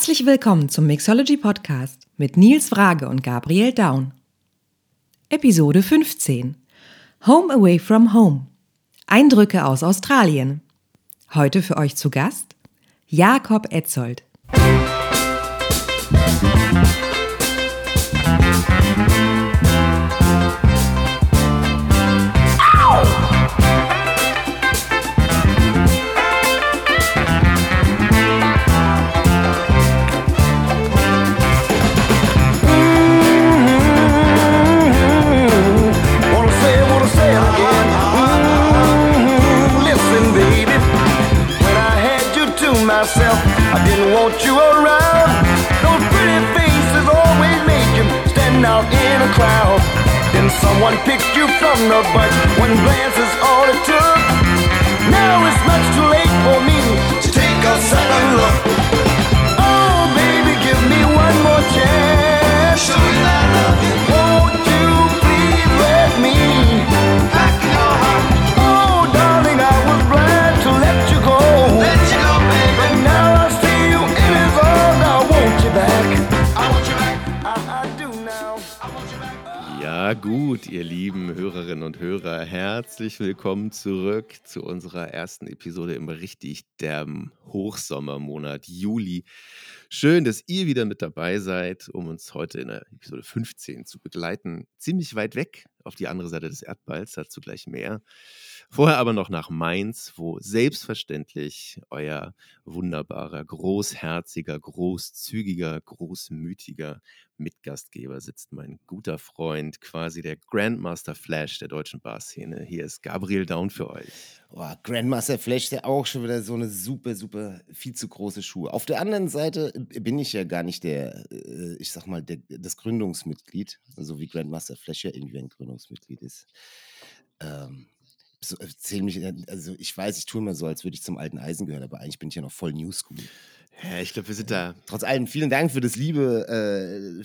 Herzlich willkommen zum Mixology Podcast mit Nils Frage und Gabriel Daun. Episode 15 Home Away from Home. Eindrücke aus Australien. Heute für euch zu Gast Jakob Etzold. Someone picked you from the bunch. One glance is all it took. Now it's much too late for me to take a second look. Oh, baby, give me one more chance. Gut, ihr lieben Hörerinnen und Hörer, herzlich willkommen zurück zu unserer ersten Episode im richtig derben Hochsommermonat Juli. Schön, dass ihr wieder mit dabei seid, um uns heute in der Episode 15 zu begleiten. Ziemlich weit weg auf die andere Seite des Erdballs, dazu gleich mehr. Vorher aber noch nach Mainz, wo selbstverständlich euer wunderbarer, großherziger, großzügiger, großmütiger Mitgastgeber sitzt, mein guter Freund, quasi der Grandmaster Flash der deutschen Barszene. Hier ist Gabriel Down für euch. Boah, Grandmaster Flash, der auch schon wieder so eine super, super, viel zu große Schuhe. Auf der anderen Seite bin ich ja gar nicht der, äh, ich sag mal, der, das Gründungsmitglied, so wie Grandmaster Flash ja irgendwie ein Gründungsmitglied ist. Ähm, so, mich, also ich weiß, ich tue immer so, als würde ich zum alten Eisen gehören, aber eigentlich bin ich ja noch voll New School. Ja, ich glaube, wir sind da Trotz allem, vielen Dank für das liebe, äh,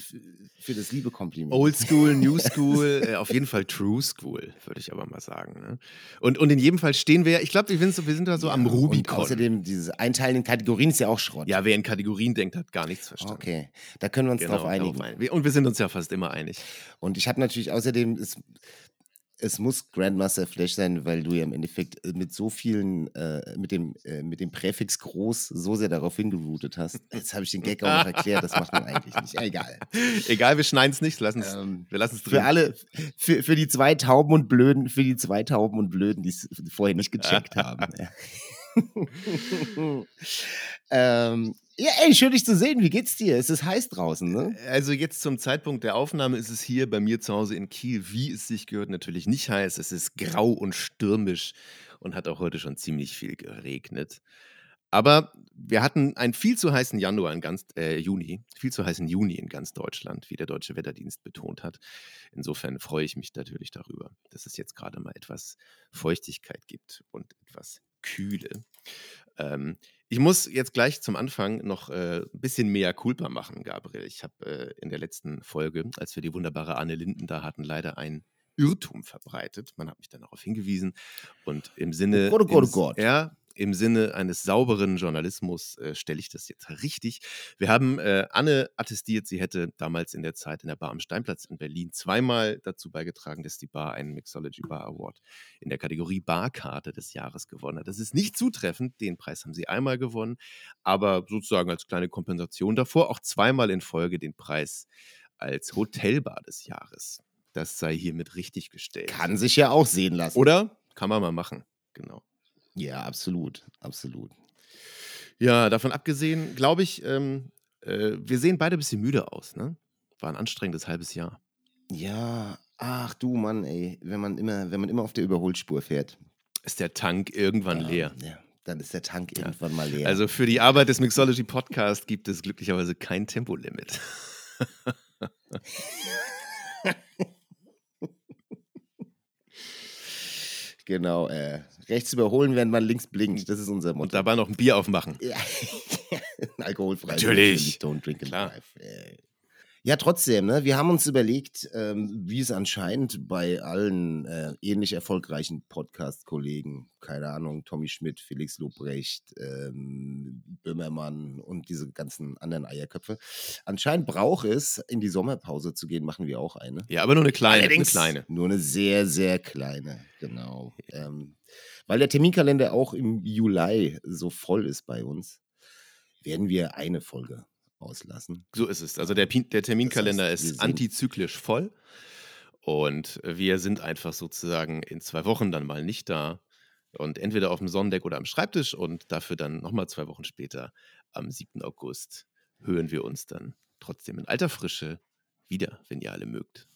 für das liebe Kompliment. Old School, New School, äh, auf jeden Fall True School, würde ich aber mal sagen. Ne? Und, und in jedem Fall stehen wir, ich glaube, wir, sind so- wir sind da so am Und Rubikon. außerdem, dieses Einteilen in Kategorien ist ja auch Schrott. ja, wer in Kategorien denkt, hat gar nichts verstanden. Okay, da können wir uns Genau, drauf einigen. Und wir sind uns ja fast immer einig. Und ich habe natürlich außerdem, es, es muss Grandmaster Flash sein, weil du ja im Endeffekt äh, mit so vielen, äh, mit, dem, äh, mit dem Präfix groß so sehr darauf hingeroutet hast. Jetzt habe ich den Gag auch noch erklärt, das macht man eigentlich nicht. Egal. Egal, wir schneiden es nicht, lassen es, Ähm, wir lassen es drin. Für alle, für, für die zwei Tauben und Blöden, für die zwei Tauben und Blöden, die es vorher nicht gecheckt haben. ähm, ja, ey, schön dich zu sehen. Wie geht's dir? Es ist heiß draußen, ne? Also jetzt zum Zeitpunkt der Aufnahme ist es hier bei mir zu Hause in Kiel, wie es sich gehört, natürlich nicht heiß. Es ist grau und stürmisch und hat auch heute schon ziemlich viel geregnet. Aber wir hatten einen viel zu heißen Januar in ganz äh, Juni, viel zu heißen Juni in ganz Deutschland, wie der Deutsche Wetterdienst betont hat. Insofern freue ich mich natürlich darüber, dass es jetzt gerade mal etwas Feuchtigkeit gibt und etwas Kühle. Ähm, ich muss jetzt gleich zum Anfang noch äh, ein bisschen mehr Culpa machen, Gabriel. Ich habe äh, in der letzten Folge, als wir die wunderbare Anne Linden da hatten, leider ein Irrtum verbreitet. Man hat mich dann darauf hingewiesen. Und im Sinne, Oh Gott, oh Gott, oh Gott. Ja, im Sinne eines sauberen Journalismus äh, stelle ich das jetzt richtig. Wir haben äh, Anne attestiert, sie hätte damals in der Zeit in der Bar am Steinplatz in Berlin zweimal dazu beigetragen, dass die Bar einen Mixology Bar Award in der Kategorie Barkarte des Jahres gewonnen hat. Das ist nicht zutreffend, den Preis haben sie einmal gewonnen, aber sozusagen als kleine Kompensation davor auch zweimal in Folge den Preis als Hotelbar des Jahres. Das sei hiermit richtig gestellt. Kann sich ja auch sehen lassen. Oder? Kann man mal machen. Genau. Ja, absolut, absolut. Ja, davon abgesehen, glaube ich, ähm, äh, wir sehen beide ein bisschen müde aus. Ne? War ein anstrengendes halbes Jahr. Ja, ach du Mann, ey, wenn man immer, wenn man immer auf der Überholspur fährt. Ist der Tank irgendwann ähm, leer. Ja, dann ist der Tank irgendwann mal leer. Also für die Arbeit des Mixology Podcast gibt es glücklicherweise kein Tempolimit. genau, äh, rechts überholen, während man links blinkt. Das ist unser Motto. Und dabei noch ein Bier aufmachen. Ja. Alkoholfrei. Natürlich. Don't drink and Klar. drive. Ja, trotzdem, ne? wir haben uns überlegt, ähm, wie es anscheinend bei allen äh, ähnlich erfolgreichen Podcast-Kollegen, keine Ahnung, Tommy Schmidt, Felix Lobrecht, ähm, Böhmermann und diese ganzen anderen Eierköpfe, anscheinend braucht es, in die Sommerpause zu gehen, machen wir auch eine. Ja, aber nur eine kleine. Allerdings Eine kleine. Nur eine sehr, sehr kleine, genau. Ähm, weil der Terminkalender auch im Juli so voll ist bei uns, werden wir eine Folge auslassen. So ist es. Also der, der Terminkalender Das heißt, ist antizyklisch voll. Und wir sind einfach sozusagen in zwei Wochen dann mal nicht da. Und entweder auf dem Sonnendeck oder am Schreibtisch und dafür dann nochmal zwei Wochen später, am 7. August, hören wir uns dann trotzdem in alter Frische wieder, wenn ihr alle mögt.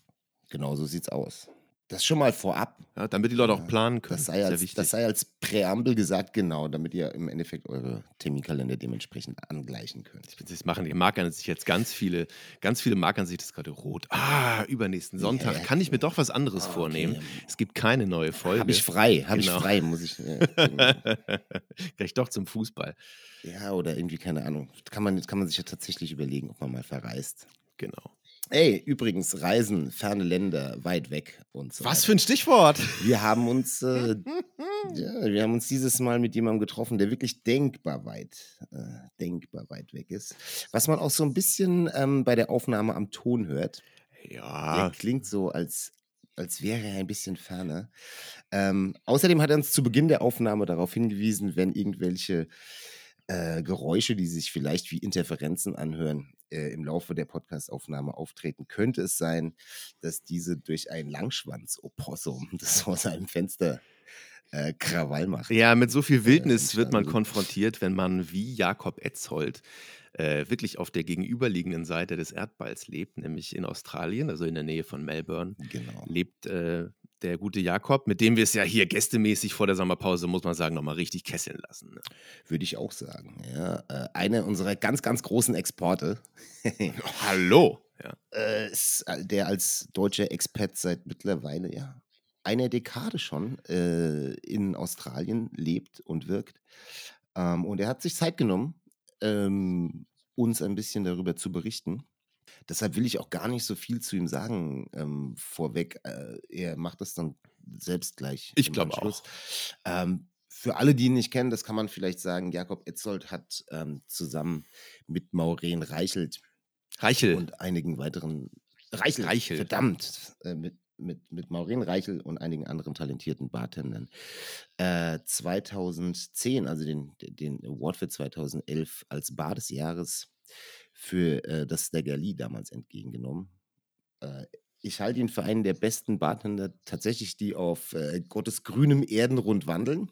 Genau so sieht's aus. Das schon mal vorab. Ja, damit die Leute auch planen können. Das sei, als, wichtig. das sei als Präambel gesagt, genau, damit ihr im Endeffekt eure Terminkalender dementsprechend angleichen könnt. Das machen, die markern sich jetzt ganz viele, ganz viele markern sich das gerade rot. Ah, übernächsten Sonntag Ja, kann ich mir doch was anderes okay. vornehmen. Es gibt keine neue Folge. Habe ich frei, habe Genau. ich frei, muss ich. Äh, genau. Gleich doch zum Fußball. ja, oder irgendwie, keine Ahnung. Kann man, kann man sich ja tatsächlich überlegen, ob man mal verreist. Genau. Ey, übrigens, Reisen, ferne Länder, weit weg und so. Was weiter. für ein Stichwort! Wir haben uns, äh, ja, wir haben uns dieses Mal mit jemandem getroffen, der wirklich denkbar weit, äh, denkbar weit weg ist. Was man auch so ein bisschen ähm, bei der Aufnahme am Ton hört. Ja, Der klingt so, als, als wäre er ein bisschen ferner. Ähm, außerdem hat er uns zu Beginn der Aufnahme darauf hingewiesen, wenn irgendwelche äh, Geräusche, die sich vielleicht wie Interferenzen anhören, äh, im Laufe der Podcastaufnahme auftreten, könnte es sein, dass diese durch ein Langschwanz-Opossum, das vor seinem Fenster äh, Krawall macht. ja, mit so viel Wildnis wird man konfrontiert, wenn man wie Jakob Etzold äh, wirklich auf der gegenüberliegenden Seite des Erdballs lebt, nämlich in Australien, also in der Nähe von Melbourne. Genau. lebt äh, der gute Jakob, mit dem wir es ja hier gästemäßig vor der Sommerpause, muss man sagen, nochmal richtig kesseln lassen. Ne? Würde ich auch sagen. Ja, äh, einer unserer ganz, ganz großen Exporte. Hallo! Ja. äh, ist, äh, der als deutscher Expat seit mittlerweile ja einer Dekade schon äh, in Australien lebt und wirkt. Ähm, und er hat sich Zeit genommen, ähm, uns ein bisschen darüber zu berichten. Deshalb will ich auch gar nicht so viel zu ihm sagen ähm, vorweg. Äh, er macht das dann selbst gleich. Ich glaube auch. Ähm, für alle, die ihn nicht kennen, das kann man vielleicht sagen, Jakob Etzold hat ähm, zusammen mit Maureen Reichelt Reichel. und einigen weiteren Reichel, Reichel. verdammt, äh, mit, mit, mit Maureen Reichel und einigen anderen talentierten Bartendern. Äh, 2010, also den, den Award für 2011 als Bar des Jahres für äh, das Staggerly damals entgegengenommen. Äh, ich halte ihn für einen der besten Bartender, tatsächlich, die auf äh, Gottes grünem Erdenrund wandeln.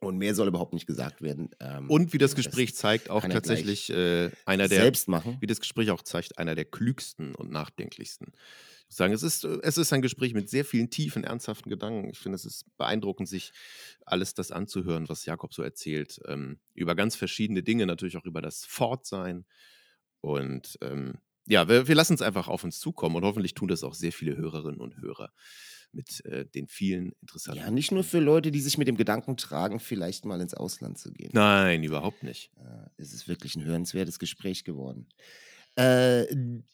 Und mehr soll überhaupt nicht gesagt werden. Ähm, Und wie das das Gespräch zeigt, auch tatsächlich äh, einer der, selbst machen. wie das Gespräch auch zeigt, einer der klügsten und nachdenklichsten. Ich sagen, es ist, äh, es ist ein Gespräch mit sehr vielen tiefen, ernsthaften Gedanken. Ich finde, es ist beeindruckend, sich alles das anzuhören, was Jakob so erzählt. Ähm, über ganz verschiedene Dinge, natürlich auch über das Fortsein. Und ähm, ja, wir, wir lassen es einfach auf uns zukommen und hoffentlich tun das auch sehr viele Hörerinnen und Hörer mit äh, den vielen interessanten. Ja, nicht nur für Leute, die sich mit dem Gedanken tragen, vielleicht mal ins Ausland zu gehen. Nein, überhaupt nicht. Äh, es ist wirklich ein hörenswertes Gespräch geworden. Äh,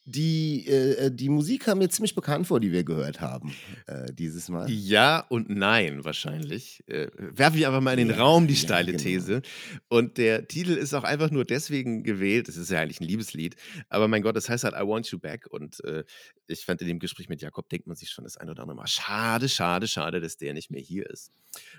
die, äh, die Musik kam mir ziemlich bekannt vor, die wir gehört haben äh, dieses Mal. Ja und nein, wahrscheinlich. Äh, werfe ich einfach mal in den Ja, Raum die ja, steile genau. These. Und der Titel ist auch einfach nur deswegen gewählt. Es ist ja eigentlich ein Liebeslied. Aber mein Gott, das heißt halt I Want You Back. Und äh, ich fand in dem Gespräch mit Jakob, denkt man sich schon das ein oder andere Mal, schade, schade, schade, dass der nicht mehr hier ist.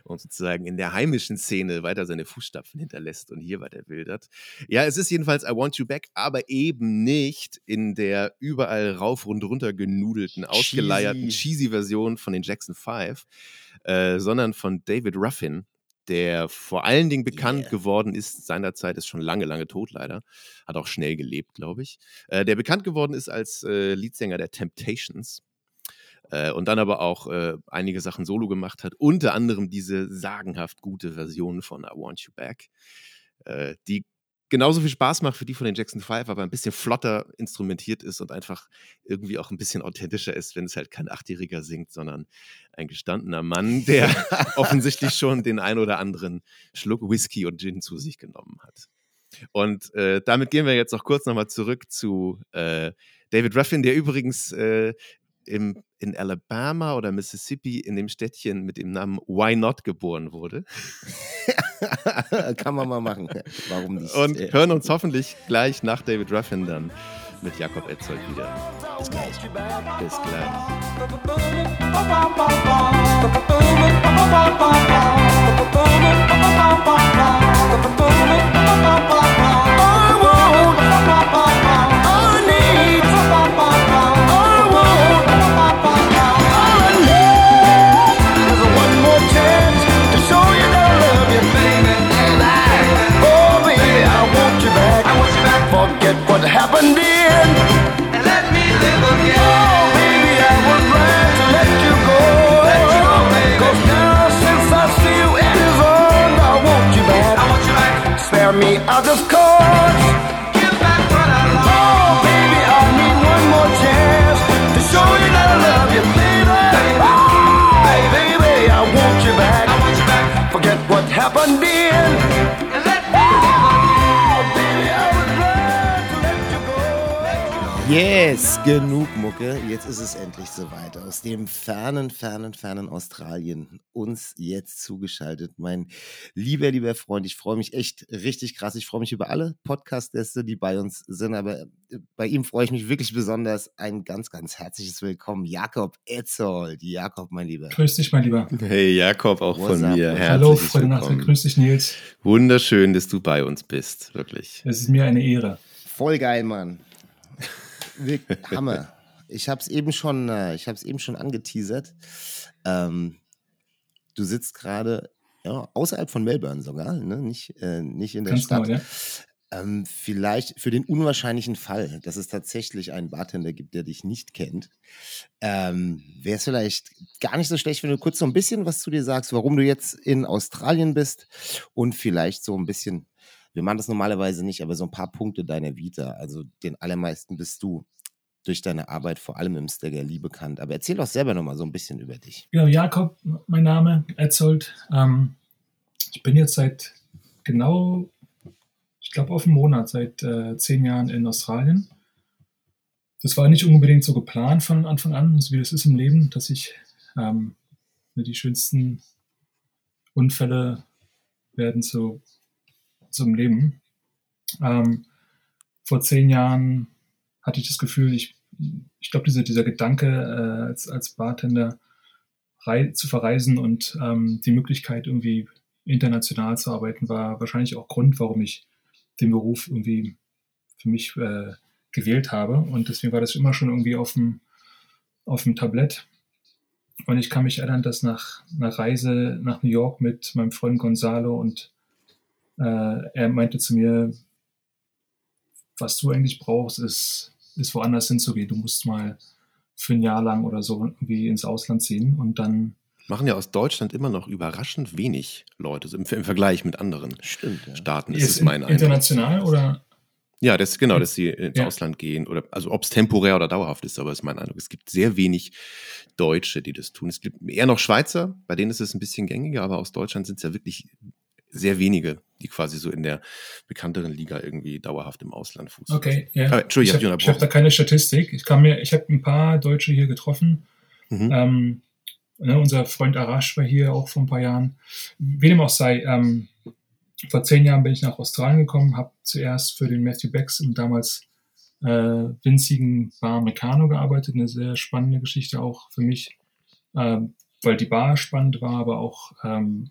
Und sozusagen in der heimischen Szene weiter seine Fußstapfen hinterlässt und hier weiter wildert. Ja, es ist jedenfalls I Want You Back, aber eben nicht in der überall rauf und runter genudelten, ausgeleierten, Cheesy. cheesy Version von den Jackson 5, äh, sondern von David Ruffin, der vor allen Dingen bekannt Yeah. geworden ist, seinerzeit ist schon lange, lange tot leider, hat auch schnell gelebt, glaube ich, äh, der bekannt geworden ist als äh, Leadsänger der Temptations. Äh, und dann aber auch äh, einige Sachen solo gemacht hat, unter anderem diese sagenhaft gute Version von I Want You Back, äh, die genauso viel Spaß macht für die von den Jackson 5, aber ein bisschen flotter instrumentiert ist und einfach irgendwie auch ein bisschen authentischer ist, wenn es halt kein Achtjähriger singt, sondern ein gestandener Mann, der offensichtlich schon den ein oder anderen Schluck Whisky und Gin zu sich genommen hat. Und äh, damit gehen wir jetzt auch kurz nochmal zurück zu äh, David Ruffin, der übrigens äh, im, in Alabama oder Mississippi in dem Städtchen mit dem Namen Why Not geboren wurde. Kann man mal machen. Warum nicht? Und hören uns hoffentlich gleich nach David Ruffin dann mit Jakob Etzold wieder. Bis gleich. Bis gleich. Happened then. And let me live again. Oh, baby, I was glad to let you go. Let you go, baby. 'Cause now since I see you in his arms, I want you back. I want you back. Spare me others cause. Yes, genug Mucke. Jetzt ist es endlich soweit. Aus dem fernen, fernen, fernen Australien uns jetzt zugeschaltet. Mein lieber, lieber Freund, ich freue mich echt richtig krass. Ich freue mich über alle Podcast-Gäste, die bei uns sind, aber äh, bei ihm freue ich mich wirklich besonders. Ein ganz, ganz herzliches Willkommen, Jakob Etzold. Jakob, mein Lieber. Grüß dich, mein Lieber. Hey Jakob, auch What's von up? mir. Hallo, Herzliches Freude Nacht. Grüß dich, Nils. Wunderschön, dass du bei uns bist, wirklich. Es ist mir eine Ehre. Voll geil, Mann. Hammer. Ich habe es eben schon, äh, ich habe es eben schon angeteasert. Ähm, du sitzt gerade ja, außerhalb von Melbourne sogar, ne? nicht, äh, nicht in der Ganz Stadt. genau, ja. Ähm, vielleicht für den unwahrscheinlichen Fall, dass es tatsächlich einen Bartender gibt, der dich nicht kennt, ähm, wäre es vielleicht gar nicht so schlecht, wenn du kurz so ein bisschen was zu dir sagst, warum du jetzt in Australien bist und vielleicht so ein bisschen, wir machen das normalerweise nicht, aber so ein paar Punkte deiner Vita. Also den allermeisten bist du durch deine Arbeit vor allem im Staggerly bekannt. Aber erzähl doch selber nochmal so ein bisschen über dich. Genau, Jakob, mein Name, Etzold. Ähm, ich bin jetzt seit genau, ich glaube auf einen Monat, seit äh, zehn Jahren in Australien. Das war nicht unbedingt so geplant von Anfang an, so wie das ist im Leben, dass ich ähm, die schönsten Unfälle werden zu, zum Leben. Ähm, vor zehn Jahren hatte ich das Gefühl, ich, ich glaube, dieser, dieser Gedanke äh, als, als Bartender zu verreisen und ähm, die Möglichkeit, irgendwie international zu arbeiten, war wahrscheinlich auch Grund, warum ich den Beruf irgendwie für mich äh, gewählt habe. Und deswegen war das immer schon irgendwie auf dem, auf dem Tablett. Und ich kann mich erinnern, dass nach einer Reise nach New York mit meinem Freund Gonzalo und äh, er meinte zu mir, was du eigentlich brauchst, ist, ist woanders hinzugehen. Du musst mal für ein Jahr lang oder so irgendwie ins Ausland ziehen und dann Machen ja aus Deutschland immer noch überraschend wenig Leute, im, im Vergleich mit anderen Stimmt, ja. Staaten. ist jetzt es mein in, Eindruck. international oder Ja, das genau, dass sie ins Ja. Ausland gehen oder also ob es temporär oder dauerhaft ist, aber ist mein Eindruck. Es gibt sehr wenig Deutsche, die das tun. Es gibt eher noch Schweizer, bei denen ist es ein bisschen gängiger, aber aus Deutschland sind es ja wirklich sehr wenige, die quasi so in der bekannteren Liga irgendwie dauerhaft im Ausland Fuß. Okay, ja. Aber, Entschuldigung, ich hab habe hab da keine Statistik. Ich kann mir, ich habe ein paar Deutsche hier getroffen. Mhm. Ähm, ne, unser Freund Arash war hier auch vor ein paar Jahren. Wie dem auch sei, ähm, vor zehn Jahren bin ich nach Australien gekommen, habe zuerst für den Matthew Becks im damals äh, winzigen Bar Meccano gearbeitet. Eine sehr spannende Geschichte auch für mich, ähm, weil die Bar spannend war, aber auch ähm,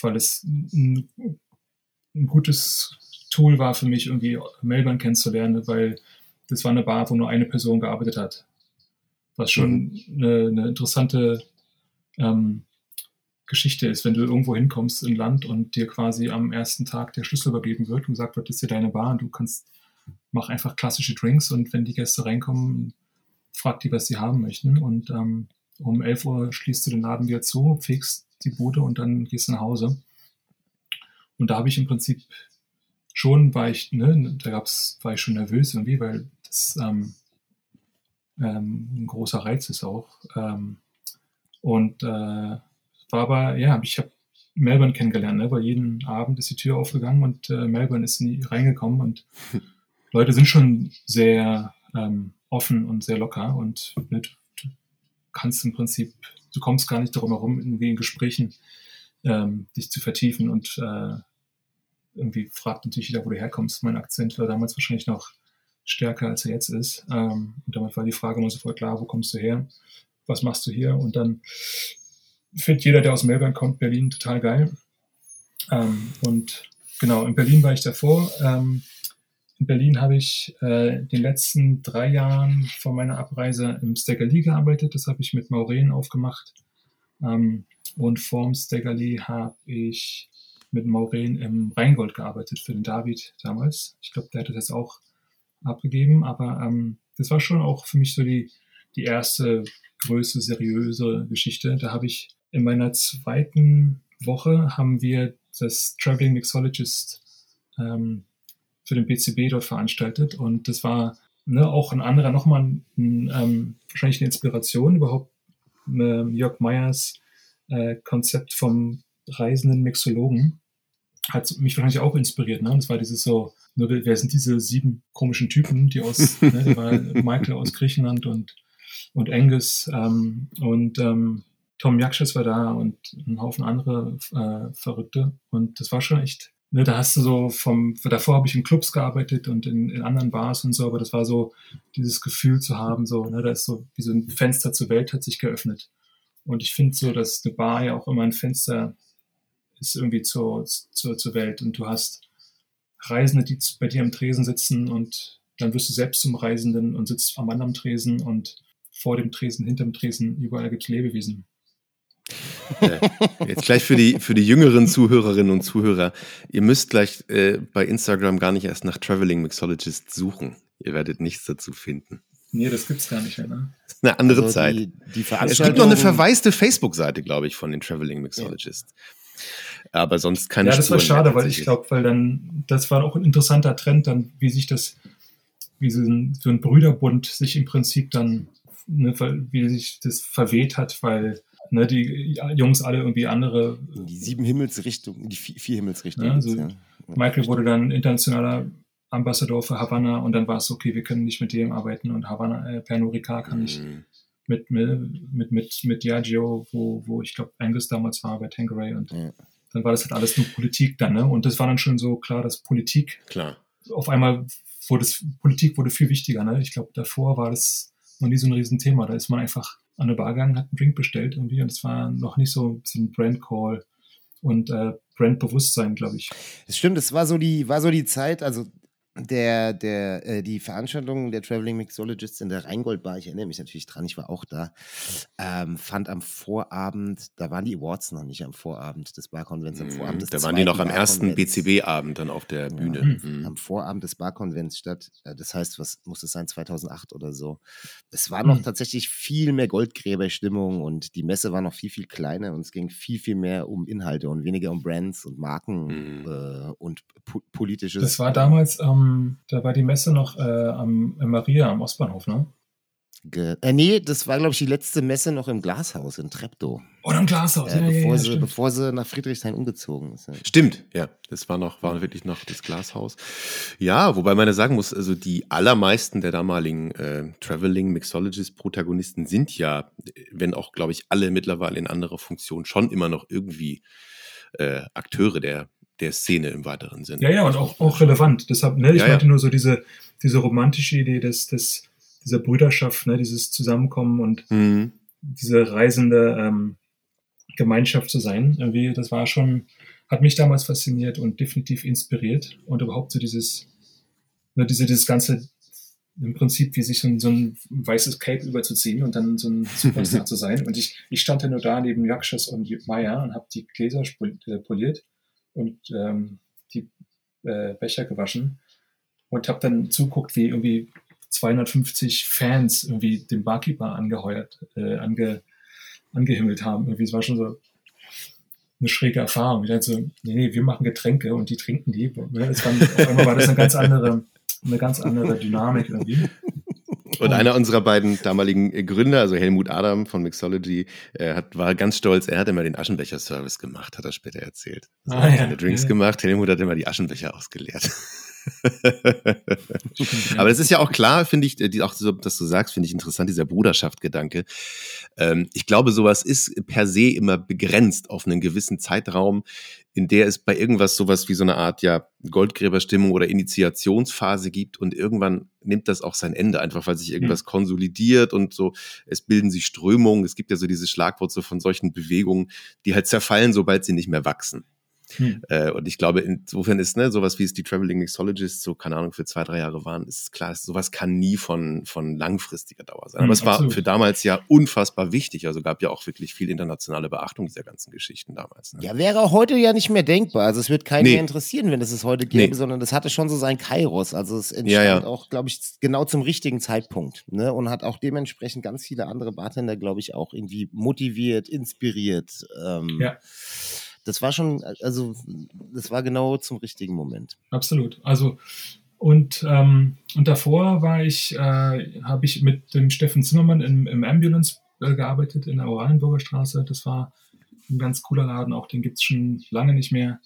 weil es ein, ein gutes Tool war für mich, irgendwie Melbourne kennenzulernen, weil das war eine Bar, wo nur eine Person gearbeitet hat. Was schon eine, eine interessante ähm, Geschichte ist, wenn du irgendwo hinkommst in Land und dir quasi am ersten Tag der Schlüssel übergeben wird und gesagt wird, das ist hier deine Bar und du kannst, mach einfach klassische Drinks und wenn die Gäste reinkommen, frag die, was sie haben möchten und ähm, um 11 Uhr schließt du den Laden wieder zu, fegst die Bude und dann gehst du nach Hause. Und da habe ich im Prinzip schon, war ich, ne, da gab's, war ich schon nervös irgendwie, weil das ähm, ähm, ein großer Reiz ist auch. Ähm, und äh, war aber, ja, ich habe Melbourne kennengelernt, ne, weil jeden Abend ist die Tür aufgegangen und äh, Melbourne ist nie reingekommen und Leute sind schon sehr ähm, offen und sehr locker und ne, du, du kannst im Prinzip, du kommst gar nicht darum herum, irgendwie in Gesprächen ähm, dich zu vertiefen und äh, irgendwie fragt natürlich jeder, wo du herkommst. Mein Akzent war damals wahrscheinlich noch stärker, als er jetzt ist. Ähm, und damit war die Frage immer sofort klar, wo kommst du her? Was machst du hier? Und dann findet jeder, der aus Melbourne kommt, Berlin total geil. Ähm, und genau, in Berlin war ich davor. Ähm, in Berlin habe ich äh, den letzten drei Jahren vor meiner Abreise im Staggerly gearbeitet. Das habe ich mit Maureen aufgemacht. Ähm, und vorm Staggerly habe ich mit Maureen im Rheingold gearbeitet für den David damals. Ich glaube, der hat das auch abgegeben, aber ähm, das war schon auch für mich so die, die erste größte seriöse Geschichte. Da habe ich in meiner zweiten Woche haben wir das Traveling Mixologist ähm, für den BCB dort veranstaltet und das war ne, auch ein anderer, nochmal ein, ähm, wahrscheinlich eine Inspiration überhaupt äh, Jörg Meyers äh, Konzept vom reisenden Mixologen hat mich wahrscheinlich auch inspiriert. Ne? Und es war dieses so, nur wer sind diese sieben komischen Typen, die aus, ne, Michael aus Griechenland und, und Angus ähm, und ähm, Tom Yakshas war da und ein Haufen andere äh, Verrückte. Und das war schon echt, ne, da hast du so vom, davor habe ich in Clubs gearbeitet und in, in anderen Bars und so, aber das war so dieses Gefühl zu haben, so, ne, da ist so wie so ein Fenster zur Welt hat sich geöffnet. Und ich finde so, dass eine Bar ja auch immer ein Fenster ist irgendwie zur, zur, zur Welt. Und du hast Reisende, die bei dir am Tresen sitzen und dann wirst du selbst zum Reisenden und sitzt am anderen Tresen und vor dem Tresen, hinterm Tresen, überall gibt es Lebewesen. Jetzt gleich für die, für die jüngeren Zuhörerinnen und Zuhörer. Ihr müsst gleich äh, bei Instagram gar nicht erst nach Traveling Mixologist suchen. Ihr werdet nichts dazu finden. Nee, das gibt's gar nicht mehr, ne? Das ist eine andere Also Zeit. Die, die es gibt noch eine verwaiste Facebook-Seite, glaube ich, von den Traveling Mixologist. Aber sonst keine Ja, das war Spuren schade, mehr weil ich glaube, weil dann, das war auch ein interessanter Trend, dann, wie sich das, wie so ein, so ein Brüderbund sich im Prinzip dann, ne, wie sich das verweht hat, weil ne, die Jungs alle irgendwie andere in die sieben Himmelsrichtungen, die vier, vier Himmelsrichtungen. Ja, so- gibt's, Michael wurde dann internationaler Ambassador für Havanna und dann war es okay, wir können nicht mit dem arbeiten und Havanna, äh, Pernod Ricard kann Mhm. mit, mit, mit, mit, mit Diageo, wo, wo ich glaube Angus damals war bei Tanqueray und Ja. dann war das halt alles nur Politik dann, ne? Und das war dann schon so klar, dass Politik Klar. auf einmal wurde es, Politik wurde viel wichtiger, ne? Ich glaube, davor war das noch nie so ein Riesenthema. Da ist man einfach an eine Bar gegangen, hat einen Drink bestellt irgendwie und es war noch nicht so, so ein Brand Call und äh, Brandbewusstsein, glaube ich. Das stimmt, es war so die, war so die Zeit, also der, der, äh, die Veranstaltung der Traveling Mixologists in der Rheingold-Bar, ich erinnere mich natürlich dran, ich war auch da, ähm, fand am Vorabend, da waren die Awards noch nicht am Vorabend des Barkonvents, am Vorabend des Mhm. Da waren die noch am ersten. BCB-Abend dann auf der Bühne. Mhm. Mhm. am Vorabend des Barkonvents statt. Äh, Das heißt, was muss es sein, 2008 oder so. Es war noch Mhm. tatsächlich viel mehr Goldgräberstimmung und die Messe war noch viel, viel kleiner und es ging viel, viel mehr um Inhalte und weniger um Brands und Marken Mhm. äh, und po politisches. Das war damals, ähm, da war die Messe noch äh, am in Maria am Ostbahnhof, ne? Ge äh, nee, das war, glaube ich, die letzte Messe noch im Glashaus in Treptow, Oder im Glashaus. äh, ja, ja, bevor, ja, sie, stimmt. bevor sie nach Friedrichshain umgezogen ist. ja. Stimmt, ja. Das war noch, war wirklich noch das Glashaus. Ja, wobei man ja sagen muss, also die allermeisten der damaligen äh, Traveling Mixologist-Protagonisten sind ja, wenn auch, glaube ich, alle mittlerweile in anderer Funktion, schon immer noch irgendwie äh, Akteure der, der Szene im weiteren Sinne. Ja, ja, und auch, auch relevant. Deshalb, ne, ich Ja, ja. meinte nur so diese, diese romantische Idee des, des, dieser Brüderschaft, ne, dieses Zusammenkommen und Mhm. diese reisende ähm, Gemeinschaft zu sein. Irgendwie, das war schon, hat mich damals fasziniert und definitiv inspiriert. Und überhaupt so dieses, ne, diese, dieses ganze, im Prinzip wie sich so ein, so ein weißes Cape überzuziehen und dann so ein Superstar zu sein. Und ich, ich stand ja nur da neben Yakshas und Maya und habe die Gläser äh, poliert und ähm, die äh, Becher gewaschen und habe dann zuguckt, wie irgendwie 250 Fans irgendwie den Barkeeper angeheuert, äh, ange, angehimmelt haben. Irgendwie, es war schon so eine schräge Erfahrung. Ich dachte so, nee, nee, wir machen Getränke und die trinken die. Ne, Das war, auf einmal war das eine ganz andere, eine ganz andere Dynamik irgendwie. Und einer unserer beiden damaligen äh, Gründer, also Helmut Adam von Mixology, äh, hat, war ganz stolz, er hat immer den Aschenbecher-Service gemacht, hat er später erzählt. Also Ah, er hat ja. keine Drinks Ja. gemacht, Helmut hat immer die Aschenbecher ausgeleert. Aber das ist ja auch klar, finde ich, die, auch so, dass du sagst, finde ich interessant, dieser Bruderschaftgedanke. Ähm, ich glaube, sowas ist per se immer begrenzt auf einen gewissen Zeitraum, in der es bei irgendwas sowas wie so eine Art ja Goldgräberstimmung oder Initiationsphase gibt und irgendwann nimmt das auch sein Ende, einfach weil sich irgendwas mhm. konsolidiert und so, es bilden sich Strömungen. Es gibt ja so dieses Schlagwort so von solchen Bewegungen, die halt zerfallen, sobald sie nicht mehr wachsen. Hm. Äh, und ich glaube, insofern ist ne, sowas wie es die Traveling Mixologists so, keine Ahnung, für zwei, drei Jahre waren, ist es klar, sowas kann nie von, von langfristiger Dauer sein. Aber hm, es war absolut. für damals ja unfassbar wichtig. Also gab ja auch wirklich viel internationale Beachtung dieser ganzen Geschichten damals. Ne? Ja, wäre heute ja nicht mehr denkbar. Also es wird keinen nee. mehr interessieren, wenn es es heute gäbe, nee. sondern das hatte schon so sein Kairos. Also es entstand ja, ja. auch, glaube ich, genau zum richtigen Zeitpunkt. Ne? Und hat auch dementsprechend ganz viele andere Bartender, glaube ich, auch irgendwie motiviert, inspiriert. Ähm, ja das war schon, also das war genau zum richtigen Moment. Absolut. Also und, ähm, und davor war ich, äh, habe ich mit dem Steffen Zimmermann im, im Ambulance äh, gearbeitet in der Oranienburger Straße. Das war ein ganz cooler Laden, auch den gibt es schon lange nicht mehr.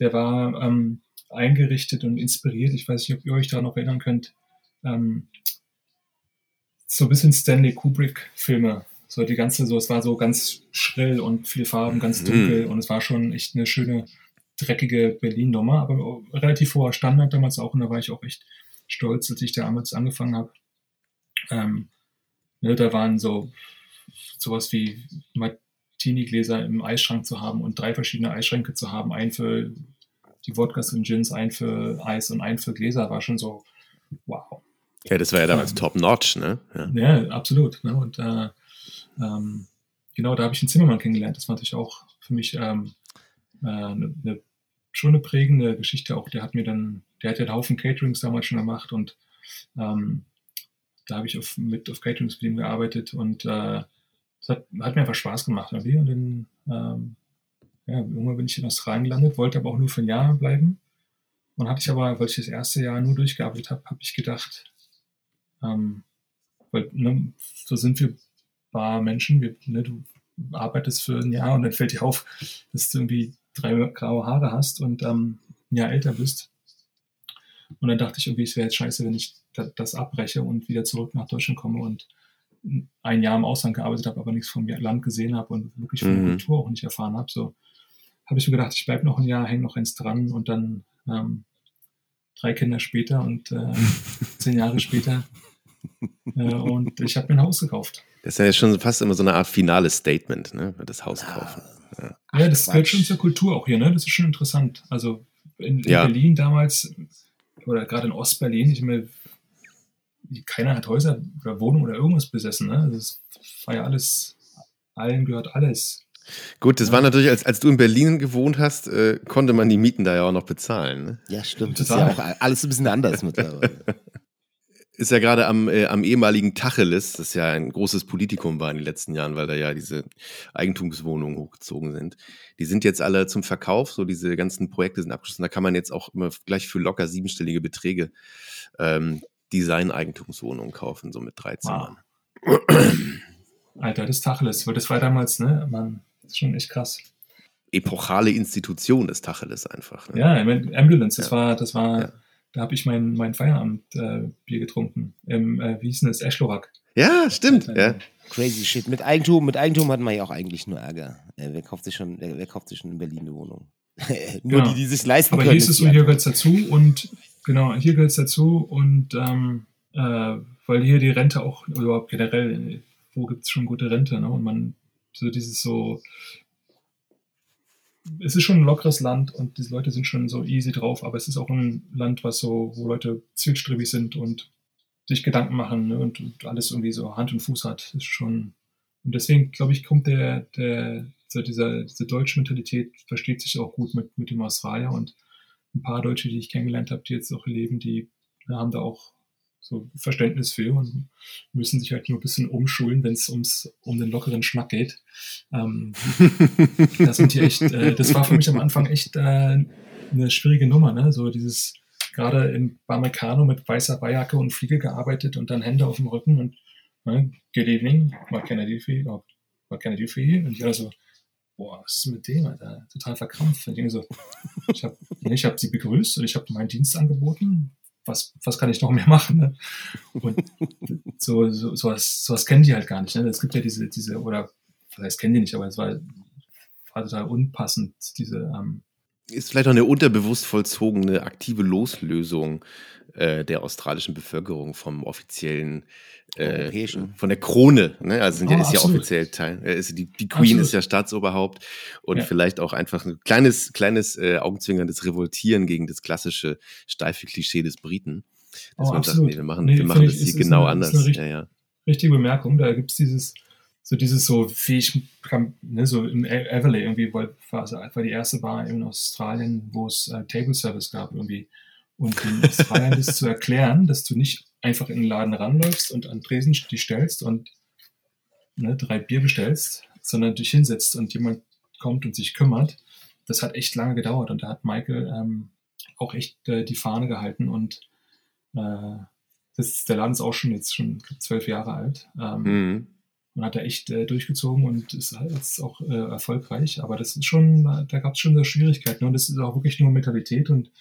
Der war ähm, eingerichtet und inspiriert. Ich weiß nicht, ob ihr euch da noch erinnern könnt. Ähm, so ein bisschen Stanley Kubrick-Filme so die ganze, so es war so ganz schrill und viel Farben, ganz mhm. dunkel mhm. und es war schon echt eine schöne, dreckige Berlin-Nummer, aber relativ hoher Standard damals auch und da war ich auch echt stolz, als ich damals angefangen habe. Ähm, ne, da waren so sowas wie Martini-Gläser im Eisschrank zu haben und drei verschiedene Eisschränke zu haben, ein für die Wodkas und Gins, ein für Eis und ein für Gläser, war schon so, wow. Ja, das war ja damals ähm, top-notch, ne? Ja, ja absolut. Ne? Und äh, ähm, genau, da habe ich einen Zimmermann kennengelernt. Das war natürlich auch für mich ähm, äh, eine, eine, schon eine prägende Geschichte. Auch der hat mir dann, der hat ja einen Haufen Caterings damals schon gemacht und ähm, da habe ich auf, mit auf Caterings mit ihm gearbeitet und äh, das hat, hat, mir einfach Spaß gemacht. Und dann, ähm, ja, irgendwann bin ich in Australien gelandet, wollte aber auch nur für ein Jahr bleiben. Und hatte ich aber, weil ich das erste Jahr nur durchgearbeitet habe, habe ich gedacht, ähm, weil ne, so sind wir paar Menschen. Wir, ne, du arbeitest für ein Jahr und dann fällt dir auf, dass du irgendwie drei graue Haare hast und ähm, ein Jahr älter bist. Und dann dachte ich irgendwie, es wäre jetzt scheiße, wenn ich das abbreche und wieder zurück nach Deutschland komme und ein Jahr im Ausland gearbeitet habe, aber nichts vom Land gesehen habe und wirklich von der mhm. Kultur auch nicht erfahren habe. So habe ich mir gedacht, ich bleibe noch ein Jahr, hänge noch eins dran und dann ähm, drei Kinder später und äh, zehn Jahre später und ich habe mir ein Haus gekauft. Das ist ja schon fast immer so eine Art finales Statement, ne? Das Haus kaufen. Ja, ja das gehört schon zur Kultur auch hier, ne? Das ist schon interessant. Also in, in ja. Berlin damals, oder gerade in Ostberlin, ich meine, keiner hat Häuser oder Wohnungen oder irgendwas besessen, ne? Das war ja alles, allen gehört alles. Gut, das ja. war natürlich, als, als du in Berlin gewohnt hast, äh, konnte man die Mieten da ja auch noch bezahlen. Ne? Ja, stimmt. Total. Das ist ja auch alles ein bisschen anders mittlerweile. ist ja gerade am, äh, am ehemaligen Tacheles, das ja ein großes Politikum war in den letzten Jahren, weil da ja diese Eigentumswohnungen hochgezogen sind. Die sind jetzt alle zum Verkauf, so diese ganzen Projekte sind abgeschlossen. Da kann man jetzt auch immer gleich für locker siebenstellige Beträge ähm, Design-Eigentumswohnungen kaufen, so mit drei Zimmern. Wow. Alter, das Tacheles, weil das war damals, ne, man, das ist schon echt krass. Epochale Institution des Tacheles einfach. Ne? Ja, Ambulance, das ja. war, das war. Ja da habe ich mein, mein Feierabendbier äh, getrunken. Im, äh, wie hieß denn das? Eschlorak. Ja, stimmt. Ja. Crazy shit. Mit Eigentum, mit Eigentum hat man ja auch eigentlich nur Ärger. Äh, wer, kauft sich schon, wer, wer, kauft sich schon in Berlin eine Wohnung? nur genau. die, die sich leisten Aber können. Aber hier ist es und hier gehört es dazu und genau, hier gehört es dazu und ähm, äh, weil hier die Rente auch, überhaupt generell, wo gibt es schon gute Rente, ne? Und man so dieses so es ist schon ein lockeres Land und die Leute sind schon so easy drauf, aber es ist auch ein Land, was so, wo Leute zielstrebig sind und sich Gedanken machen ne, und, und, alles irgendwie so Hand und Fuß hat. Ist schon und deswegen glaube ich kommt der der so dieser diese deutsche Mentalität versteht sich auch gut mit mit dem Australier und ein paar Deutsche, die ich kennengelernt habe, die jetzt auch leben, die haben da auch so Verständnis für und müssen sich halt nur ein bisschen umschulen, wenn es ums um den lockeren Schnack geht. Ähm, das sind die echt, äh, das war für mich am Anfang echt äh, eine schwierige Nummer, ne? So dieses gerade in Bamekano mit weißer Beijacke und Fliege gearbeitet und dann Hände auf dem Rücken und ne, Good evening, what can I do for you? Oh, what can I do for you? Und ich also, boah, was ist mit dem, Alter? Total verkrampft. Und ich denke so, ich habe ich hab sie begrüßt und ich habe meinen Dienst angeboten. Was, was kann ich noch mehr machen? Ne? Und so, so, sowas, sowas kennen die halt gar nicht. Ne? Es gibt ja diese, diese, oder was heißt, kennen die nicht, aber es war, war total unpassend, diese, ähm, ist vielleicht auch eine unterbewusst vollzogene aktive Loslösung äh, der australischen Bevölkerung vom offiziellen äh, Europäischen. von der Krone. Ne? Also sind ja, Oh, ist ja offiziell Teil. äh, Ist die, die Queen Absolut. ist ja Staatsoberhaupt und Ja. vielleicht auch einfach ein kleines, kleines äh, augenzwinkerndes Revoltieren gegen das klassische steife Klischee des Briten. Dass Oh, man sagt, absolut. nee, wir machen, Nee, wir machen das ich, hier ist- ist genau eine- ist anders. eine ja, ja. richtige Bemerkung. Da gibt es dieses, so dieses so, wie ich kam, ne, so im E- Everley irgendwie, weil war, die erste Bar in Australien, wo es äh, Table Service gab irgendwie. Und in Australien das zu erklären, dass du nicht einfach in den Laden ranläufst und an den Tresen dich stellst und ne, drei Bier bestellst, sondern dich hinsetzt und jemand kommt und sich kümmert. Das hat echt lange gedauert und da hat Michael ähm, auch echt äh, die Fahne gehalten und äh, das, der Laden ist auch schon jetzt schon zwölf Jahre alt ähm, Mhm. Und hat er echt äh, durchgezogen und ist halt jetzt auch äh, erfolgreich. Aber das ist schon, da gab es schon so Schwierigkeiten und das ist auch wirklich nur Mentalität und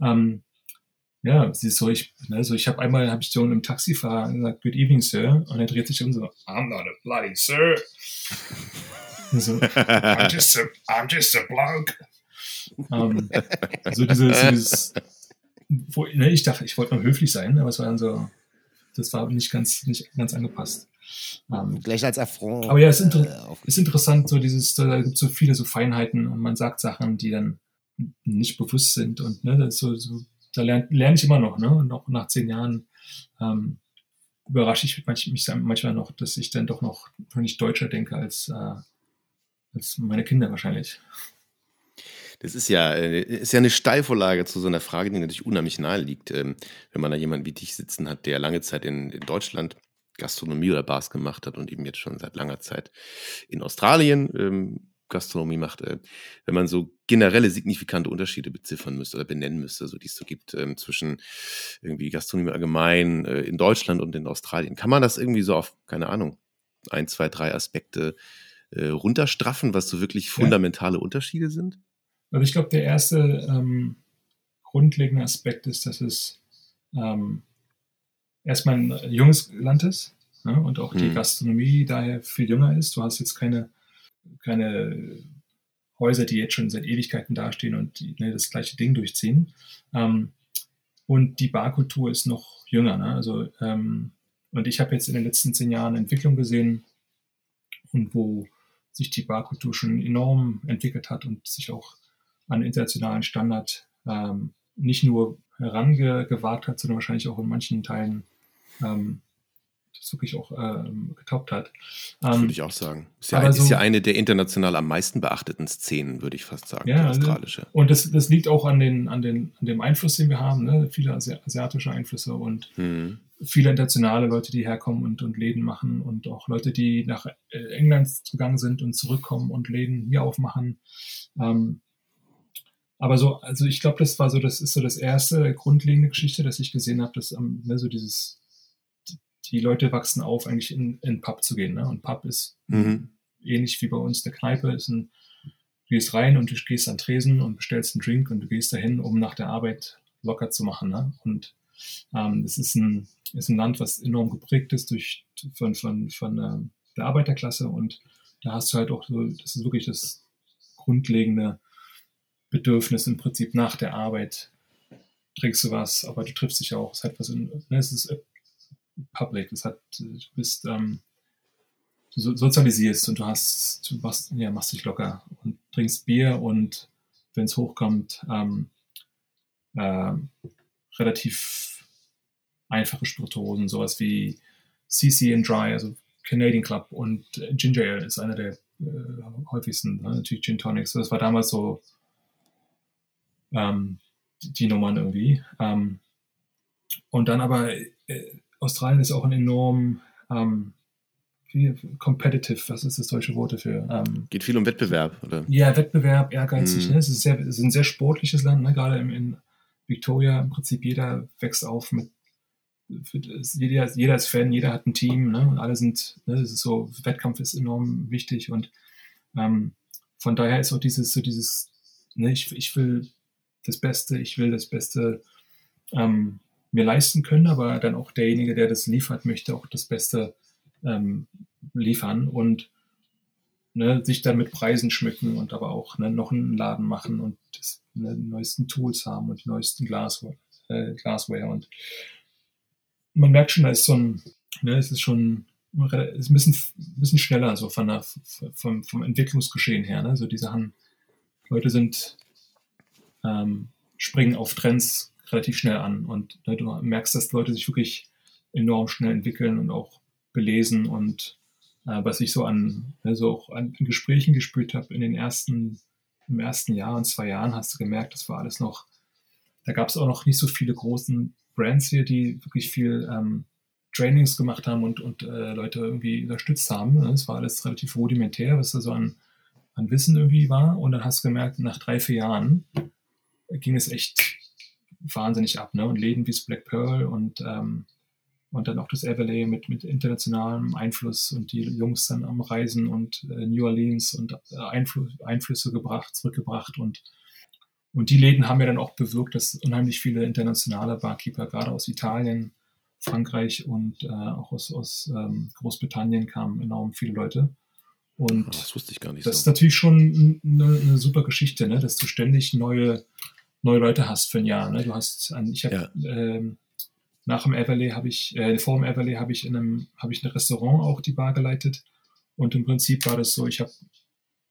ähm, ja, sie ist so, ich, ne, so ich habe einmal, habe ich so einem Taxifahrer gesagt, Good evening, Sir, und er dreht sich um so, I'm not a bloody Sir. So, I'm just a, I'm just a bloke. Ähm, so dieses, dieses wo, ne, ich dachte, ich wollte nur höflich sein, aber es war dann so, das war nicht ganz, nicht ganz angepasst. Ähm, Gleich als Affront. Aber ja, es ist inter- äh, ist interessant, so dieses, da gibt es so viele so Feinheiten und man sagt Sachen, die dann nicht bewusst sind und ne, das so, so da lerne lern ich immer noch, ne? Und auch nach zehn Jahren ähm, überrasche ich mich, mich manchmal noch, dass ich dann doch noch völlig deutscher denke als, äh, als meine Kinder wahrscheinlich. Das ist ja, äh, ist ja eine Steilvorlage zu so einer Frage, die natürlich unheimlich nahe liegt, ähm, wenn man da jemanden wie dich sitzen hat, der lange Zeit in, in Deutschland Gastronomie oder Bars gemacht hat und eben jetzt schon seit langer Zeit in Australien ähm, Gastronomie macht. Äh, wenn man so generelle signifikante Unterschiede beziffern müsste oder benennen müsste, so die es so gibt ähm, zwischen irgendwie Gastronomie allgemein äh, in Deutschland und in Australien, kann man das irgendwie so auf, keine Ahnung, ein, zwei, drei Aspekte äh, runterstraffen, was so wirklich fundamentale Unterschiede sind? Also ich glaube, der erste ähm, grundlegende Aspekt ist, dass es ähm, erstmal ein junges Land ist ne? und auch die Mhm. Gastronomie daher viel jünger ist. Du hast jetzt keine, keine Häuser, die jetzt schon seit Ewigkeiten dastehen und die, ne, das gleiche Ding durchziehen. Ähm, und die Barkultur ist noch jünger. Ne? Also, ähm, und ich habe jetzt in den letzten zehn Jahren Entwicklung gesehen und wo sich die Barkultur schon enorm entwickelt hat und sich auch an internationalen Standard ähm, nicht nur herangewagt hat, sondern wahrscheinlich auch in manchen Teilen ähm, das wirklich auch ähm, getoppt hat. Das Ähm, würde ich auch sagen. Ist ja, ein, ist so- ja eine der international am meisten beachteten Szenen, würde ich fast sagen, Ja, die also- australische. und das, das liegt auch an, den, an, den, an dem Einfluss, den wir haben, ne? viele Asi asiatische Einflüsse und Hm. viele internationale Leute, die herkommen und, und Läden machen und auch Leute, die nach äh, England gegangen sind und zurückkommen und Läden hier aufmachen. Ähm, aber so, also ich glaube, das war so, das ist so das erste grundlegende Geschichte, dass ich gesehen habe, dass ähm, ne, so dieses, die Leute wachsen auf, eigentlich in, in Pub zu gehen. Ne? Und Pub ist Mhm. ähnlich wie bei uns eine Kneipe, ist ein, du gehst rein und du gehst an Tresen und bestellst einen Drink und du gehst dahin, um nach der Arbeit locker zu machen. Ne? Und ähm, es ist ein, ist ein Land, was enorm geprägt ist durch, von, von, von ähm, der Arbeiterklasse und da hast du halt auch so, das ist wirklich das grundlegende Bedürfnis im Prinzip nach der Arbeit. Trinkst du was, aber du triffst dich auch. Es hat was in, ne, es ist public, es hat, du bist, ähm, du so- sozialisierst und du hast, du machst, ja, machst dich locker und trinkst Bier und wenn es hochkommt, ähm, ähm, relativ einfache Spirituosen, sowas wie CC and Dry, also Canadian Club und äh, Ginger Ale ist einer der äh, häufigsten, ne? natürlich Gin Tonics. Das war damals so ähm, die, die Nummern irgendwie. Ähm, und dann aber äh, Australien ist auch ein enorm ähm, wie, competitive, was ist das deutsche Wort dafür? Ähm, Geht viel um Wettbewerb, oder? ja, Wettbewerb, ehrgeizig. Mhm. Ne? Es, ist sehr, es ist ein sehr sportliches Land, ne? gerade in, in Victoria. Im Prinzip jeder wächst auf mit, jeder, jeder ist Fan, jeder hat ein Team ne? und alle sind, ne? es ist so, Wettkampf ist enorm wichtig und ähm, von daher ist auch dieses, so dieses, ne, ich, ich will das Beste, ich will das Beste ähm, mir leisten können, aber dann auch derjenige, der das liefert, möchte auch das Beste ähm, liefern und ne, sich dann mit Preisen schmücken und aber auch ne, noch einen Laden machen und das, ne, die neuesten Tools haben und die neuesten Glasware, äh, Glassware und man merkt schon, da ist so ein, ne, es ist schon ist ein bisschen, ein bisschen schneller, so von der, vom, vom Entwicklungsgeschehen her. Ne? So die Sachen, Leute sind, ähm, springen auf Trends relativ schnell an und ne, du merkst, dass Leute sich wirklich enorm schnell entwickeln und auch belesen und äh, was ich so an, also auch an, Gesprächen gespürt habe in den ersten, im ersten Jahr und zwei Jahren hast du gemerkt, das war alles noch, da gab es auch noch nicht so viele großen Brands hier, die wirklich viel ähm, Trainings gemacht haben und, und äh, Leute irgendwie unterstützt haben. Es war alles relativ rudimentär, was da so an, an Wissen irgendwie war. Und dann hast du gemerkt, nach drei, vier Jahren ging es echt wahnsinnig ab. Ne? Und Läden wie Black Pearl und, ähm, und dann auch das Everlay mit, mit internationalem Einfluss und die Jungs dann am Reisen und äh, New Orleans und äh, Einfl Einflüsse gebracht, zurückgebracht und und die Läden haben ja dann auch bewirkt, dass unheimlich viele internationale Barkeeper, gerade aus Italien, Frankreich und äh, auch aus, aus ähm, Großbritannien kamen enorm viele Leute. Und Ah, das wusste ich gar nicht das ist so. natürlich schon eine, eine super Geschichte, ne? dass du ständig neue, neue Leute hast für ein Jahr. Ne? Du hast, ein, ich habe ähm, nach dem Everlay habe ich, äh, vor dem Everlay habe ich in einem, habe ich ein Restaurant auch die Bar geleitet. Und im Prinzip war das so, ich habe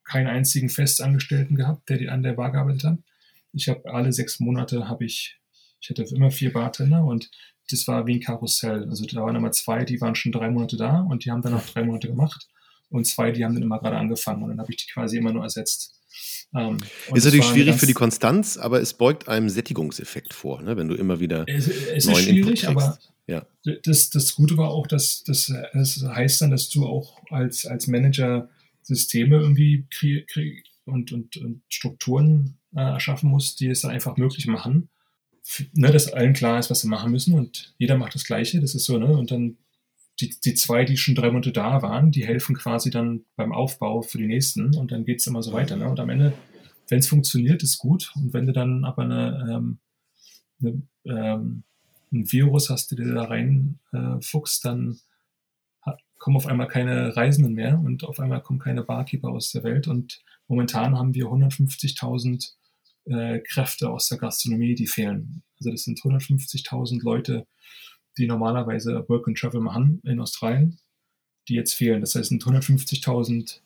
keinen einzigen Festangestellten gehabt, der die an der Bar gearbeitet hat. Ich habe alle sechs Monate habe ich, ich hatte immer vier Bartender und das war wie ein Karussell. Also da waren immer zwei, die waren schon drei Monate da und die haben dann noch drei Monate gemacht. Und zwei, die haben dann immer gerade angefangen und dann habe ich die quasi immer nur ersetzt. Ähm, Ist natürlich schwierig für die Konstanz, aber es beugt einem Sättigungseffekt vor, ne? wenn du immer wieder Es, es ist neuen schwierig, Input aber. Ja. das, das Gute war auch, dass das, das heißt dann, dass du auch als, als Manager Systeme irgendwie und, und, und Strukturen äh, erschaffen musst, die es dann einfach möglich machen, ne, dass allen klar ist, was sie machen müssen und jeder macht das Gleiche. Das ist so, ne? Und dann die, die zwei, die schon drei Monate da waren, die helfen quasi dann beim Aufbau für die nächsten und dann geht es immer so weiter. Ne? Und am Ende, wenn es funktioniert, ist gut. Und wenn du dann aber eine, ähm, eine ähm, ein Virus hast, der da rein äh, dann kommen auf einmal keine Reisenden mehr und auf einmal kommen keine Barkeeper aus der Welt. Und momentan haben wir 150.000 äh, Kräfte aus der Gastronomie, die fehlen. Also das sind 150.000 Leute, die normalerweise Work and Travel machen in Australien, die jetzt fehlen. Das heißt, es sind 150.000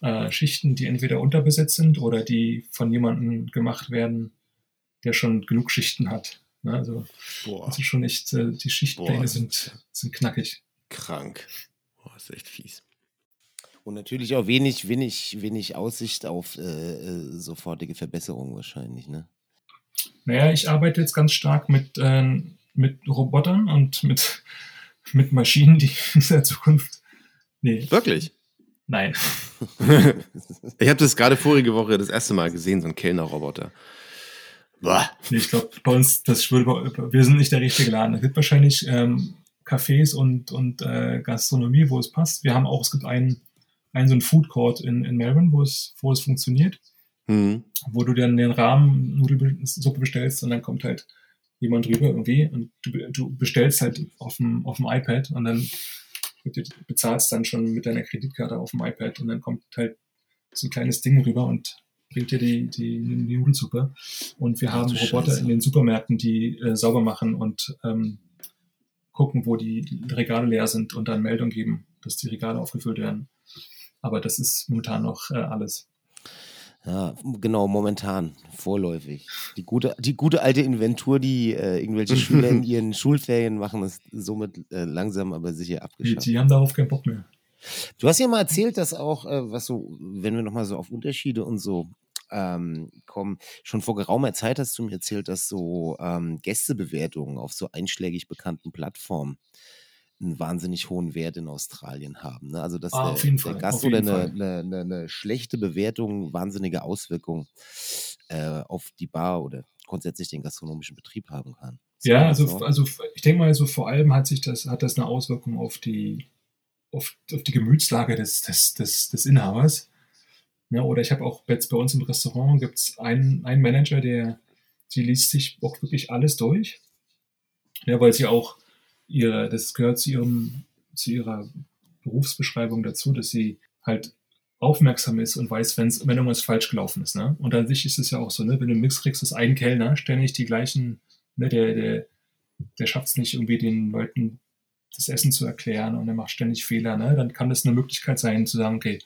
äh, Schichten, die entweder unterbesetzt sind oder die von jemandem gemacht werden, der schon genug Schichten hat. Ne? Also Boah, das ist schon echt, äh, die Schichtpläne sind, sind knackig. krank. Boah, ist echt fies. Und natürlich auch wenig, wenig, wenig Aussicht auf äh, äh, sofortige Verbesserung wahrscheinlich, ne? Naja, ich arbeite jetzt ganz stark mit, ähm, mit Robotern und mit, mit Maschinen, die in der Zukunft. Nee, Wirklich? nein. Ich habe das gerade vorige Woche das erste Mal gesehen, so ein Kellnerroboter. Nee, ich glaube, bei uns, das würde, wir sind nicht der richtige Laden. Es gibt wahrscheinlich ähm, Cafés und, und äh, Gastronomie, wo es passt. Wir haben auch, es gibt einen, einen so einen Food Court in, in Melbourne, wo es, wo es funktioniert. Hm. wo du dann den Rahmen Nudelsuppe bestellst und dann kommt halt jemand drüber irgendwie und du, du bestellst halt auf dem, auf dem iPad und dann du bezahlst dann schon mit deiner Kreditkarte auf dem iPad und dann kommt halt so ein kleines Ding rüber und bringt dir die, die, die Nudelsuppe. Und wir haben Roboter Scheiße. in den Supermärkten, die äh, sauber machen und ähm, gucken, wo die, die Regale leer sind und dann Meldung geben, dass die Regale aufgefüllt werden. Aber das ist momentan noch äh, alles. Ja, genau, momentan, vorläufig. Die gute, die gute alte Inventur, die äh, irgendwelche Schüler in ihren Schulferien machen, ist somit äh, langsam aber sicher Die, abgeschafft. die haben darauf keinen Bock mehr. Du hast ja mal erzählt, dass auch, äh, was so, wenn wir nochmal so auf Unterschiede und so ähm, kommen, schon vor geraumer Zeit hast du mir erzählt, dass so ähm, Gästebewertungen auf so einschlägig bekannten Plattformen einen wahnsinnig hohen Wert in Australien haben. Ne? Also dass Ah, der, der Gast oder eine, eine, eine, eine schlechte Bewertung wahnsinnige Auswirkungen äh, auf die Bar oder grundsätzlich den gastronomischen Betrieb haben kann. Ja, also, so? also ich denke mal, so vor allem hat sich das, hat das eine Auswirkung auf die, auf, auf die Gemütslage des, des, des, des Inhabers. Ne? Oder ich habe auch jetzt bei uns im Restaurant gibt es einen, einen Manager, der die liest sich auch wirklich alles durch. Ja, weil sie auch ihre, das gehört zu ihrem, zu ihrer Berufsbeschreibung dazu, dass sie halt aufmerksam ist und weiß, wenn's, wenn irgendwas falsch gelaufen ist. Ne? Und an sich ist es ja auch so, ne? wenn du einen Mix kriegst, dass ein Kellner ständig die gleichen, ne, der, der, der schafft es nicht irgendwie den Leuten das Essen zu erklären und er macht ständig Fehler, ne? dann kann das eine Möglichkeit sein zu sagen, okay,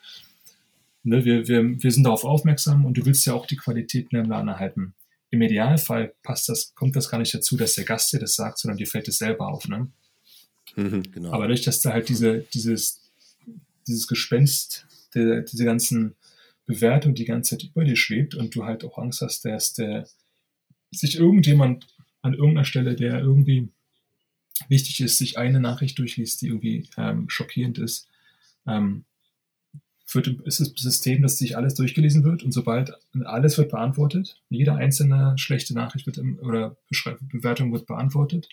ne, wir, wir, wir sind darauf aufmerksam und du willst ja auch die Qualität in deinem Laden erhalten. Im Idealfall passt das, kommt das gar nicht dazu, dass der Gast dir das sagt, sondern dir fällt es selber auf. Ne? Mhm. Genau. Aber dadurch, dass da halt diese, dieses, dieses Gespenst, der, diese ganzen Bewertung die ganze Zeit über dir schwebt und du halt auch Angst hast, dass der sich irgendjemand an irgendeiner Stelle, der irgendwie wichtig ist, sich eine Nachricht durchliest, die irgendwie ähm, schockierend ist, ähm, wird, ist das System, dass sich alles durchgelesen wird und sobald alles wird beantwortet, jede einzelne schlechte Nachricht wird im, oder Bewertung wird beantwortet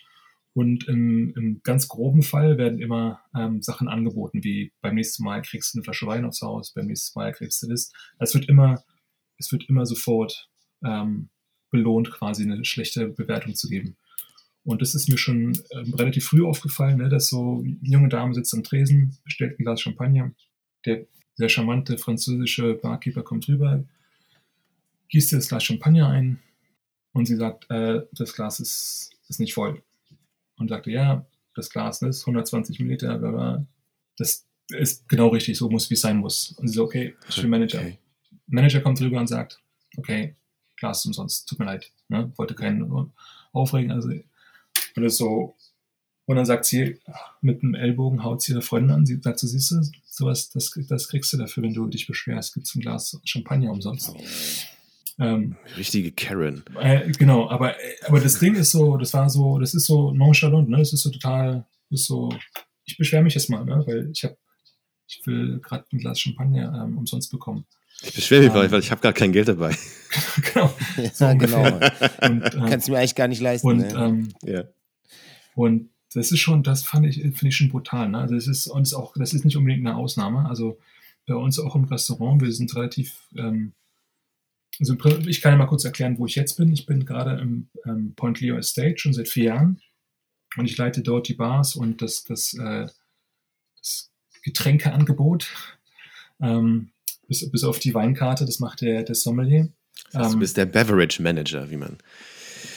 und im, im ganz groben Fall werden immer ähm, Sachen angeboten, wie beim nächsten Mal kriegst du eine Flasche Wein aufs Haus, beim nächsten Mal kriegst du das. Es wird immer, es wird immer sofort ähm, belohnt, quasi eine schlechte Bewertung zu geben. Und das ist mir schon ähm, relativ früh aufgefallen, ne, dass so junge Dame sitzt am Tresen, bestellt ein Glas Champagner. Der sehr charmante französische Barkeeper kommt rüber, gießt ihr das Glas Champagner ein und sie sagt, äh, das Glas ist, ist nicht voll. Und sagte, ja, das Glas ist 120 Milliliter, bla bla. das ist genau richtig, so muss wie es sein muss. Und sie so, okay, ich bin Manager. Okay. Manager kommt rüber und sagt, okay, Glas ist umsonst, tut mir leid, ne? wollte keinen aufregen. Also, und das so, und dann sagt sie, mit dem Ellbogen haut sie ihre Freundin an, sie sagt so, siehst du, sowas, das, das kriegst du dafür, wenn du dich beschwerst, gibt es ein Glas Champagner umsonst. Ähm, Richtige Karen. äh, genau, aber, aber das Ding ist so, das war so, das ist so nonchalant, ne? Das ist so total, das ist so, ich beschwere mich jetzt mal, ne? Weil ich habe, ich will gerade ein Glas Champagner ähm, umsonst bekommen. Ich beschwere mich, Ähm. weil weil ich habe gar kein Geld dabei. genau. So ja, genau. Und, ähm, Kannst du mir eigentlich gar nicht leisten. und, ne? ähm, Ja. Und das ist schon, das fand ich, finde ich schon brutal. Ne? Also es ist uns auch, das ist nicht unbedingt eine Ausnahme. Also bei uns auch im Restaurant, wir sind relativ, ähm, also ich kann ja mal kurz erklären, wo ich jetzt bin. Ich bin gerade im ähm, Point Leo Estate schon seit vier Jahren und ich leite dort die Bars und das, das, äh, das Getränkeangebot. Ähm, bis, bis auf die Weinkarte, das macht der, der Sommelier. Das heißt, du Ähm, bist der Beverage Manager, wie man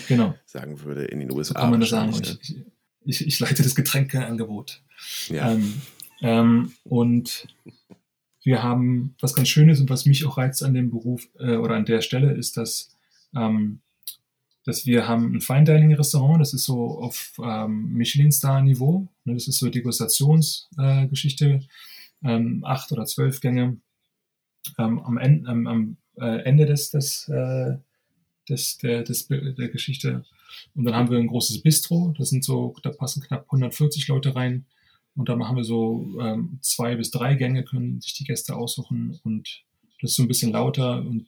genau, sagen würde in den USA. so kann man das sagen. Und ich, ich, ich leite das Getränkeangebot. Ja. Ähm, ähm, und wir haben, was ganz schön ist und was mich auch reizt an dem Beruf äh, oder an der Stelle, ist, dass, ähm, dass wir haben ein Fine Dining Restaurant, das ist so auf ähm, Michelin-Star-Niveau. Ne, das ist so Degustationsgeschichte, äh, ähm, acht oder zwölf Gänge. Ähm, am, Ende, am, am äh, Ende des, des, äh, des, der, des, der Geschichte. Und dann haben wir ein großes Bistro, das sind so, da passen knapp 140 Leute rein. Und da machen wir so ähm, zwei bis drei Gänge, können sich die Gäste aussuchen. Und das ist so ein bisschen lauter und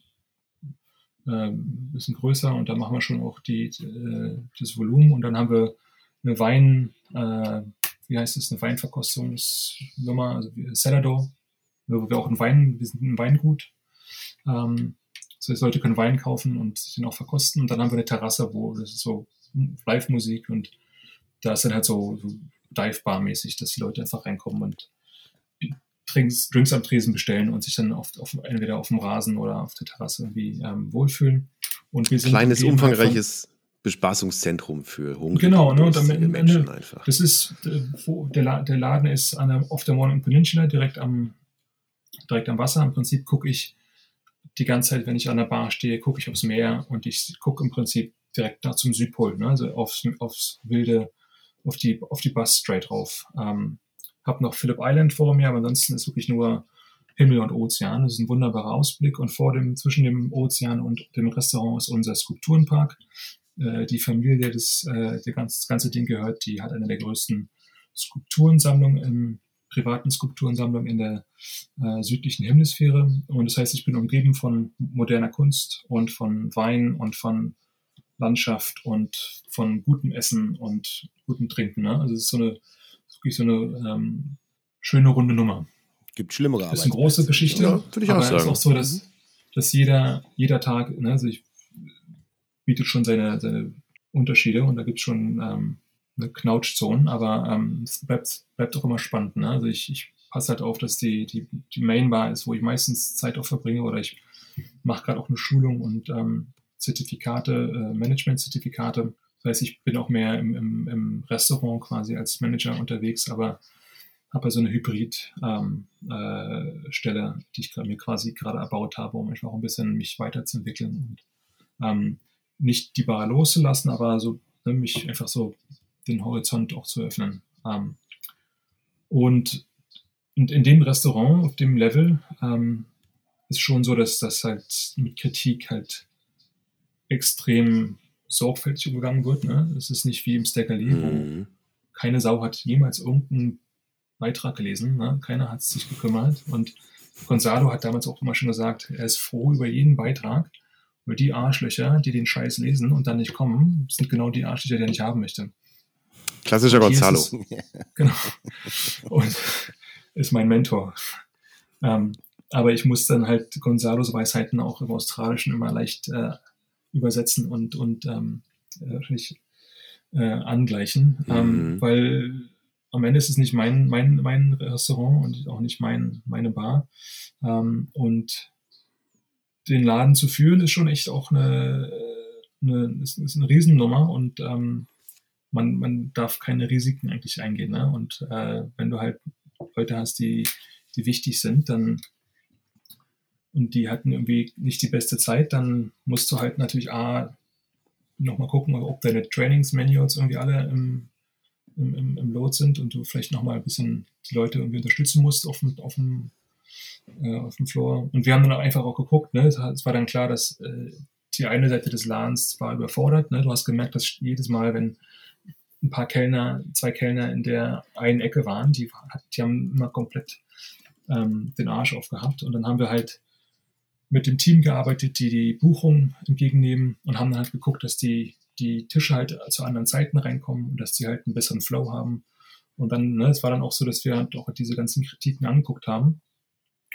ähm, ein bisschen größer. Und da machen wir schon auch die, äh, das Volumen. Und dann haben wir eine Wein, äh, wie heißt es, eine Weinverkostungsnummer, also Cellador, wo wir auch einen Wein, wir sind ein Weingut. Ähm, das Leute können Wein kaufen und sich den auch verkosten. Und dann haben wir eine Terrasse, wo das ist so Live-Musik und da ist dann halt so, so Dive-Bar-mäßig, dass die Leute einfach reinkommen und Drinks, Drinks am Tresen bestellen und sich dann auf, auf, entweder auf dem Rasen oder auf der Terrasse irgendwie ähm, wohlfühlen. Und wir sind Kleines, halt umfangreiches Bespaßungszentrum für hungrige, Genau, ne, und am Ende- Menschen einfach. Das ist, wo der, der Laden ist an der, auf der Morning Peninsula, direkt am, direkt am Wasser. Im Prinzip gucke ich die ganze Zeit, wenn ich an der Bar stehe, gucke ich aufs Meer und ich gucke im Prinzip direkt da zum Südpol, ne? also aufs, aufs wilde, auf die, auf die Bus straight drauf. Ähm, hab noch Phillip Island vor mir, aber ansonsten ist wirklich nur Himmel und Ozean. Das ist ein wunderbarer Ausblick und vor dem, zwischen dem Ozean und dem Restaurant ist unser Skulpturenpark. Äh, die Familie, das, äh, der ganz, das ganze Ding gehört, die hat eine der größten Skulpturensammlungen im privaten Skulpturensammlung in der äh, südlichen Hemisphäre. Und das heißt, ich bin umgeben von moderner Kunst und von Wein und von Landschaft und von gutem Essen und gutem Trinken. Ne? Also es ist so eine wirklich so eine ähm, schöne runde Nummer. Gibt schlimmere Das ist eine Arbeit. große Geschichte. Ja, würde ich auch aber es ist sagen. auch so, dass, dass jeder, jeder Tag, ne, also ich bietet schon seine, seine Unterschiede und da gibt es schon ähm, eine Knautschzonen, aber ähm, es bleibt, bleibt auch immer spannend. Ne? Also ich, ich passe halt auf, dass die, die, die Mainbar ist, wo ich meistens Zeit auch verbringe oder ich mache gerade auch eine Schulung und ähm, Zertifikate, äh, Management-Zertifikate. Das heißt, ich bin auch mehr im, im, im Restaurant quasi als Manager unterwegs, aber habe so eine Hybrid-Stelle, äh, Stelle, die ich mir quasi gerade erbaut habe, um einfach auch ein bisschen mich weiterzuentwickeln und ähm, nicht die Bar loszulassen, aber so ne, mich einfach so den Horizont auch zu öffnen. Ähm, und, und in dem Restaurant, auf dem Level, ähm, ist schon so, dass das halt mit Kritik halt extrem sorgfältig umgegangen wird. Ne? Es ist nicht wie im Staggerly, wo Mhm. keine Sau hat jemals irgendeinen Beitrag gelesen. Ne? Keiner hat sich gekümmert. Und Gonzalo hat damals auch immer schon gesagt, er ist froh über jeden Beitrag. Weil die Arschlöcher, die den Scheiß lesen und dann nicht kommen, sind genau die Arschlöcher, die er nicht haben möchte. Klassischer Gonzalo. es- Genau. Und ist mein Mentor. Ähm, aber ich muss dann halt Gonzalos Weisheiten auch im Australischen immer leicht äh, übersetzen und, und ähm, äh, wahrscheinlich, äh, angleichen, ähm, Mhm. weil am Ende ist es nicht mein, mein, mein Restaurant und auch nicht mein, meine Bar. Ähm, und den Laden zu führen ist schon echt auch eine, eine, ist, ist eine Riesennummer und ähm, man, man darf keine Risiken eigentlich eingehen. Ne? Und äh, wenn du halt Leute hast, die, die wichtig sind, dann und die hatten irgendwie nicht die beste Zeit, dann musst du halt natürlich A, nochmal gucken, ob deine Trainingsmanuals irgendwie alle im, im, im, Load sind und du vielleicht nochmal ein bisschen die Leute irgendwie unterstützen musst auf dem, auf dem, äh, auf dem Floor. Und wir haben dann auch einfach auch geguckt, ne? es, war dann klar, dass äh, die eine Seite des Ladens war überfordert. Ne? Du hast gemerkt, dass jedes Mal, wenn ein paar Kellner, zwei Kellner in der einen Ecke waren, die, die haben immer komplett ähm, den Arsch aufgehabt. Und dann haben wir halt mit dem Team gearbeitet, die die Buchung entgegennehmen und haben dann halt geguckt, dass die, die Tische halt zu anderen Zeiten reinkommen und dass die halt einen besseren Flow haben. Und dann, ne, es war dann auch so, dass wir halt auch diese ganzen Kritiken angeguckt haben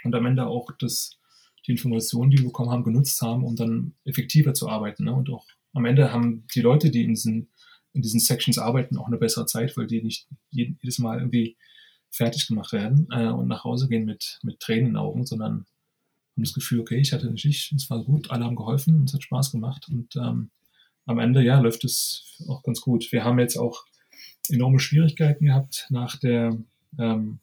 und am Ende auch das, die Informationen, die wir bekommen haben, genutzt haben, um dann effektiver zu arbeiten. Ne? Und auch am Ende haben die Leute, die in diesen, in diesen Sections arbeiten, auch eine bessere Zeit, weil die nicht jedes Mal irgendwie fertig gemacht werden äh, und nach Hause gehen mit, mit Tränen in den Augen, sondern haben das Gefühl, okay, ich hatte eine Schicht, es war gut, alle haben geholfen, es hat Spaß gemacht und ähm, am Ende, ja, läuft es auch ganz gut. Wir haben jetzt auch enorme Schwierigkeiten gehabt nach der, ähm,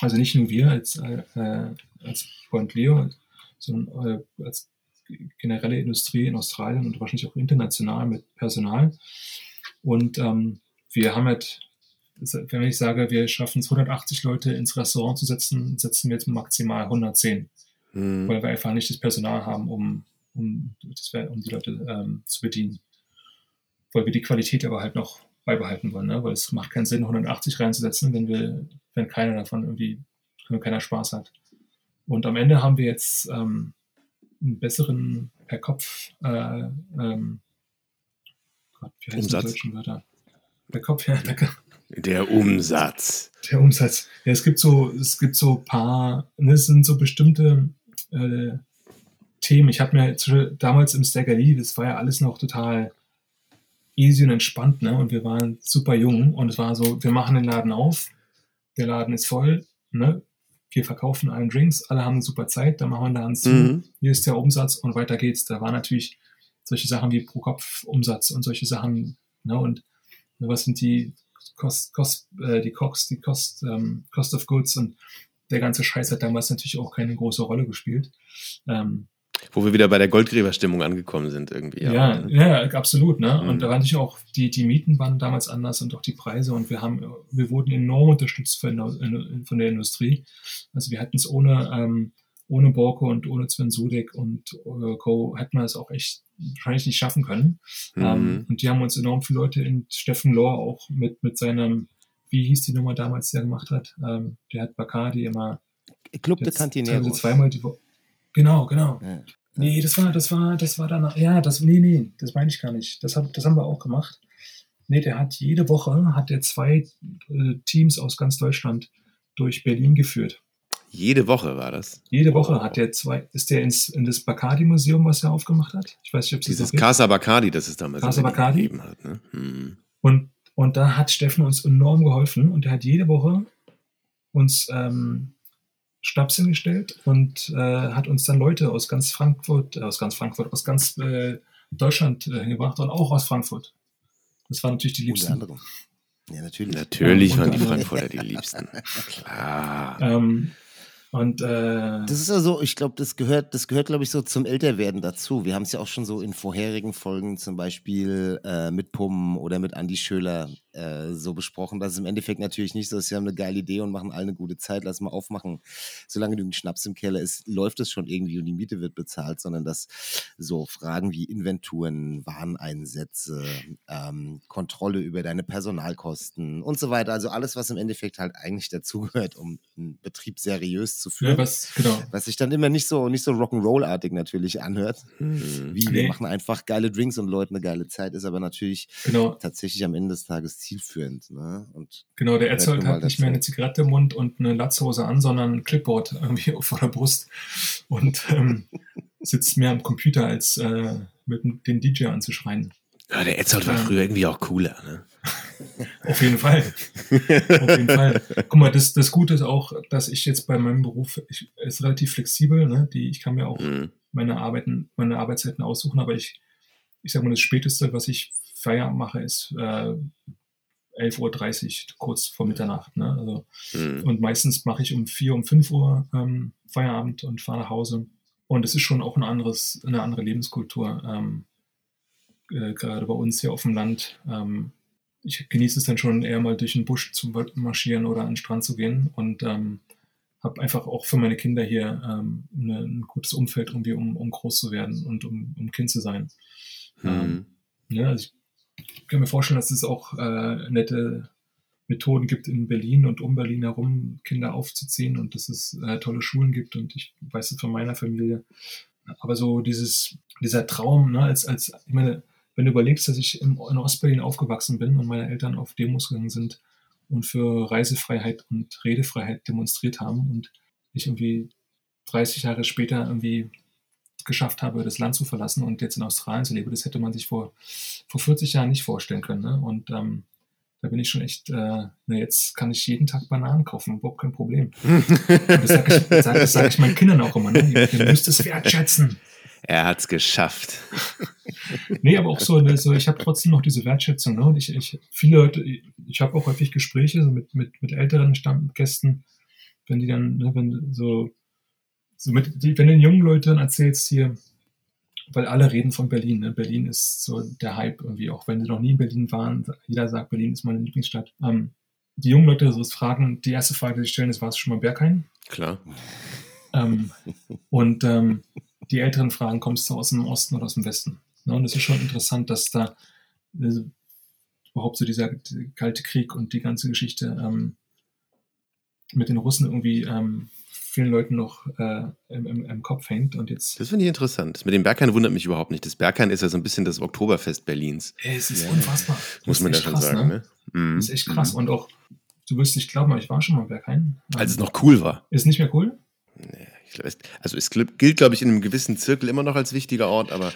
also nicht nur wir als, äh, äh, als Point Leo, sondern äh, als generelle Industrie in Australien und wahrscheinlich auch international mit Personal. Und ähm, wir haben halt, wenn ich sage, wir schaffen es 180 Leute ins Restaurant zu setzen, setzen wir jetzt maximal 110 Mhm. weil wir einfach nicht das Personal haben, um, um, das, um die Leute ähm, zu bedienen. Weil wir die Qualität aber halt noch beibehalten wollen, ne? weil es macht keinen Sinn, 180 reinzusetzen, wenn wir, wenn keiner davon irgendwie, wenn keiner Spaß hat. Und am Ende haben wir jetzt ähm, einen besseren per Kopf, äh, ähm, Gott, wie heißt Umsatz? deutschen Wörter? Per Kopf, ja, danke Der Umsatz. der Umsatz. Ja, es gibt so, es gibt so paar, ne, es sind so bestimmte äh, Themen. Ich habe mir damals im Staggerly, das war ja alles noch total easy und entspannt, ne? Und wir waren super jung und es war so, wir machen den Laden auf, der Laden ist voll, ne? Wir verkaufen allen Drinks, alle haben eine super Zeit, dann machen wir den Laden zu, Mhm. hier ist der Umsatz und weiter geht's. Da war natürlich solche Sachen wie Pro-Kopf-Umsatz und solche Sachen, ne? Und was sind die Cost, Cost, äh, die Cost, die Cost, ähm, Cost of Goods und der ganze Scheiß hat damals natürlich auch keine große Rolle gespielt. Ähm, Wo wir wieder bei der Goldgräberstimmung angekommen sind irgendwie. ja, ja, absolut. Ne? Mhm. Und da waren natürlich auch, die, die Mieten waren damals anders und auch die Preise und wir haben, wir wurden enorm unterstützt von der, von der Industrie. Also wir hätten es ohne, ähm, ohne Borko und ohne Sven Sudek und äh, Co. hätten wir es auch echt wahrscheinlich nicht schaffen können. Ähm, Mhm. und die haben uns enorm viele Leute in Steffen Lohr auch mit, mit seinem, wie hieß die Nummer damals, die er gemacht hat? Ähm, der hat Bacardi immer Club de Cantineros. zweimal die Woche. Genau, genau. Ja. Nee, das war, das war, das war danach. Ja, das, nee, nee, das meine ich gar nicht. Das, hab, das haben wir auch gemacht. Nee, der hat jede Woche hat er zwei äh, Teams aus ganz Deutschland durch Berlin geführt. Jede Woche war das. Jede Woche hat der zwei, ist der ins, in das Bacardi-Museum, was er aufgemacht hat. Ich weiß nicht, ob es das Dieses. Casa Bacardi, das es damals Casa Bacardi? gegeben hat. Ne? Hm. Und, und da hat Steffen uns enorm geholfen und er hat jede Woche uns ähm, Schnaps hingestellt und äh, hat uns dann Leute aus ganz Frankfurt, äh, aus ganz Frankfurt, aus ganz äh, Deutschland äh, hingebracht und auch aus Frankfurt. Das waren natürlich die Unter Liebsten. anderem. Ja, natürlich. Natürlich Ja, waren die Frankfurter die Liebsten. Klar. Ähm, und äh, Das ist ja so, ich glaube, das gehört, das gehört, glaube ich, so zum Älterwerden dazu. Wir haben es ja auch schon so in vorherigen Folgen, zum Beispiel äh, mit Pum oder mit Andy Schöler, äh, so besprochen, dass es im Endeffekt natürlich nicht so ist, wir haben eine geile Idee und machen alle eine gute Zeit, lass mal aufmachen. Solange genügend Schnaps im Keller ist, läuft es schon irgendwie und die Miete wird bezahlt, sondern dass so Fragen wie Inventuren, Wareneinsätze, ähm, Kontrolle über deine Personalkosten und so weiter, also alles, was im Endeffekt halt eigentlich dazugehört, um einen Betrieb seriös zu führen ja, was, genau. was sich dann immer nicht so nicht so Rock'n'Roll-artig natürlich anhört. Hm. Wie, Nee. wir machen einfach geile Drinks und Leuten eine geile Zeit, ist aber natürlich Genau, tatsächlich am Ende des Tages zielführend. Ne? Und genau. Der mal hat nicht mehr eine Zigarette im Mund und eine Latzhose an, sondern ein Clipboard irgendwie vor der Brust und ähm, sitzt mehr am Computer, als äh, mit dem- DJ anzuschreien. Ja, der Etzold war Ja. früher irgendwie auch cooler. Ne? Auf jeden Fall. Auf jeden Fall. Guck mal, das, das Gute ist auch, dass ich jetzt bei meinem Beruf, ich, es ist relativ flexibel, ne? Die, ich kann mir auch Hm. meine Arbeiten, meine Arbeitszeiten aussuchen, aber ich, ich sag mal, das Späteste, was ich Feierabend mache, ist äh, 11.30 Uhr, kurz vor Mitternacht. Ne? Also, Hm. und meistens mache ich um 4, um 5 Uhr ähm, Feierabend und fahre nach Hause. Und es ist schon auch ein anderes, eine andere Lebenskultur. Ähm, äh, gerade bei uns hier auf dem Land. Ähm, ich genieße es dann schon eher mal durch den Busch zu marschieren oder an den Strand zu gehen und ähm, habe einfach auch für meine Kinder hier ähm, eine, ein gutes Umfeld, irgendwie, um, um groß zu werden und um, um Kind zu sein. Hm. Ja, also ich kann mir vorstellen, dass es auch äh, nette Methoden gibt in Berlin und um Berlin herum, Kinder aufzuziehen und dass es äh, tolle Schulen gibt und ich weiß es von meiner Familie. Aber so dieses, dieser Traum, ne, als, als, ich meine, wenn du überlegst, dass ich im, in Ostberlin aufgewachsen bin und meine Eltern auf Demos gegangen sind und für Reisefreiheit und Redefreiheit demonstriert haben und ich irgendwie 30 Jahre später irgendwie geschafft habe, das Land zu verlassen und jetzt in Australien zu leben, das hätte man sich vor, vor 40 Jahren nicht vorstellen können. Ne? Und ähm, da bin ich schon echt, äh, na jetzt kann ich jeden Tag Bananen kaufen, überhaupt kein Problem. Das sage ich, das sag, das sag ich meinen Kindern auch immer, ne? ihr, ihr müsst es wertschätzen. Er hat's geschafft. Nee, aber auch so, ne, so ich habe trotzdem noch diese Wertschätzung. Ne? Und ich, ich, viele Leute, ich habe auch häufig Gespräche so mit, mit, mit älteren Stammgästen, wenn die dann, ne, wenn so, so mit, die, wenn du den jungen Leuten erzählst hier, weil alle reden von Berlin. Ne? Berlin ist so der Hype irgendwie, auch wenn sie noch nie in Berlin waren. Jeder sagt, Berlin ist meine Lieblingsstadt. Ähm, die jungen Leute so fragen, die erste Frage, die sie stellen, ist, warst du schon mal in Berghain? Klar. Ähm, und ähm, die älteren Fragen, kommst du aus dem Osten oder aus dem Westen? Ne, und es ist schon interessant, dass da äh, überhaupt so dieser Kalte Krieg und die ganze Geschichte ähm, mit den Russen irgendwie ähm, vielen Leuten noch äh, im, im, im Kopf hängt. Und jetzt, Das finde ich interessant. Das mit dem Berghain wundert mich überhaupt nicht. Das Berghain ist ja so ein bisschen das Oktoberfest Berlins. es ist Ja. unfassbar. Muss Das man ist ja schon krass, sagen. Ne? Mhm. Das ist echt krass. Mhm. Und auch, du wirst nicht glauben, aber ich war schon mal in Berghain. Als es Ähm, noch cool war. Ist nicht mehr cool? Es- Also es gilt, glaube ich, in einem gewissen Zirkel immer noch als wichtiger Ort, aber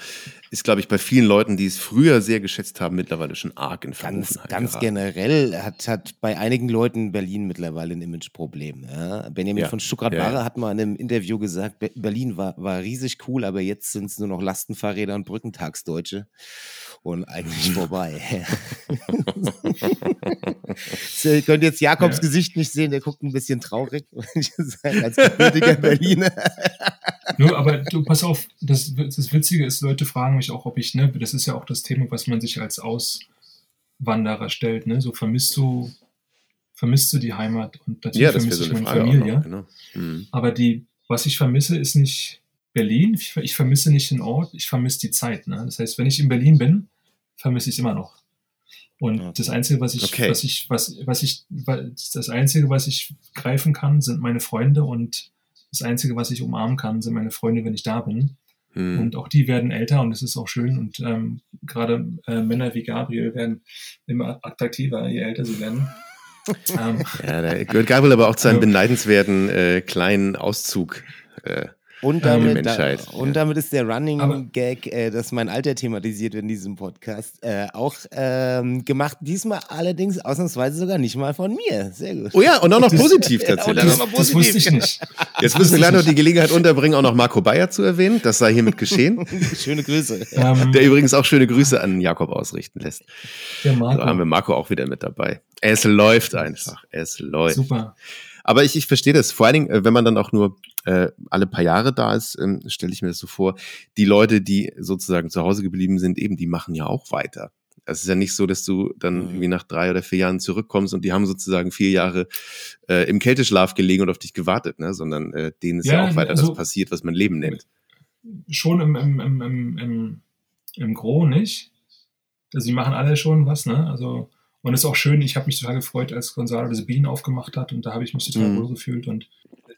ist, glaube ich, bei vielen Leuten, die es früher sehr geschätzt haben, mittlerweile schon arg in ganz, Verrufenheit ganz geraten. generell hat, hat bei einigen Leuten Berlin mittlerweile ein Imageproblem. Ja? Benjamin Ja. von Stuttgart-Barre Ja, hat mal in einem Interview gesagt, Be Berlin war, war riesig cool, aber jetzt sind es nur noch Lastenfahrräder und Brückentagsdeutsche. Und eigentlich vorbei. So, Ihr könnt jetzt Jakobs Ja. Gesicht nicht sehen, der guckt ein bisschen traurig, als gebürtiger Berliner. Nur, aber du, pass auf, das, das Witzige ist, Leute fragen mich auch, ob ich, ne, das ist ja auch das Thema, was man sich als Auswanderer stellt, ne, so vermisst du, vermisst du die Heimat und natürlich Ja, vermisse so ich eine meine Frage Familie, auch noch. Genau. Mhm. aber die, was ich vermisse, ist nicht Berlin, ich, ich vermisse nicht den Ort, ich vermisse die Zeit, ne, das heißt, wenn ich in Berlin bin, vermisse ich es immer noch. Und Okay. das Einzige, was ich, Okay. was ich, was, was ich, das Einzige, was ich greifen kann, sind meine Freunde und das Einzige, was ich umarmen kann, sind meine Freunde, wenn ich da bin. Mhm. Und auch die werden älter und das ist auch schön. Und ähm, gerade äh, Männer wie Gabriel werden immer attraktiver, je älter sie werden. ähm, Ja, da gehört Gabriel aber auch zu einem Also- beneidenswerten äh, kleinen Auszug. Äh, Und damit, da, Menschheit, und ja. damit ist der Running Aber- Gag, äh, das mein Alter thematisiert wird in diesem Podcast, äh, auch ähm, gemacht. Diesmal allerdings ausnahmsweise sogar nicht mal von mir. Sehr gut. oh ja, und auch noch positiv tatsächlich. das- das, das wusste ich nicht. Jetzt müssen wir gleich noch die Gelegenheit unterbringen, auch noch Marco Bayer zu erwähnen. Das sei hiermit geschehen. Schöne Grüße. Ähm, Der übrigens auch schöne Grüße an Jakob ausrichten lässt. der So haben wir Marco. Marco auch wieder mit dabei. Es läuft einfach. Es läuft. Super. Aber ich, ich verstehe das. Vor allen Dingen, äh, wenn man dann auch nur äh, alle paar Jahre da ist, ähm, stelle ich mir das so vor, die Leute, die sozusagen zu Hause geblieben sind, eben, die machen ja auch weiter. Es ist ja nicht so, dass du dann Mhm. irgendwie nach drei oder vier Jahren zurückkommst und die haben sozusagen vier Jahre äh, im Kälteschlaf gelegen und auf dich gewartet, ne? sondern äh, denen ist ja, Ja, auch weiter also- das passiert, was man Leben nennt. Schon im, im, im, im, im, im Gro nicht. Also die machen alle schon was, ne? Also, und es ist auch schön, ich habe mich total gefreut, als Gonzalo das Bienen aufgemacht hat und da habe ich mich total Mhm. wohl gefühlt und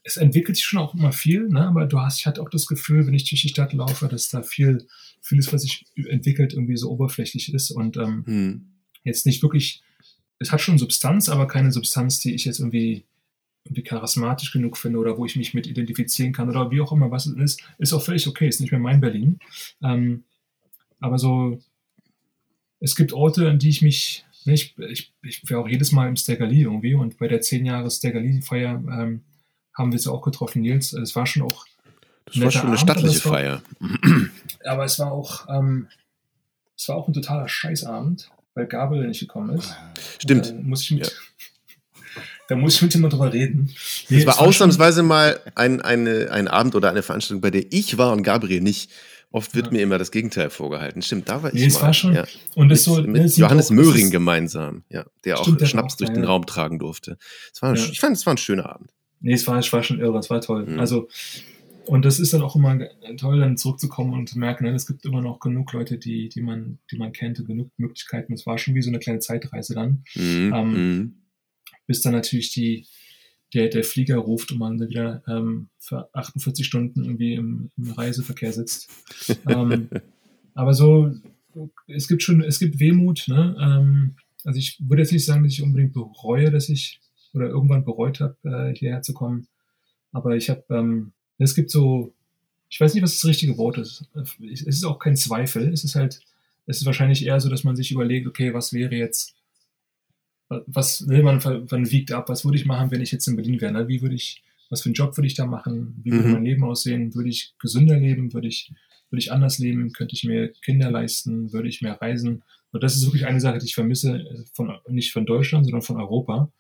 es entwickelt sich schon auch immer viel, ne? aber du hast, ich hatte auch das Gefühl, wenn ich durch die Stadt laufe, dass da viel, vieles, was sich entwickelt, irgendwie so oberflächlich ist und ähm, Hm. jetzt nicht wirklich, es hat schon Substanz, aber keine Substanz, die ich jetzt irgendwie, irgendwie charismatisch genug finde oder wo ich mich mit identifizieren kann oder wie auch immer, was es ist, ist auch völlig okay, ist nicht mehr mein Berlin. Ähm, aber so, es gibt Orte, an die ich mich, ne, ich, ich, ich wäre auch jedes Mal im Stegali irgendwie und bei der 10 Jahre Stegali-Feier ähm, haben wir sie auch getroffen, Nils. Es war schon auch Das war schon eine Abend, stattliche aber war- Feier. aber es war auch, ähm, es war auch ein totaler Scheißabend, weil Gabriel nicht gekommen ist. Stimmt. Da muss ich mit, da muss ich mit ihm mal drüber reden. Nee, Es war schon- ausnahmsweise mal ein, eine, ein Abend oder eine Veranstaltung, bei der ich war und Gabriel nicht. Oft wird Ja. mir immer das Gegenteil vorgehalten. Stimmt, da war ich Nee, es war schon- ja. Und das so, mit, ne, mit Johannes auch, Möhring gemeinsam, ja, der auch Stimmt, war Schnaps auch durch den ja. Raum tragen durfte. Es war, ein- Ja. Ich fand, es war ein schöner Abend. Nee, es war, es war schon irre, es war toll. Mhm. Also, und das ist dann auch immer toll, dann zurückzukommen und zu merken, ne, es gibt immer noch genug Leute, die, die, man, die man kennt und genug Möglichkeiten. Es war schon wie so eine kleine Zeitreise dann, Mhm. Ähm, mhm. bis dann natürlich die, der, der Flieger ruft und man dann wieder ähm, für 48 Stunden irgendwie im, im Reiseverkehr sitzt. ähm, aber so, es gibt schon, es gibt Wehmut, ne? Ähm, also ich würde jetzt nicht sagen, dass ich unbedingt bereue, dass ich oder irgendwann bereut habe, äh, hierher zu kommen. Aber ich habe, ähm, es gibt so, ich weiß nicht, was das richtige Wort ist. Es ist auch kein Zweifel. Es ist halt, es ist wahrscheinlich eher so, dass man sich überlegt, okay, was wäre jetzt, was will man, man wiegt ab, was würde ich machen, wenn ich jetzt in Berlin wäre? Ne? Wie würde ich, was für einen Job würde ich da machen? Wie würde Mhm. mein Leben aussehen? Würde ich gesünder leben? Würde ich, würde ich anders leben? Könnte ich mir Kinder leisten? Würde ich mehr reisen? Und das ist wirklich eine Sache, die ich vermisse, äh, von, nicht von Deutschland, sondern von Europa.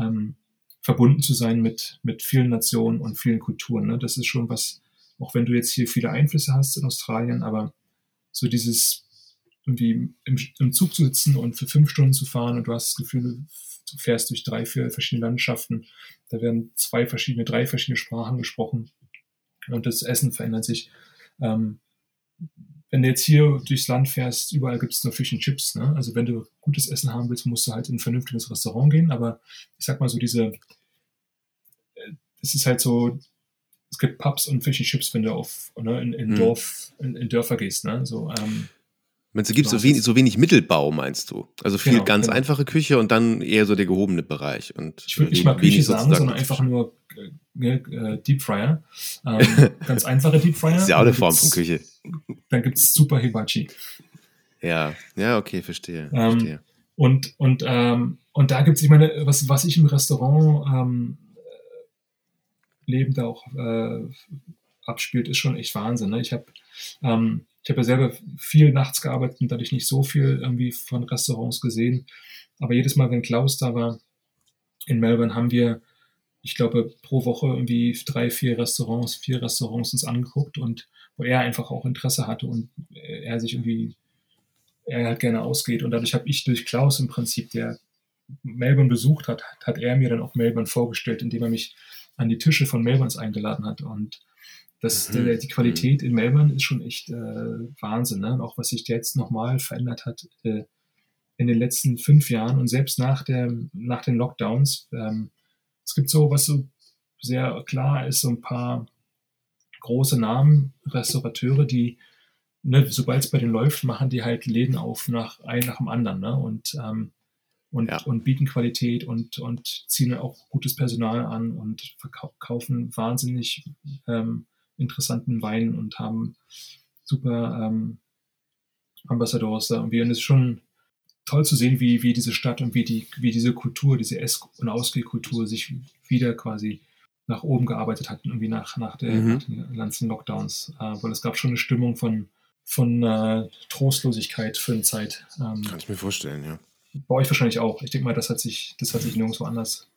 Ähm, verbunden zu sein mit, mit vielen Nationen und vielen Kulturen. Ne? Das ist schon was, auch wenn du jetzt hier viele Einflüsse hast in Australien, aber so dieses irgendwie im, im Zug zu sitzen und für fünf Stunden zu fahren und du hast das Gefühl, du fährst durch drei, vier verschiedene Landschaften, da werden zwei verschiedene, drei verschiedene Sprachen gesprochen und das Essen verändert sich. Ähm, wenn du jetzt hier durchs Land fährst, überall gibt es nur Fish and Chips. Ne? Also wenn du gutes Essen haben willst, musst du halt in ein vernünftiges Restaurant gehen. Aber ich sag mal so diese, äh, es ist halt so, es gibt Pubs und Fish and Chips, wenn du auf ne, in, in Mhm. Dorf, in, in Dörfer gehst. Ne? So, ähm, Meinst du, gibt Du so wenig, so wenig Mittelbau, meinst du? Also viel Genau, ganz genau. einfache Küche und dann eher so der gehobene Bereich. Und ich würde nicht wenig- mal Küche sagen, sondern einfach nur äh, ne, äh, Deep Fryer. Ähm, ganz einfache Deep Fryer. Das ist ja auch eine Form von Küche. Dann gibt es Super Hibachi. Ja, ja, okay, verstehe. Ähm, verstehe. Und, und, ähm, und da gibt es, ich meine, was, was ich im Restaurant ähm, Leben da auch äh, abspielt, ist schon echt Wahnsinn. Ne? Ich habe ähm, ich hab ja selber viel nachts gearbeitet und dadurch nicht so viel irgendwie von Restaurants gesehen. Aber jedes Mal, wenn Klaus da war in Melbourne, haben wir, ich glaube, pro Woche irgendwie drei, vier Restaurants, vier Restaurants uns angeguckt und wo er einfach auch Interesse hatte und er sich irgendwie er halt gerne ausgeht. Und dadurch habe ich durch Klaus im Prinzip, der Melbourne besucht hat, hat er mir dann auch Melbourne vorgestellt, indem er mich an die Tische von Melbournes eingeladen hat. Und das, Mhm. der, die Qualität in Melbourne ist schon echt äh, Wahnsinn. Ne? Und auch was sich jetzt nochmal verändert hat äh, in den letzten fünf Jahren und selbst nach, der, nach den Lockdowns. Ähm, es gibt so, was so sehr klar ist, so ein paar große Namen, Restaurateure, die ne, sobald es bei denen läuft, machen die halt Läden auf nach ein nach dem anderen. Ne? Und ähm, und, Ja. und bieten Qualität und, und ziehen auch gutes Personal an und verkaufen wahnsinnig ähm, interessanten Wein und haben super ähm, Ambassadors da irgendwie. Und es ist schon toll zu sehen, wie, wie diese Stadt und wie, die, wie diese Kultur, diese Ess- und Ausgehkultur sich wieder quasi nach oben gearbeitet hat, irgendwie nach, nach, der, Mhm. nach den ganzen Lockdowns. Äh, weil es gab schon eine Stimmung von, von äh, Trostlosigkeit für eine Zeit. Ähm, Kann ich mir vorstellen, ja. bei euch wahrscheinlich auch. Ich denke mal, das hat sich, das hat sich nirgendwo anders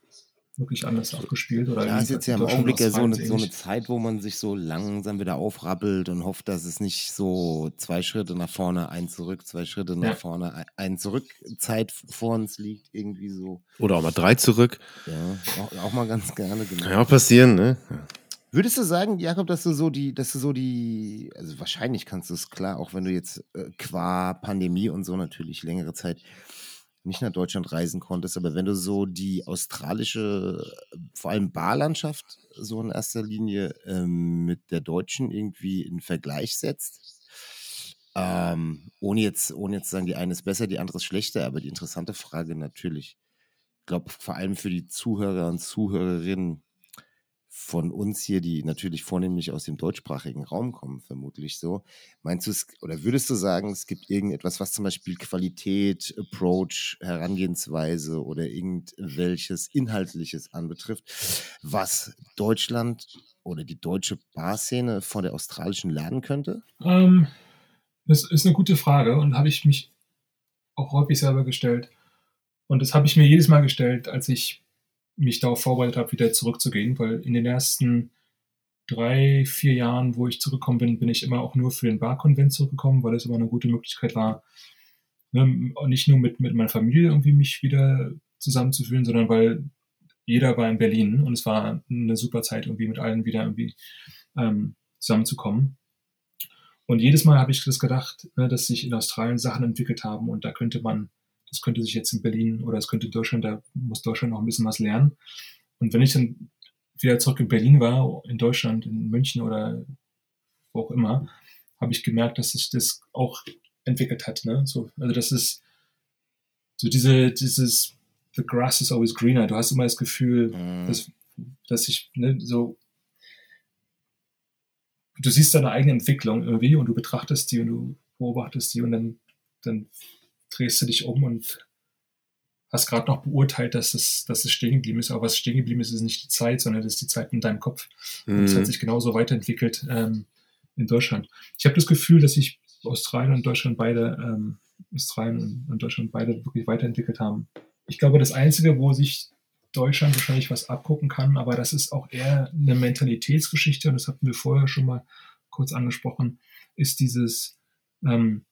wirklich anders abgespielt. Oder Ja, ist jetzt ja im Augenblick ja so eine, so eine. Zeit, wo man sich so langsam wieder aufrappelt und hofft, dass es nicht so zwei Schritte nach vorne, ein zurück, zwei Schritte nach Ja. vorne, ein- zurück Zeit vor uns liegt, irgendwie so. Oder auch mal drei zurück. Ja, auch, auch mal ganz gerne genau. Kann ja auch passieren, ne? Würdest du sagen, Jakob, dass du so die, dass du so die, also wahrscheinlich kannst du es klar, auch wenn du jetzt äh, qua Pandemie und so natürlich längere Zeit nicht nach Deutschland reisen konntest, aber wenn du so die australische, äh, vor allem Barlandschaft so in erster Linie ähm, mit der deutschen irgendwie in Vergleich setzt, ähm, ohne jetzt, ohne jetzt zu sagen, die eine ist besser, die andere ist schlechter, aber die interessante Frage natürlich, ich glaube vor allem für die Zuhörer und Zuhörerinnen, von uns hier, die natürlich vornehmlich aus dem deutschsprachigen Raum kommen, vermutlich so. Meinst du es, oder würdest du sagen, es gibt irgendetwas, was zum Beispiel Qualität, Approach, Herangehensweise oder irgendwelches Inhaltliches anbetrifft, was Deutschland oder die deutsche Barszene von der australischen lernen könnte? Ähm, das ist eine gute Frage und habe ich mich auch häufig selber gestellt. Und das habe ich mir jedes Mal gestellt, als ich mich darauf vorbereitet habe, wieder zurückzugehen, weil in den ersten drei, vier Jahren, wo ich zurückgekommen bin, bin ich immer auch nur für den Barkonvent zurückgekommen, weil es immer eine gute Möglichkeit war, ne, nicht nur mit, mit meiner Familie irgendwie mich wieder zusammenzufühlen, sondern weil jeder war in Berlin und es war eine super Zeit, irgendwie mit allen wieder irgendwie ähm, zusammenzukommen. Und jedes Mal habe ich das gedacht, ne, dass sich in Australien Sachen entwickelt haben und da könnte man, das könnte sich jetzt in Berlin oder es könnte in Deutschland, da muss Deutschland noch ein bisschen was lernen. Und wenn ich dann wieder zurück in Berlin war, in Deutschland, in München oder wo auch immer, habe ich gemerkt, dass sich das auch entwickelt hat. Ne? So, also das ist so diese, dieses The grass is always greener. Du hast immer das Gefühl, Mhm. dass, dass ich ne, so du siehst deine eigene Entwicklung irgendwie und du betrachtest die und du beobachtest die und dann, dann drehst du dich um und hast gerade noch beurteilt, dass es, dass es stehen geblieben ist. Aber was stehen geblieben ist, ist nicht die Zeit, sondern das ist die Zeit in deinem Kopf. Und es Mhm. hat sich genauso weiterentwickelt ähm, in Deutschland. Ich habe das Gefühl, dass sich Australien und Deutschland beide, ähm, Australien und, und Deutschland beide wirklich weiterentwickelt haben. Ich glaube, das Einzige, wo sich Deutschland wahrscheinlich was abgucken kann, aber das ist auch eher eine Mentalitätsgeschichte und das hatten wir vorher schon mal kurz angesprochen, ist dieses, ähm,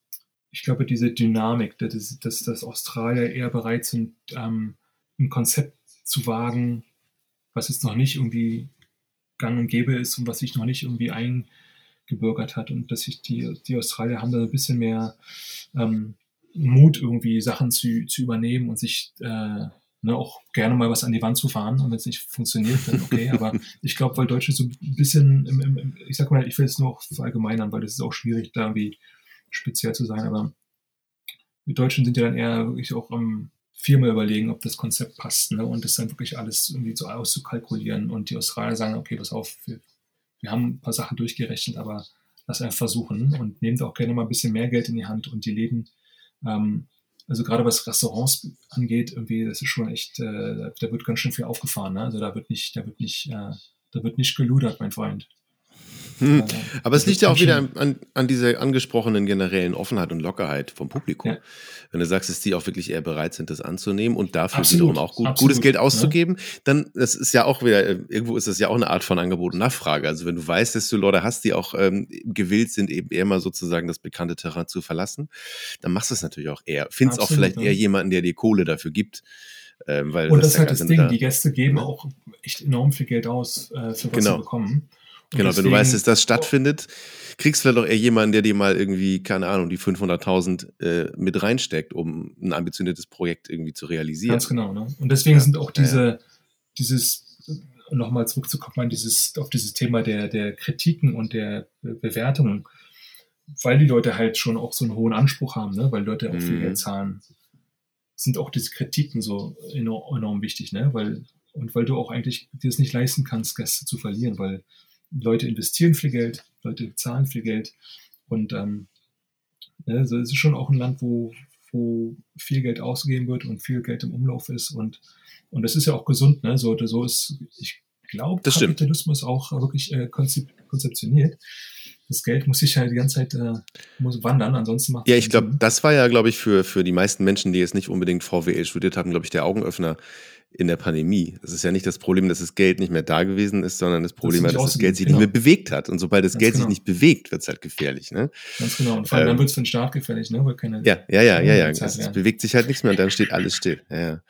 ich glaube, diese Dynamik, dass, dass, dass Australier eher bereit sind, ähm, ein Konzept zu wagen, was jetzt noch nicht irgendwie gang und gäbe ist und was sich noch nicht irgendwie eingebürgert hat und dass sich die, die Australier haben da ein bisschen mehr ähm, Mut, irgendwie Sachen zu, zu übernehmen und sich äh, ne, auch gerne mal was an die Wand zu fahren und wenn es nicht funktioniert, dann okay. Aber ich glaube, weil Deutsche so ein bisschen, im, im, ich sag mal, ich will es nur auch verallgemeinern, weil es ist auch schwierig, da irgendwie speziell zu sein, aber die Deutschen sind ja dann eher wirklich auch am viermal überlegen, ob das Konzept passt ne? und das dann wirklich alles irgendwie so auszukalkulieren und die Australier sagen, okay, pass auf, wir, wir haben ein paar Sachen durchgerechnet, aber lass einfach versuchen und nehmt auch gerne mal ein bisschen mehr Geld in die Hand und die Läden ähm, also gerade was Restaurants angeht, irgendwie, das ist schon echt, äh, da wird ganz schön viel aufgefahren. Ne? Also da wird nicht, da wird nicht, äh, da wird nicht geludert, mein Freund. Hm. Aber es das liegt ist ja auch wieder an, an dieser angesprochenen generellen Offenheit und Lockerheit vom Publikum. Ja. Wenn du sagst, dass die auch wirklich eher bereit sind, das anzunehmen und dafür Absolut, wiederum auch gut, absolut, gutes Geld ne? auszugeben, dann das ist ja auch wieder, äh, irgendwo ist das ja auch eine Art von Angebot und Nachfrage. Also wenn du weißt, dass du Leute hast, die auch ähm, gewillt sind, eben eher mal sozusagen das bekannte Terrain zu verlassen, dann machst du es natürlich auch eher. Findest auch vielleicht eher jemanden, der dir Kohle dafür gibt. Ähm, weil Und das ist ja halt das Ding, da- die Gäste geben auch echt enorm viel Geld aus, äh, für was Genau. sie bekommen. Genau, wenn du weißt, dass das stattfindet, kriegst du vielleicht auch eher jemanden, der dir mal irgendwie, keine Ahnung, die 500.000 äh, mit reinsteckt, um ein ambitioniertes Projekt irgendwie zu realisieren. Ganz genau, ne? Und deswegen sind auch Ja, diese, dieses, nochmal zurückzukommen, dieses, auf dieses Thema der, der Kritiken und der Be- Bewertungen, weil die Leute halt schon auch so einen hohen Anspruch haben, ne? weil Leute auch viel Mhm. Geld zahlen, sind auch diese Kritiken so enorm, enorm wichtig, ne? Weil, und weil du auch eigentlich dir es nicht leisten kannst, Gäste zu verlieren, weil Leute investieren viel Geld, Leute zahlen viel Geld und ähm, also es ist schon auch ein Land, wo, wo viel Geld ausgegeben wird und viel Geld im Umlauf ist und und das ist ja auch gesund, ne? So, so ist, ich glaube, Das stimmt. Kapitalismus auch wirklich äh, konzep konzeptioniert. Das Geld muss sich halt die ganze Zeit äh, muss wandern, ansonsten macht Ja, ich glaube, das war ja, glaube ich, für, für die meisten Menschen, die jetzt nicht unbedingt VWL studiert haben, glaube ich, der Augenöffner in der Pandemie. Es ist ja nicht das Problem, dass das Geld nicht mehr da gewesen ist, sondern das Problem war, nicht dass das Geld sich ausgegeben, nicht mehr bewegt hat. Und sobald das Ganz Geld sich genau. nicht bewegt, wird es halt gefährlich. Ne? Ganz genau. Und vor allem Ähm, dann wird es für den Staat gefällig, ne? Weil keine, Ja, ja, ja, ja, ja. Es, es bewegt sich halt nichts mehr und dann steht alles still. Ja, ja.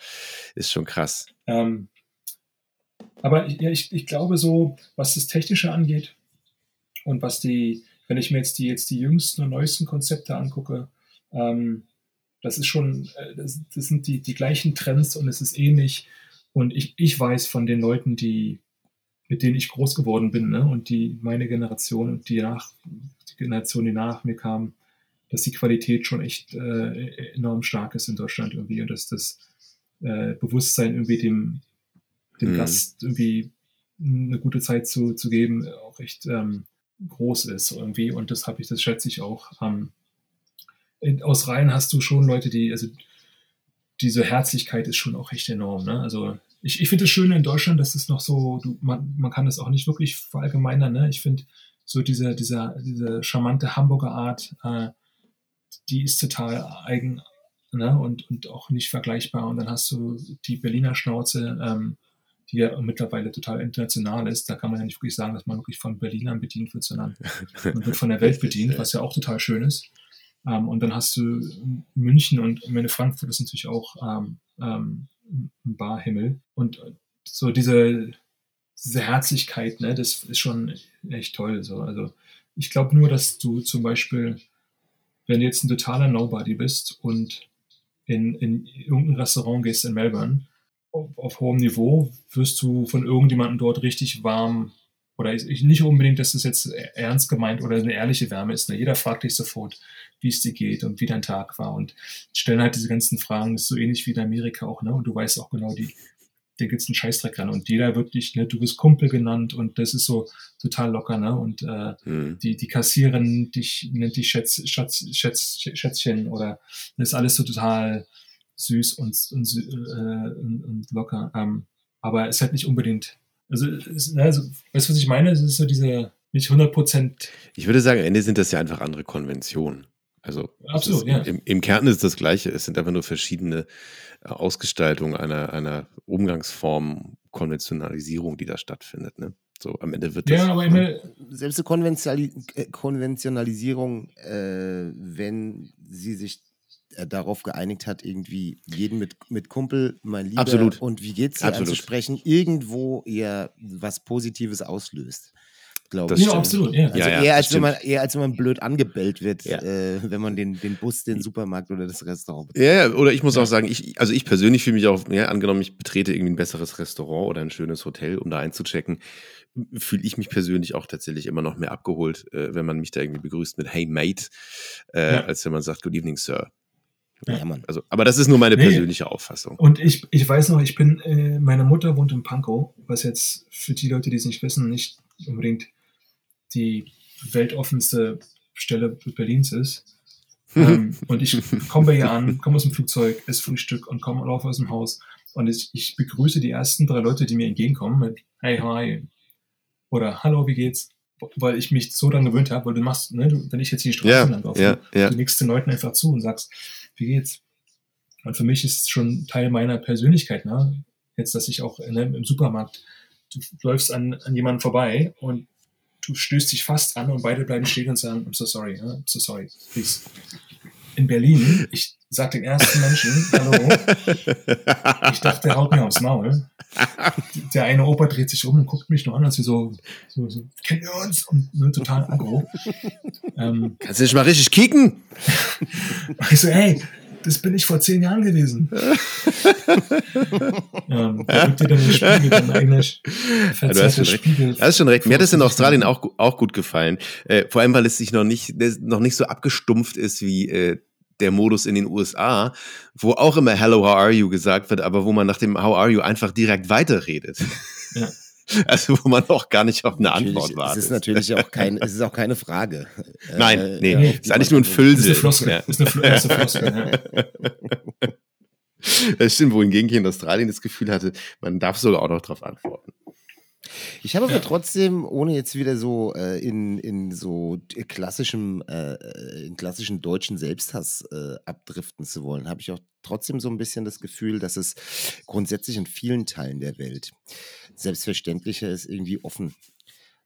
Ist schon krass. Ähm, aber ich- ja, ich, ich glaube so, was das Technische angeht und was die, wenn ich mir jetzt die, jetzt die jüngsten und neuesten Konzepte angucke, ähm, das ist schon, äh, das, das sind die, die gleichen Trends und es ist ähnlich. Und ich, ich weiß von den Leuten, die, mit denen ich groß geworden bin, ne, und die meine Generation und die nach, die Generation, die nach mir kam, dass die Qualität schon echt äh, enorm stark ist in Deutschland irgendwie und dass das äh, Bewusstsein irgendwie dem, dem Mhm. Gast irgendwie eine gute Zeit zu, zu geben, auch echt ähm, groß ist irgendwie. Und das habe ich, das schätze ich auch. Ähm, aus Reihen hast du schon Leute, die, also diese Herzlichkeit ist schon auch echt enorm. Ne? Also ich, ich finde es schön in Deutschland, dass es noch so, du, man, man kann das auch nicht wirklich verallgemeinern. Ne? Ich finde so diese, diese, diese charmante Hamburger Art, äh, die ist total eigen ne? und, und auch nicht vergleichbar. Und dann hast du die Berliner Schnauze, ähm, die ja mittlerweile total international ist. Da kann man ja nicht wirklich sagen, dass man wirklich von Berlinern bedient wird, sondern man wird von der Welt bedient, was ja auch total schön ist. Ähm, und dann hast du München und meine Frankfurt ist natürlich auch ähm, ähm, ein Barhimmel. Und so diese, diese Herzlichkeit, ne, das ist schon echt toll. So. Also ich glaube nur, dass du zum Beispiel, wenn du jetzt ein totaler Nobody bist und in, in irgendein Restaurant gehst in Melbourne, auf, auf hohem Niveau, wirst du von irgendjemandem dort richtig warm oder ich, ich- nicht unbedingt, dass das jetzt ernst gemeint oder eine ehrliche Wärme ist. Ne? Jeder fragt dich sofort, wie es dir geht und wie dein Tag war und stellen halt diese ganzen Fragen. Das ist so ähnlich wie in Amerika auch, ne? Und du weißt auch genau, die, da gibt's einen Scheißdreck ran und jeder wird dich, ne, du bist Kumpel genannt und das ist so total locker, ne? Und äh, Hm. die, die Kassiererin dich, nennt dich Schätz, Schatz, Schätz, Schätzchen oder das ist alles so total süß und, und, äh, und locker. Ähm, aber ist halt nicht unbedingt, also, ist, also weißt du, was ich meine? Es ist so diese, nicht 100 Prozent, Ich würde sagen, am Ende sind das ja einfach andere Konventionen. Also Absolut, ist, ja. im, im Kern ist es das Gleiche. Es sind einfach nur verschiedene äh, Ausgestaltungen einer, einer Umgangsform, Konventionalisierung, die da stattfindet. Ne? So am Ende wird das. ja, aber immer, Selbst eine äh, Konventionalisierung, äh, wenn sie sich darauf geeinigt hat, irgendwie jeden mit, mit Kumpel, mein Lieber Absolut. und wie geht's dir Absolut. anzusprechen, irgendwo eher was Positives auslöst. Glaube Das ich. ja, absolut, ja. Also Ja, ja, eher, als wenn man, eher als wenn man blöd angebellt wird, Ja. äh, wenn man den, den Bus, den Supermarkt oder das Restaurant bezahlt. Ja, ja, oder ich muss auch sagen, ich, also ich persönlich fühle mich auch, ja, angenommen, ich betrete irgendwie ein besseres Restaurant oder ein schönes Hotel, um da einzuchecken, fühle ich mich persönlich auch tatsächlich immer noch mehr abgeholt, äh, wenn man mich da irgendwie begrüßt mit Hey Mate, äh, Ja. als wenn man sagt Good evening, Sir. Ja, Mann. Also, aber das ist nur meine Nee. persönliche Auffassung. Und ich, ich weiß noch, ich bin, äh, meine Mutter wohnt in Pankow, was jetzt für die Leute, die es nicht wissen, nicht unbedingt die weltoffenste Stelle Berlins ist. ähm, und ich komme bei ihr an, komme aus dem Flugzeug, esse Frühstück und komme laufe aus dem Haus. Und ich, ich begrüße die ersten drei Leute, die mir entgegenkommen mit Hey, hi. Oder Hallo, wie geht's? Weil ich mich so daran gewöhnt habe, weil du machst, ne, wenn ich jetzt die Straße Ja, lang laufe, ja, ja. du nickst den Leuten einfach zu und sagst, wie geht's? Und für mich ist es schon Teil meiner Persönlichkeit, ne? Jetzt, dass ich auch ne, im Supermarkt, du läufst an, an jemanden vorbei und du stößt dich fast an und beide bleiben stehen und sagen, I'm so sorry, ne? I'm so sorry, please. In Berlin, ich sag den ersten Menschen, hallo, ich dachte, der haut mir aufs Maul. Der eine Opa dreht sich um und guckt mich nur an, als wir so, so, so kennen wir uns? Und ne, total aggro. Ähm, Kannst du nicht mal richtig kicken? ich so, hey, das bin ich vor zehn Jahren gewesen. ähm, da gibt dir dann den Spiegel dann eigentlich Ja, du hast schon recht. Spiegel. Du hast schon recht. Mir hat das in Australien auch, auch gut gefallen. Äh, vor allem, weil es sich noch nicht, noch nicht so abgestumpft ist wie äh, der Modus in den USA, wo auch immer Hello, how are you gesagt wird, aber wo man nach dem How are you einfach direkt weiterredet. Ja. Also wo man auch gar nicht auf eine Natürlich, Antwort wartet. Es ist natürlich auch, kein, es ist auch keine Frage. Nein, Äh, nee, ja, auf ist eigentlich nur ein Das ist eine Füllsinn. Floskel. Ja. Das ist eine, Fl ist eine Floskel ja. Das stimmt, wohingegen ich in Australien das Gefühl hatte, man darf sogar auch noch drauf antworten. Ich habe aber trotzdem, ohne jetzt wieder so äh, in, in so klassischem, äh, äh, in klassischen deutschen Selbsthass äh, abdriften zu wollen, habe ich auch trotzdem so ein bisschen das Gefühl, dass es grundsätzlich in vielen Teilen der Welt selbstverständlicher ist, irgendwie offen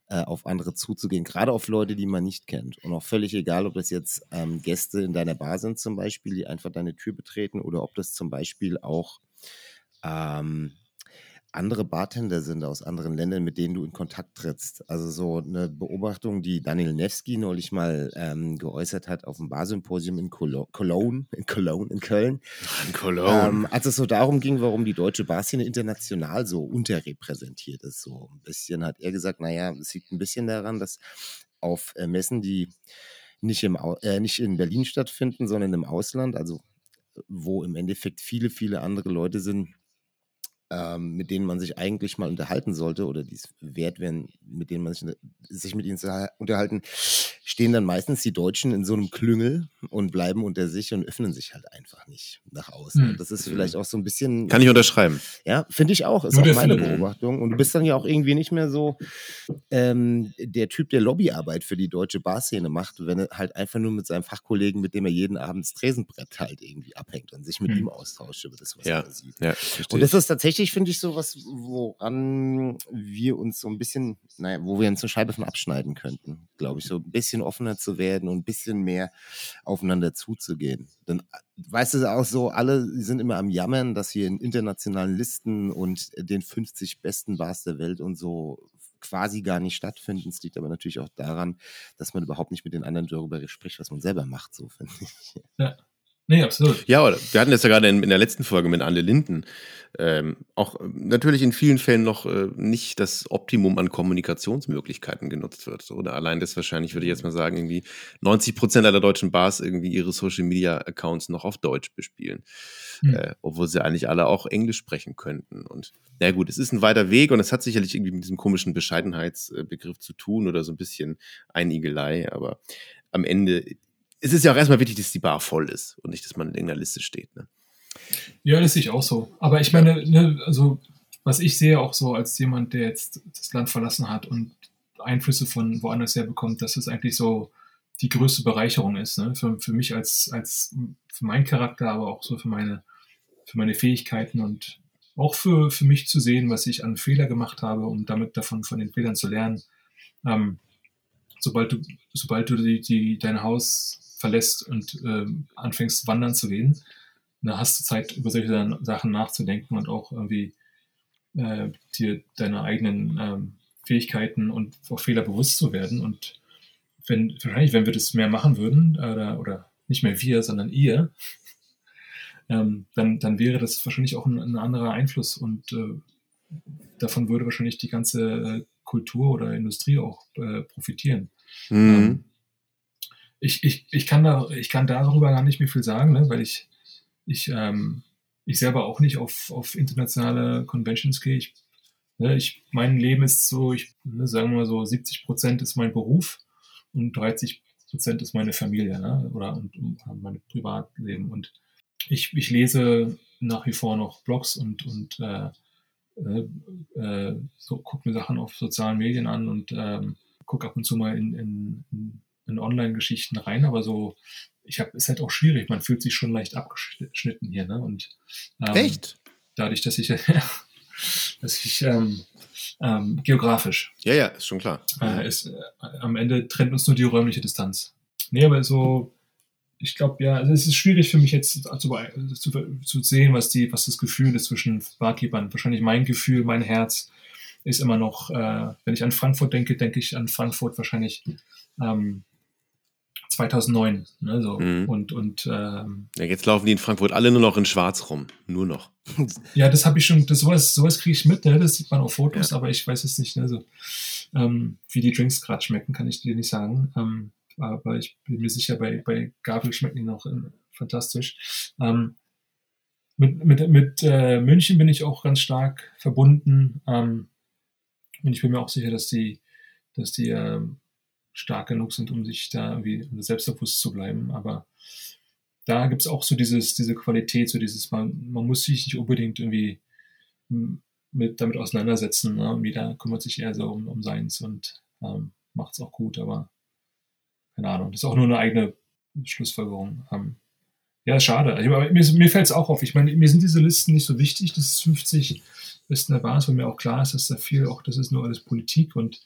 äh, auf andere zuzugehen, gerade auf Leute, die man nicht kennt. Und auch völlig egal, ob das jetzt ähm, Gäste in deiner Bar sind zum Beispiel, die einfach deine Tür betreten, oder ob das zum Beispiel auch ähm, andere Bartender sind aus anderen Ländern, mit denen du in Kontakt trittst. Also so eine Beobachtung, die Daniel Nevsky neulich mal ähm, geäußert hat auf dem Barsymposium in Colo- Cologne, in Cologne, in Köln, In Cologne. ähm, als es so darum ging, warum die deutsche Barszene international so unterrepräsentiert ist. So ein bisschen hat er gesagt, naja, es liegt ein bisschen daran, dass auf äh, Messen, die nicht, im, äh, nicht in Berlin stattfinden, sondern im Ausland, also wo im Endeffekt viele, viele andere Leute sind, ähm, mit denen man sich eigentlich mal unterhalten sollte oder die es wert wären, mit denen man sich, sich mit ihnen zu ha- unterhalten, stehen dann meistens die Deutschen in so einem Klüngel und bleiben unter sich und öffnen sich halt einfach nicht nach außen. Hm. Und das ist vielleicht auch so ein bisschen, Kann ich unterschreiben. ja, finde ich auch, ist Nur auch meine. Beobachtung. Und du bist dann ja auch irgendwie nicht mehr so ähm, der Typ, der Lobbyarbeit für die deutsche Barszene macht, wenn er halt einfach nur mit seinem Fachkollegen, mit dem er jeden Abend das Tresenbrett halt irgendwie abhängt und sich mit Hm. ihm austauscht über das, was Ja. er sieht. Ja, Und das ist tatsächlich, finde ich, so was, woran wir uns so ein bisschen, naja, wo wir uns eine Scheibe von abschneiden könnten, glaube ich, so ein bisschen offener zu werden und ein bisschen mehr aufeinander zuzugehen. Denn, äh, weißt du, auch so, alle sind immer am Jammern, dass wir in internationalen Listen und den 50 besten Bars der Welt und so quasi gar nicht stattfinden. Es liegt aber natürlich auch daran, dass man überhaupt nicht mit den anderen darüber spricht, was man selber macht, so finde ich. Nee, absolut. Ja, oder wir hatten das ja gerade in, in der letzten Folge mit Anne Linden. Ähm, auch ähm, natürlich in vielen Fällen noch äh, nicht das Optimum an Kommunikationsmöglichkeiten genutzt wird. Oder allein das wahrscheinlich, würde ich jetzt mal sagen, irgendwie 90 Prozent aller deutschen Bars irgendwie ihre Social Media Accounts noch auf Deutsch bespielen. Hm. Äh, obwohl sie eigentlich alle auch Englisch sprechen könnten. Und na gut, es ist ein weiter Weg und es hat sicherlich irgendwie mit diesem komischen Bescheidenheitsbegriff zu tun oder so ein bisschen Einigelei, aber am Ende es ist ja auch erstmal wichtig, dass die Bar voll ist und nicht, dass man in irgendeiner Liste steht. Ne? Ja, das sehe ich auch so. Aber ich meine, ne, also was ich sehe auch so als jemand, der jetzt das Land verlassen hat und Einflüsse von woanders her bekommt, dass es eigentlich so die größte Bereicherung ist. Ne? Für, für mich als, als für meinen Charakter, aber auch so für meine, für meine Fähigkeiten und auch für, für mich zu sehen, was ich an Fehler gemacht habe, um damit davon von den Fehlern zu lernen. Ähm, sobald du, sobald du die, die, dein Haus verlässt und ähm, anfängst wandern zu gehen, da hast du Zeit, über solche Sachen nachzudenken und auch irgendwie äh, dir deine eigenen ähm, Fähigkeiten und auch Fehler bewusst zu werden. Und wenn, wahrscheinlich, wenn wir das mehr machen würden, oder, oder nicht mehr wir, sondern ihr, ähm, dann, dann wäre das wahrscheinlich auch ein, ein anderer Einfluss und äh, davon würde wahrscheinlich die ganze äh, Kultur oder Industrie auch äh, profitieren. Mhm. Ähm, ich, ich, ich, kann da, ich kann darüber gar nicht mehr viel sagen, ne, weil ich, ich, ähm, ich selber auch nicht auf, auf internationale Conventions gehe. Ich, ne, ich, mein Leben ist so, ich ne, sagen wir mal so, 70 Prozent ist mein Beruf und 30 Prozent ist meine Familie ne, oder und, und mein Privatleben. Und ich, ich lese nach wie vor noch Blogs und, und äh, äh, äh, so, gucke mir Sachen auf sozialen Medien an und ähm, gucke ab und zu mal in, in, in, in Online-Geschichten rein, aber so, ich habe, ist halt auch schwierig, man fühlt sich schon leicht abgeschnitten hier, ne? Und ähm, Echt? dadurch, dass ich, dass ich ähm, ähm, geografisch Ja, ja, ist schon klar. äh, ist, äh, am Ende trennt uns nur die räumliche Distanz. Nee, aber so, ich glaube, ja, also es ist schwierig für mich jetzt zu, zu, zu sehen, was, die, was das Gefühl ist zwischen Barkeepern. Wahrscheinlich mein Gefühl, mein Herz ist immer noch, äh, wenn ich an Frankfurt denke, denke ich an Frankfurt wahrscheinlich ähm, 2009. Ne, so. Mhm. Und, und ähm, Ja, jetzt laufen die in Frankfurt alle nur noch in Schwarz rum. Nur noch. ja, das habe ich schon, das sowas, sowas kriege ich mit, ne? das sieht man auf Fotos, aber ich weiß es nicht, ne? so, ähm, wie die Drinks gerade schmecken, kann ich dir nicht sagen. Ähm, aber ich bin mir sicher, bei, bei Gabel schmecken die noch in, fantastisch. Ähm, mit mit, mit äh, München bin ich auch ganz stark verbunden. Ähm, und ich bin mir auch sicher, dass die, dass die ähm, stark genug sind, um sich da irgendwie selbstbewusst zu bleiben. Aber da gibt es auch so dieses, diese Qualität, so dieses, man, man muss sich nicht unbedingt irgendwie mit, damit auseinandersetzen. Ne? Und jeder kümmert sich eher so um, um seins und ähm, macht es auch gut, aber keine Ahnung. Das ist auch nur eine eigene Schlussfolgerung. Ähm, ja, schade. Also, mir, mir fällt es auch auf. Ich meine, mir sind diese Listen nicht so wichtig. Das ist 50 besten der Basis, weil mir auch klar ist, dass da viel auch, das ist nur alles Politik und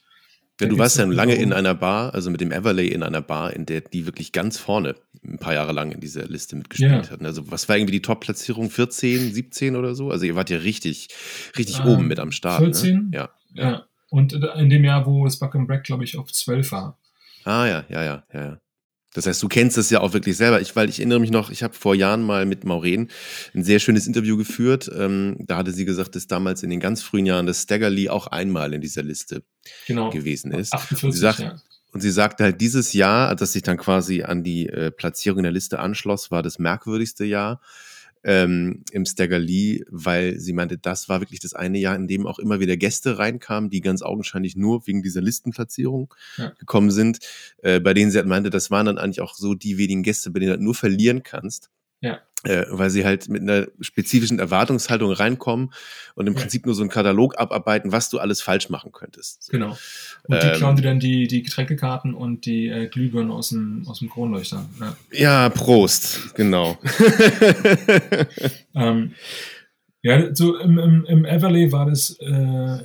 ja, du warst ja lange in einer Bar, also mit dem Everlay in einer Bar, in der die wirklich ganz vorne ein paar Jahre lang in dieser Liste mitgespielt yeah. hatten. Also was war irgendwie die Top-Platzierung? 14, 17 oder so? Also ihr wart ja richtig, richtig ähm, oben mit am Start. 14? Ne? Ja. ja. Und in dem Jahr, wo es Buck and Break, glaube ich, auf 12 war. Ah ja, ja, ja, ja, ja. Das heißt, du kennst es ja auch wirklich selber. Ich, weil ich erinnere mich noch, ich habe vor Jahren mal mit Maureen ein sehr schönes Interview geführt. Ähm, da hatte sie gesagt, dass damals in den ganz frühen Jahren das Staggerly auch einmal in dieser Liste genau. gewesen ist. 48, und, sie sagt, ja. und sie sagte halt, dieses Jahr, das sich dann quasi an die äh, Platzierung in der Liste anschloss, war das merkwürdigste Jahr ähm, im Stagger Lee, weil sie meinte, das war wirklich das eine Jahr, in dem auch immer wieder Gäste reinkamen, die ganz augenscheinlich nur wegen dieser Listenplatzierung ja. gekommen sind, äh, bei denen sie halt meinte, das waren dann eigentlich auch so die wenigen Gäste, bei denen du halt nur verlieren kannst. Ja äh, weil sie halt mit einer spezifischen Erwartungshaltung reinkommen und im ja. Prinzip nur so einen Katalog abarbeiten, was du alles falsch machen könntest. So. Genau. Und die ähm, klauen dir dann die, die Getränkekarten und die äh, Glühbirnen aus dem, aus dem Kronleuchter. Ja, ja Prost, genau. ähm, ja, so im, im, im Everley war das, äh,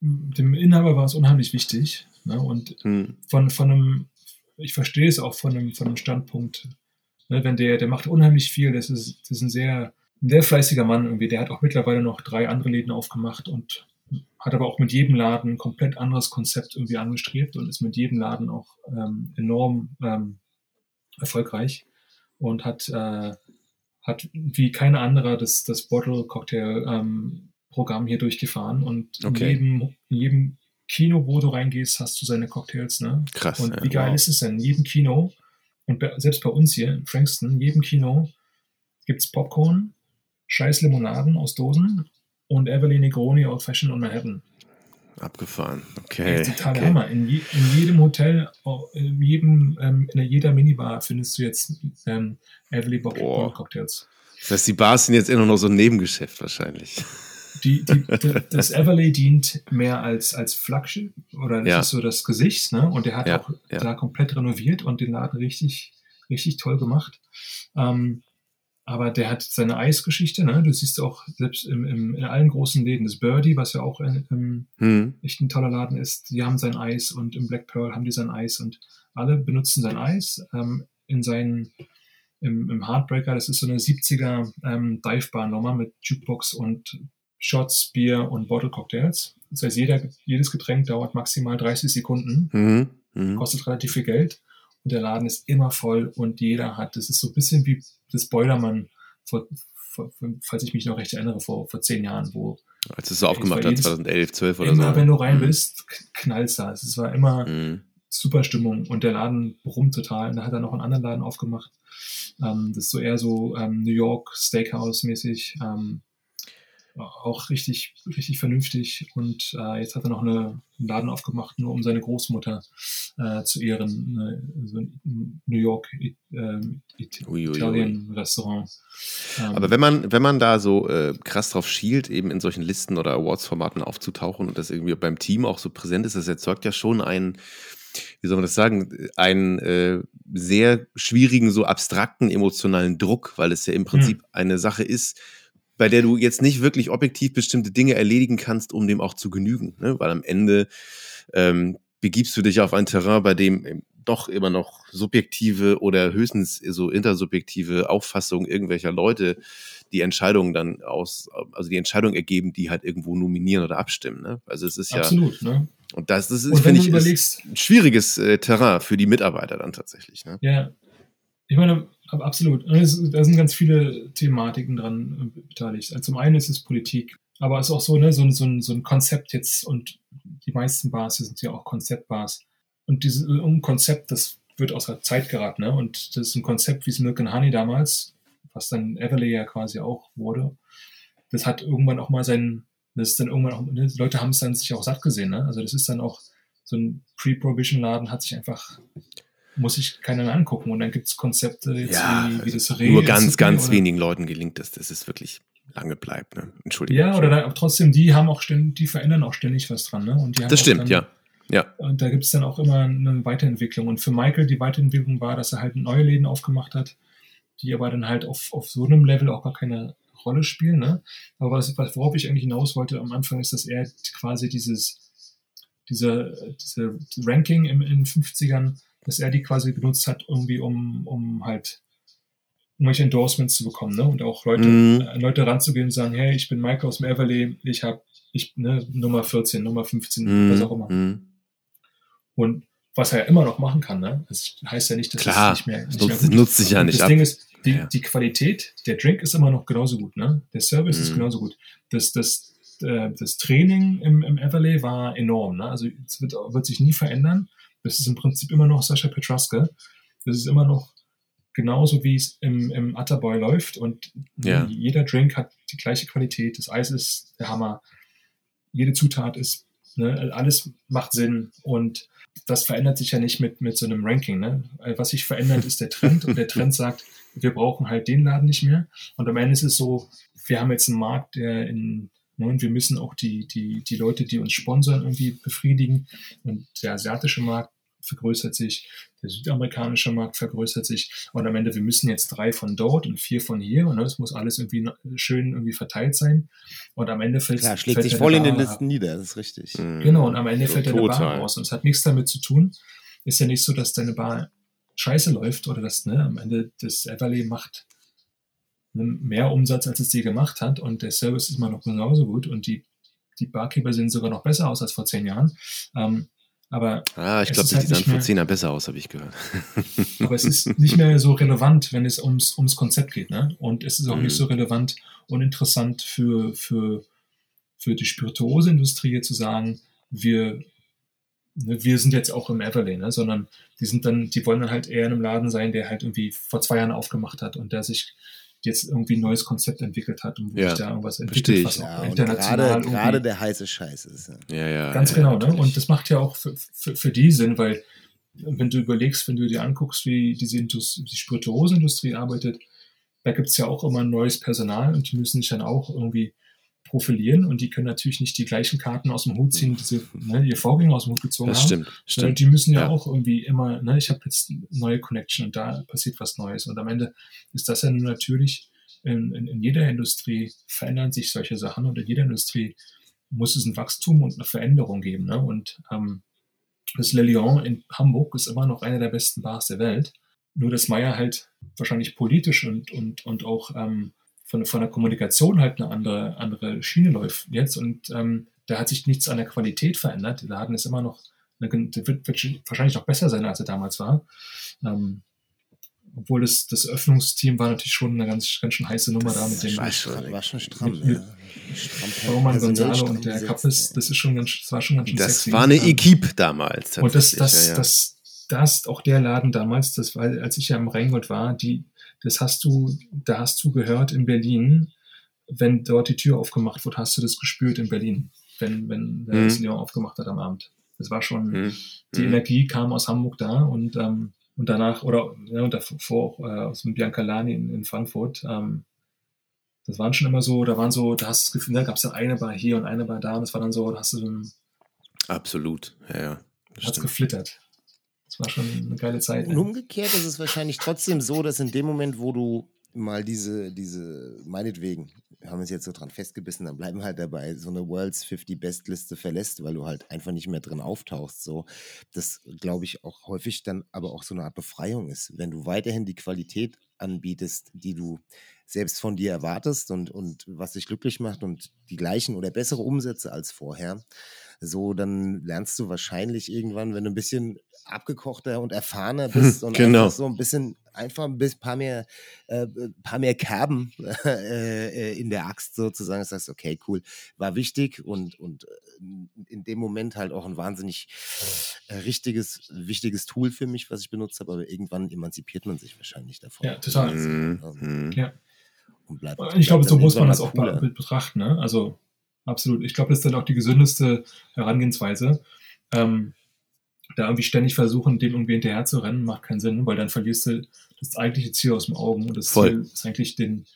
dem Inhaber war es unheimlich wichtig. Ne? Und hm. von, von einem, ich verstehe es auch von einem, von einem Standpunkt Ne, wenn der, der macht unheimlich viel, das ist, das ist ein sehr, ein sehr fleißiger Mann irgendwie. Der hat auch mittlerweile noch drei andere Läden aufgemacht und hat aber auch mit jedem Laden ein komplett anderes Konzept irgendwie angestrebt und ist mit jedem Laden auch ähm, enorm ähm, erfolgreich und hat, äh, hat wie keine andere das, das Bottle Cocktail ähm, Programm hier durchgefahren und okay. in, jedem, in jedem Kino, wo du reingehst, hast du seine Cocktails. Ne? Krass. Und wie geil wow. ist es denn? In jedem Kino und selbst bei uns hier in Frankston, in jedem Kino, gibt es Popcorn, scheiß Limonaden aus Dosen und Everly Negroni Old Fashion und Manhattan. Abgefahren, okay. Das ist total okay. Hammer. In, je, in, jedem Hotel, in, jedem, ähm, in jeder Minibar findest du jetzt ähm, Everly Cocktails. Das heißt, die Bars sind jetzt immer noch so ein Nebengeschäft wahrscheinlich. Die, die, das Everlay dient mehr als, als Flaggschiff oder das ja. ist so das Gesicht, ne? Und der hat ja, auch ja. da komplett renoviert und den Laden richtig, richtig toll gemacht. Ähm, aber der hat seine Eisgeschichte, ne? Du siehst auch selbst im, im, in allen großen Läden, das Birdie, was ja auch ein, ein, hm. echt ein toller Laden ist, die haben sein Eis und im Black Pearl haben die sein Eis und alle benutzen sein Eis ähm, in seinen im, im Heartbreaker, das ist so eine 70er ähm, Divebar-Nummer mit Jukebox und Shots, Bier und Bottle Cocktails. Das heißt, jeder, jedes Getränk dauert maximal 30 Sekunden, mhm. Mhm. kostet relativ viel Geld und der Laden ist immer voll und jeder hat, das ist so ein bisschen wie das Boilermann, vor, vor, falls ich mich noch recht erinnere, vor, vor zehn Jahren, wo als es so aufgemacht hat, 2011, 12 oder immer, so. Immer, wenn du rein mhm. bist, knallst da. Es war immer mhm. super Stimmung und der Laden brummt total. Und da hat er noch einen anderen Laden aufgemacht. Ähm, das ist so eher so ähm, New York Steakhouse-mäßig. Ähm, auch richtig, richtig vernünftig. Und äh, jetzt hat er noch eine, einen Laden aufgemacht, nur um seine Großmutter äh, zu ehren. Äh, so ein New York it, äh, it, Italian Restaurant. Ähm, Aber wenn man, wenn man da so äh, krass drauf schielt, eben in solchen Listen oder Awards-Formaten aufzutauchen und das irgendwie beim Team auch so präsent ist, das erzeugt ja schon einen wie soll man das sagen, einen äh, sehr schwierigen, so abstrakten emotionalen Druck, weil es ja im Prinzip hm. eine Sache ist, bei der du jetzt nicht wirklich objektiv bestimmte Dinge erledigen kannst, um dem auch zu genügen. Ne? Weil am Ende ähm, begibst du dich auf ein Terrain, bei dem doch immer noch subjektive oder höchstens so intersubjektive Auffassungen irgendwelcher Leute die Entscheidungen dann aus, also die Entscheidung ergeben, die halt irgendwo nominieren oder abstimmen. Ne? Also es ist ja absolut. Ne? Und das, das ist, finde ich, ist ein schwieriges äh, Terrain für die Mitarbeiter dann tatsächlich. Ne? Ja, ich meine, absolut. Da sind ganz viele Thematiken dran äh, beteiligt. Also zum einen ist es Politik, aber es ist auch so, ne, so, ein, so, so ein Konzept jetzt und die meisten Bars sind ja auch Konzeptbars. Und dieses ein Konzept, das wird aus der Zeit geraten. Ne? Und das ist ein Konzept wie es Milk and Honey damals, was dann Everly ja quasi auch wurde. Das hat irgendwann auch mal sein, das ist dann irgendwann auch, ne, Leute haben es dann sich auch satt gesehen. Ne? Also das ist dann auch so ein Pre-Prohibition-Laden hat sich einfach, muss sich keiner mehr angucken. Und dann gibt es Konzepte jetzt Ja, wie, wie also das Reh. nur ganz, ganz oder- wenigen Leuten gelingt das, dass es wirklich lange bleibt. Ne? Entschuldigung. Ja, oder dann, trotzdem, die haben auch ständig, die verändern auch ständig was dran. Ne? Und die haben Das stimmt, dann, ja. Ja, Und da gibt es dann auch immer eine Weiterentwicklung. Und für Michael die Weiterentwicklung war, dass er halt neue Läden aufgemacht hat, die aber dann halt auf, auf so einem Level auch gar keine Rolle spielen. Ne? Aber was, was- worauf ich eigentlich hinaus wollte am Anfang, ist, dass er quasi dieses, diese, diese Ranking im, in den 50ern, dass er die quasi genutzt hat, irgendwie um, um halt irgendwelche Endorsements zu bekommen, ne? Und auch Leute, Mhm. äh, Leute ranzugehen und sagen, hey, ich bin Michael aus dem Everly, ich habe ich, ne, Nummer 14, Nummer 15, was auch immer. Mhm. Und was er ja immer noch machen kann, ne? Das heißt ja nicht, dass Klar, es nicht mehr, das nicht mehr nutzt, ist. nutzt sich ja nicht das ab. Ding ist, die, Ja. die Qualität, der Drink ist immer noch genauso gut, ne? Der Service ist Mhm. genauso gut. Das, das, äh, das Training im, im Everley war enorm, ne? Also es wird, wird sich nie verändern. Das ist im Prinzip immer noch Sascha Petruska. Das ist immer noch genauso, wie es im, im Atterboy läuft. Und Ja. jeder Drink hat die gleiche Qualität. Das Eis ist der Hammer. Jede Zutat ist, ne? alles macht Sinn. Und das verändert sich ja nicht mit, mit so einem Ranking. Ne? Was sich verändert, ist der Trend. Und der Trend sagt, wir brauchen halt den Laden nicht mehr. Und am Ende ist es so, wir haben jetzt einen Markt, der in, ne, und wir müssen auch die, die, die Leute, die uns sponsern, irgendwie befriedigen. Und der asiatische Markt vergrößert sich, der südamerikanische Markt vergrößert sich. Und am Ende, wir müssen jetzt drei von dort und vier von hier. Und das muss alles irgendwie schön irgendwie verteilt sein. Und am Ende fällt Klar, schlägt fällt sich voll in den Ware ab. Listen nieder, das ist richtig. Mhm. Genau, und am Ende So, fällt deine Bar raus. Und es hat nichts damit zu tun. Ist ja nicht so, dass deine Bar scheiße läuft oder dass ne, am Ende das Everly macht ne, mehr Umsatz, als es je gemacht hat. Und der Service ist immer noch genauso gut. Und die, die Barkeeper sehen sogar noch besser aus als vor zehn Jahren. Ähm, aber, Ah, ich glaube, ist die halt sahen vor mehr- 10 Jahre besser aus, habe ich gehört. aber es ist nicht mehr so relevant, wenn es ums, ums Konzept geht. Ne? Und es ist auch Mhm. nicht so relevant und interessant für, für, für die Spirituoseindustrie zu sagen, wir, ne, wir sind jetzt auch im Everlay, ne? sondern die sind dann, die wollen dann halt eher in einem Laden sein, der halt irgendwie vor zwei Jahren aufgemacht hat und der sich jetzt irgendwie ein neues Konzept entwickelt hat und wo Ja, sich da irgendwas entwickelt, ich. was Ja, auch und international gerade, gerade der heiße Scheiß ist. Ja. Ja, ja. Ganz ja, genau, ne? natürlich. Und das macht ja auch für, für, für die Sinn, weil wenn du überlegst, wenn du dir anguckst, wie diese die Spirituosenindustrie arbeitet, da gibt es ja auch immer neues Personal und die müssen sich dann auch irgendwie profilieren und die können natürlich nicht die gleichen Karten aus dem Hut ziehen, die sie, ne, ihr Vorgänger aus dem Hut gezogen das haben. stimmt. Sondern stimmt. Die müssen ja, Ja. auch irgendwie immer, ne, ich habe jetzt neue Connection und da passiert was Neues. Und am Ende ist das ja nun natürlich, in, in, in jeder Industrie verändern sich solche Sachen und in jeder Industrie muss es ein Wachstum und eine Veränderung geben. Ne? Und ähm, das Le Lion in Hamburg ist immer noch eine der besten Bars der Welt. Nur dass Meyer halt wahrscheinlich politisch und, und, und auch ähm, von, von der Kommunikation halt eine andere, andere Schiene läuft jetzt. Und ähm, da hat sich nichts an der Qualität verändert. Der Laden ist immer noch, der wird, wird wahrscheinlich noch besser sein, als er damals war. Ähm, obwohl das, das Öffnungsteam war natürlich schon eine ganz, ganz schön heiße Nummer da mit dem war, schon, war schon stramm. mit- ja. Stramm Roman Gonzalo und der Kappes. ja. Das ist schon ganz, das war schon ganz schön Das sexy. war eine Ähm, Equipe damals. und das, das, ja, ja. das, das, auch der Laden damals, das war, als ich ja im Rheingold war, die, das hast du, da hast du gehört in Berlin, wenn dort die Tür aufgemacht wurde, hast du das gespürt in Berlin, wenn, wenn der Mhm. das Leon aufgemacht hat am Abend. Das war schon, Hm, die hm. Energie kam aus Hamburg da und, ähm, und danach, oder ja, und davor auch äh, aus dem Biancalani in, in Frankfurt. Ähm, das waren schon immer so, da waren so, da hast du das Gefühl, da gab es dann eine Bar hier und eine Bar da und das war dann so, da hast du so ein, Absolut. Ja, ja. Hat's stimmt. geflittert. War schon eine geile Zeit. Und Ne? umgekehrt ist es wahrscheinlich trotzdem so, dass in dem Moment, wo du mal diese, diese, meinetwegen, wir haben uns jetzt so dran festgebissen, dann bleiben halt dabei, so eine World's 50 Best Liste verlässt, weil du halt einfach nicht mehr drin auftauchst. So, das glaube ich auch häufig dann aber auch so eine Art Befreiung ist, wenn du weiterhin die Qualität anbietest, die du selbst von dir erwartest und, und was dich glücklich macht und die gleichen oder bessere Umsätze als vorher. So, dann lernst du wahrscheinlich irgendwann, wenn du ein bisschen abgekochter und erfahrener bist und Genau. einfach so ein bisschen, einfach ein bisschen, paar mehr, äh, paar mehr Kerben äh, äh, in der Axt sozusagen, sagst, okay, cool, war wichtig und, und äh, in dem Moment halt auch ein wahnsinnig äh, richtiges, wichtiges Tool für mich, was ich benutzt habe, aber irgendwann emanzipiert man sich wahrscheinlich davon. Ja, total. Mhm. Ähm, Mhm. Ja. Und bleibt, Und ich glaube, so muss man das auch cooler. be- betrachten. Ne? Also absolut. Ich glaube, das ist dann auch die gesündeste Herangehensweise. Ähm, da irgendwie ständig versuchen, dem irgendwie hinterher zu rennen, macht keinen Sinn, weil dann verlierst du das eigentliche Ziel aus dem Augen. Und das Voll. Ziel ist eigentlich, den,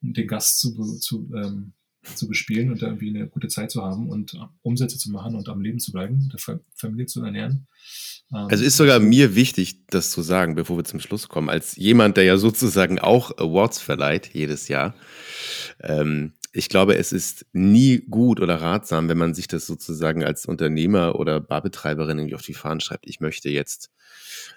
den Gast zu, zu, ähm, zu bespielen und da irgendwie eine gute Zeit zu haben und äh, Umsätze zu machen und am Leben zu bleiben, der Fa- Familie zu ernähren. Ähm, Also ist sogar mir wichtig, das zu sagen, bevor wir zum Schluss kommen, als jemand, der ja sozusagen auch Awards verleiht jedes Jahr. Ähm, ich glaube, es ist nie gut oder ratsam, wenn man sich das sozusagen als Unternehmer oder Barbetreiberin irgendwie auf die Fahnen schreibt. Ich möchte jetzt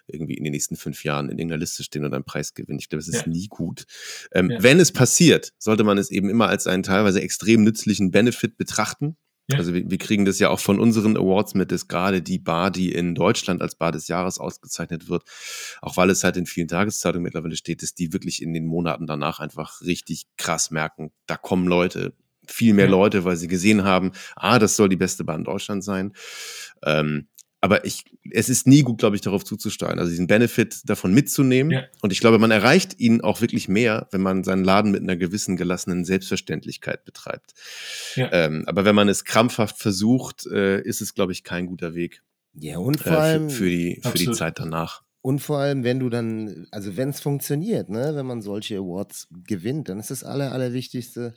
irgendwie in den nächsten fünf Jahren in irgendeiner Liste stehen und einen Preis gewinnen. Ich glaube, es ist Ja. nie gut. Ähm, Ja. Wenn es passiert, sollte man es eben immer als einen teilweise extrem nützlichen Benefit betrachten. Ja. Also wir, wir kriegen das ja auch von unseren Awards mit, dass gerade die Bar, die in Deutschland als Bar des Jahres ausgezeichnet wird, auch weil es halt in vielen Tageszeitungen mittlerweile steht, dass die wirklich in den Monaten danach einfach richtig krass merken, da kommen Leute, viel mehr Ja. Leute, weil sie gesehen haben, ah, das soll die beste Bar in Deutschland sein. Ähm, aber ich, es ist nie gut, glaube ich, darauf zuzusteuern, also diesen Benefit davon mitzunehmen. Ja. Und ich glaube, man erreicht ihn auch wirklich mehr, wenn man seinen Laden mit einer gewissen gelassenen Selbstverständlichkeit betreibt. Ja. Ähm, aber wenn man es krampfhaft versucht, äh, ist es, glaube ich, kein guter Weg Ja, und äh, vor allem, für, für, die, für die. Zeit danach. Und vor allem, wenn du dann, also wenn es funktioniert, ne, wenn man solche Awards gewinnt, dann ist das Aller, Allerwichtigste,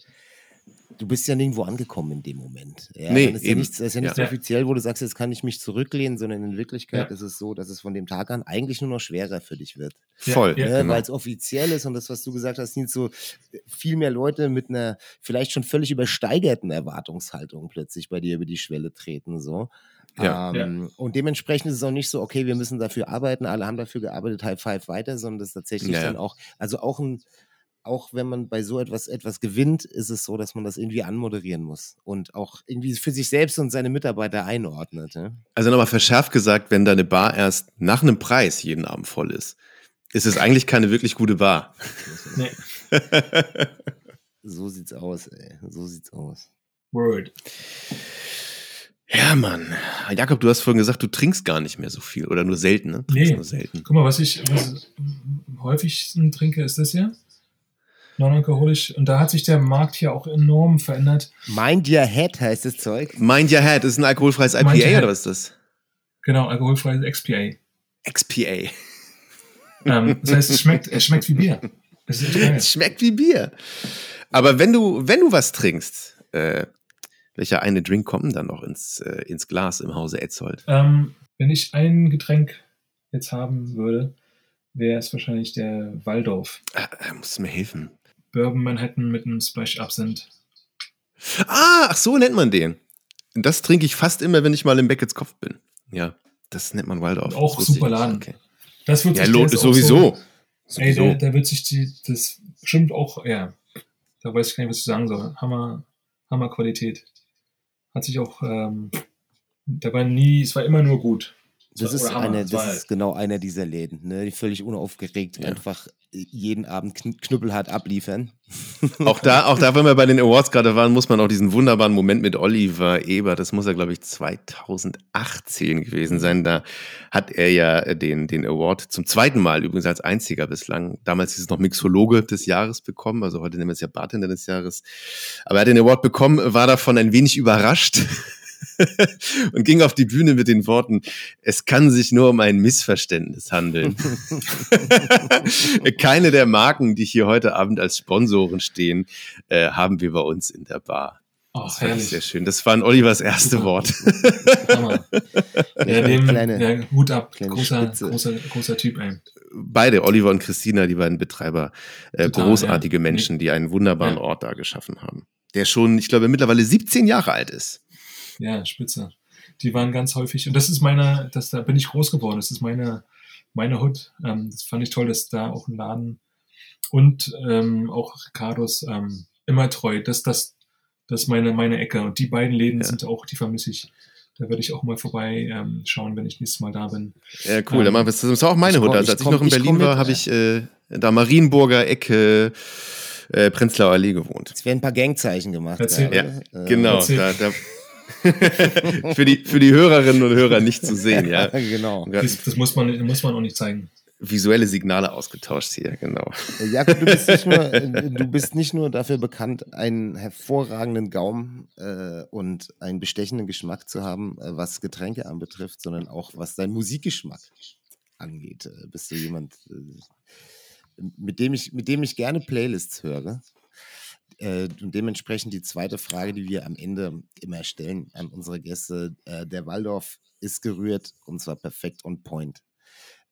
du bist ja nirgendwo angekommen in dem Moment. Ja, Nee, ist ja eben. nichts, das ist ja nichts Ja. offiziell, wo du sagst, jetzt kann ich mich zurücklehnen, sondern in Wirklichkeit Ja. ist es so, dass es von dem Tag an eigentlich nur noch schwerer für dich wird. Ja, Voll. ja, genau. Weil es offiziell ist und das, was du gesagt hast, Nils, so äh, viel mehr Leute mit einer vielleicht schon völlig übersteigerten Erwartungshaltung plötzlich bei dir über die Schwelle treten. So. Ja. Ähm, Und dementsprechend ist es auch nicht so, okay, wir müssen dafür arbeiten, alle haben dafür gearbeitet, High Five weiter, sondern das ist tatsächlich Ja, ja. dann auch, also auch ein, auch wenn man bei so etwas etwas gewinnt, ist es so, dass man das irgendwie anmoderieren muss und auch irgendwie für sich selbst und seine Mitarbeiter einordnet. Ne? Also nochmal verschärft gesagt, wenn deine Bar erst nach einem Preis jeden Abend voll ist, ist es eigentlich keine wirklich gute Bar. Nee. So sieht's aus, ey. So sieht's aus. Word. Ja, Mann. Jakob, du hast vorhin gesagt, du trinkst gar nicht mehr so viel oder nur selten, ne? Trinkst Nee. nur selten. Guck mal, was ich was am häufigsten trinke, ist das hier. Non-alkoholisch. Und da hat sich der Markt hier auch enorm verändert. Mind your head heißt das Zeug. Mind Your Head ist ein alkoholfreies IPA oder was ist das? Genau, alkoholfreies XPA. XPA. Ähm, das heißt, es schmeckt, es schmeckt wie Bier. Geil. Es schmeckt wie Bier. Aber wenn du, wenn du was trinkst, äh, welcher eine Drink kommt denn dann noch ins, äh, ins Glas im Hause Etzold? Ähm, wenn ich ein Getränk jetzt haben würde, wäre es wahrscheinlich der Waldorf. Ah, äh, musst du mir helfen. Bourbon Manhattan mit einem Splash Absinthe. Ah, ach so nennt man den. Das trinke ich fast immer, wenn ich mal im Beckett's Kopf bin. Ja, das nennt man Waldorf. Auch super. Laden. Okay. Das wird Ja, sich lo- der ist auch sowieso. So, ey, der wird sich die, das bestimmt auch, ja, da weiß ich gar nicht, was ich sagen soll. Hammer, Hammer Qualität. Hat sich auch, ähm, da war nie, es war immer nur gut. Das ist, eine, das ist genau einer dieser Läden, ne? die völlig unaufgeregt Ja. einfach jeden Abend kn knüppelhart abliefern. Auch da, auch da, wenn wir bei den Awards gerade waren, muss man auch diesen wunderbaren Moment mit Oliver Eber, das muss er, glaube ich, 2018 gewesen sein. Da hat er ja den, den Award zum zweiten Mal, übrigens als einziger bislang. Damals hieß es noch Mixologe des Jahres bekommen, also heute nennen wir es ja Bartender des Jahres. Aber er hat den Award bekommen, war davon ein wenig überrascht. und ging auf die Bühne mit den Worten, es kann sich nur um ein Missverständnis handeln. Keine der Marken, die hier heute Abend als Sponsoren stehen, äh, haben wir bei uns in der Bar. Ach, Das fand ich herrlich. sehr schön. Das waren Olivers erste Worte. Hammer. Ja, dem, kleine, ja, Hut ab. Großer, großer, großer Typ, ey. Beide, Oliver und Christina, die beiden Betreiber, äh, Total, großartige ja. Menschen, die einen wunderbaren Ja. Ort da geschaffen haben. Der schon, ich glaube, mittlerweile 17 Jahre alt ist. Ja, spitze. Die waren ganz häufig, und das ist meine, das, da bin ich groß geworden, das ist meine, meine Hut. Ähm, das fand ich toll, dass da auch ein Laden und ähm, auch Ricardos ähm, immer treu. Das, das, das ist meine, meine Ecke. Und die beiden Läden Ja. sind auch, die vermisse ich. Da werde ich auch mal vorbei ähm, schauen, wenn ich nächstes Mal da bin. Ja, cool. Ähm, dann machen wir das. Das war auch meine Hut. Also, ich als ich komm- noch in Berlin war, habe ich äh, da Marienburger Ecke, äh, Prenzlauer Allee gewohnt. Es werden ein paar Gangzeichen gemacht. Erzähl. gerade. Äh, Genau, Erzähl. da, da, für, die, für die Hörerinnen und Hörer nicht zu sehen, ja. genau. Das, das muss, man, muss man auch nicht zeigen. Visuelle Signale ausgetauscht hier, genau. Äh, Jakob, du bist nicht nur, äh, du bist nicht nur dafür bekannt, einen hervorragenden Gaumen äh, und einen bestechenden Geschmack zu haben, äh, was Getränke anbetrifft, sondern auch was dein Musikgeschmack angeht. Äh, bist du jemand, äh, mit, dem ich, mit dem ich gerne Playlists höre? Äh, und dementsprechend die zweite Frage, die wir am Ende immer stellen an unsere Gäste. Äh, der Waldorf ist gerührt und zwar perfekt on point.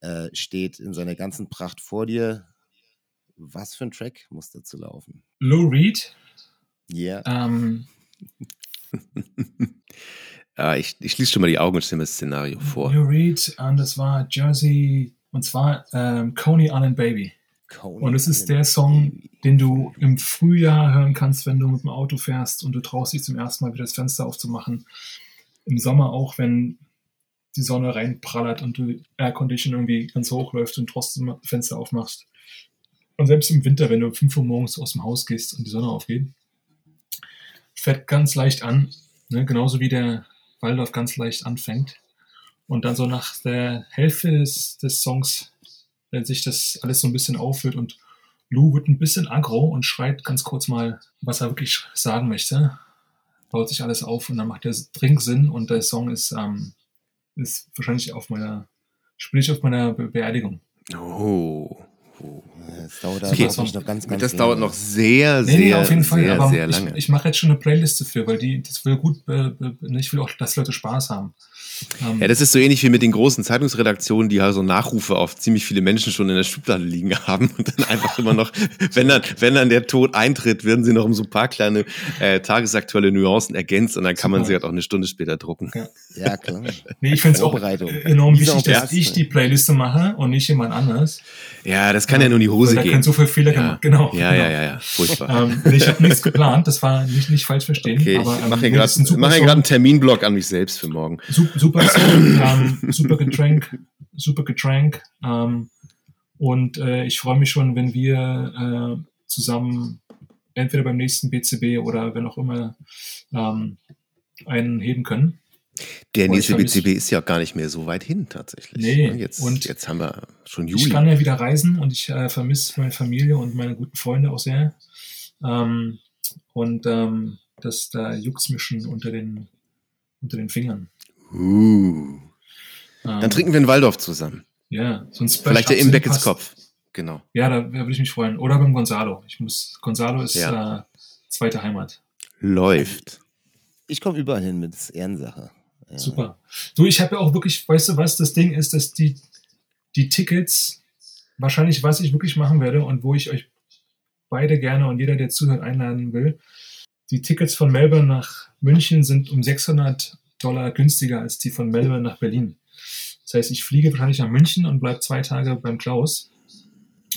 Äh, steht in seiner ganzen Pracht vor dir. Was für ein Track muss dazu laufen? Lou Reed. Yeah. Ähm, Ah, ich, ich schließe schon mal die Augen und stelle mir das Szenario vor. Lou Reed und das war Jersey und zwar ähm, Coney Island Baby. Und es ist der Song, den du im Frühjahr hören kannst, wenn du mit dem Auto fährst und du traust dich zum ersten Mal wieder das Fenster aufzumachen. Im Sommer auch, wenn die Sonne reinprallert und du Aircondition irgendwie ganz hoch läuft und trotzdem das Fenster aufmachst. Und selbst im Winter, wenn du um 5 Uhr morgens aus dem Haus gehst und die Sonne aufgeht, fährt ganz leicht an, ne? genauso wie der Waldorf ganz leicht anfängt. Und dann so nach der Hälfte des, des Songs wenn sich das alles so ein bisschen auffüllt und Lou wird ein bisschen aggro und schreit ganz kurz mal, was er wirklich sagen möchte. Baut sich alles auf und dann macht der Drink Sinn und der Song ist, ähm, ist wahrscheinlich auf meiner, spiele ich auf meiner Be Beerdigung. Oh. Das dauert Okay, aber noch ganz, ganz Das lange. dauert noch sehr, Nee, sehr, nee, auf jeden Fall, sehr, aber sehr ich, lange. ich mache jetzt schon eine Playlist dafür, weil die, das will gut, äh, be- ich will auch, dass Leute Spaß haben. Ähm, Ja, das ist so ähnlich wie mit den großen Zeitungsredaktionen, die halt so Nachrufe auf ziemlich viele Menschen schon in der Schublade liegen haben und dann einfach immer noch, wenn dann, wenn dann der Tod eintritt, werden sie noch um so ein paar kleine äh, tagesaktuelle Nuancen ergänzt und dann kann man Super. sie halt auch eine Stunde später drucken. Ja, klar. nee, ich finde es auch Vorbereitung. äh, enorm wichtig, dass ich die Playliste mache und nicht jemand anders. Ja, das kann ja, nur in die Hose da gehen. können so viele Fehler ja. gemacht. Genau. Ja, genau. ja, ja, ja. Furchtbar. Ähm, ich habe nichts geplant, das war nicht, nicht falsch verstehen. Okay, aber, ich ähm, mache hier ein gerade super mach einen Terminblock an mich selbst für morgen. Sup- super Song, ähm, super Getränk, super Getränk. Ähm, und äh, ich freue mich schon, wenn wir äh, zusammen entweder beim nächsten BCB oder wenn auch immer ähm, einen heben können. Der ich nächste BCB ist ja auch gar nicht mehr so weit hin tatsächlich. Nee, Ne, Jetzt, und jetzt haben wir schon Ich Juli. kann ja wieder reisen und ich äh, vermisse meine Familie und meine guten Freunde auch sehr. Ähm, und ähm, das da juckt's mir schon unter den, unter den Fingern. Uh. Ähm, Dann trinken wir einen Waldorf zusammen. Ja, so ein Splash Vielleicht der Imbeckets passt. Kopf. Genau. Ja, da, da würde ich mich freuen. Oder beim Gonzalo. Ich muss, Gonzalo ist Ja. äh, zweite Heimat. Läuft. Ich komme überall hin mit Ehrensache. Ja. Super. Du, ich habe ja auch wirklich, weißt du, was das Ding ist, dass die, die Tickets, wahrscheinlich, was ich wirklich machen werde und wo ich euch beide gerne und jeder, der zuhört, einladen will, die Tickets von Melbourne nach München sind um 600 Dollar günstiger als die von Melbourne nach Berlin. Das heißt, ich fliege wahrscheinlich nach München und bleibe zwei Tage beim Klaus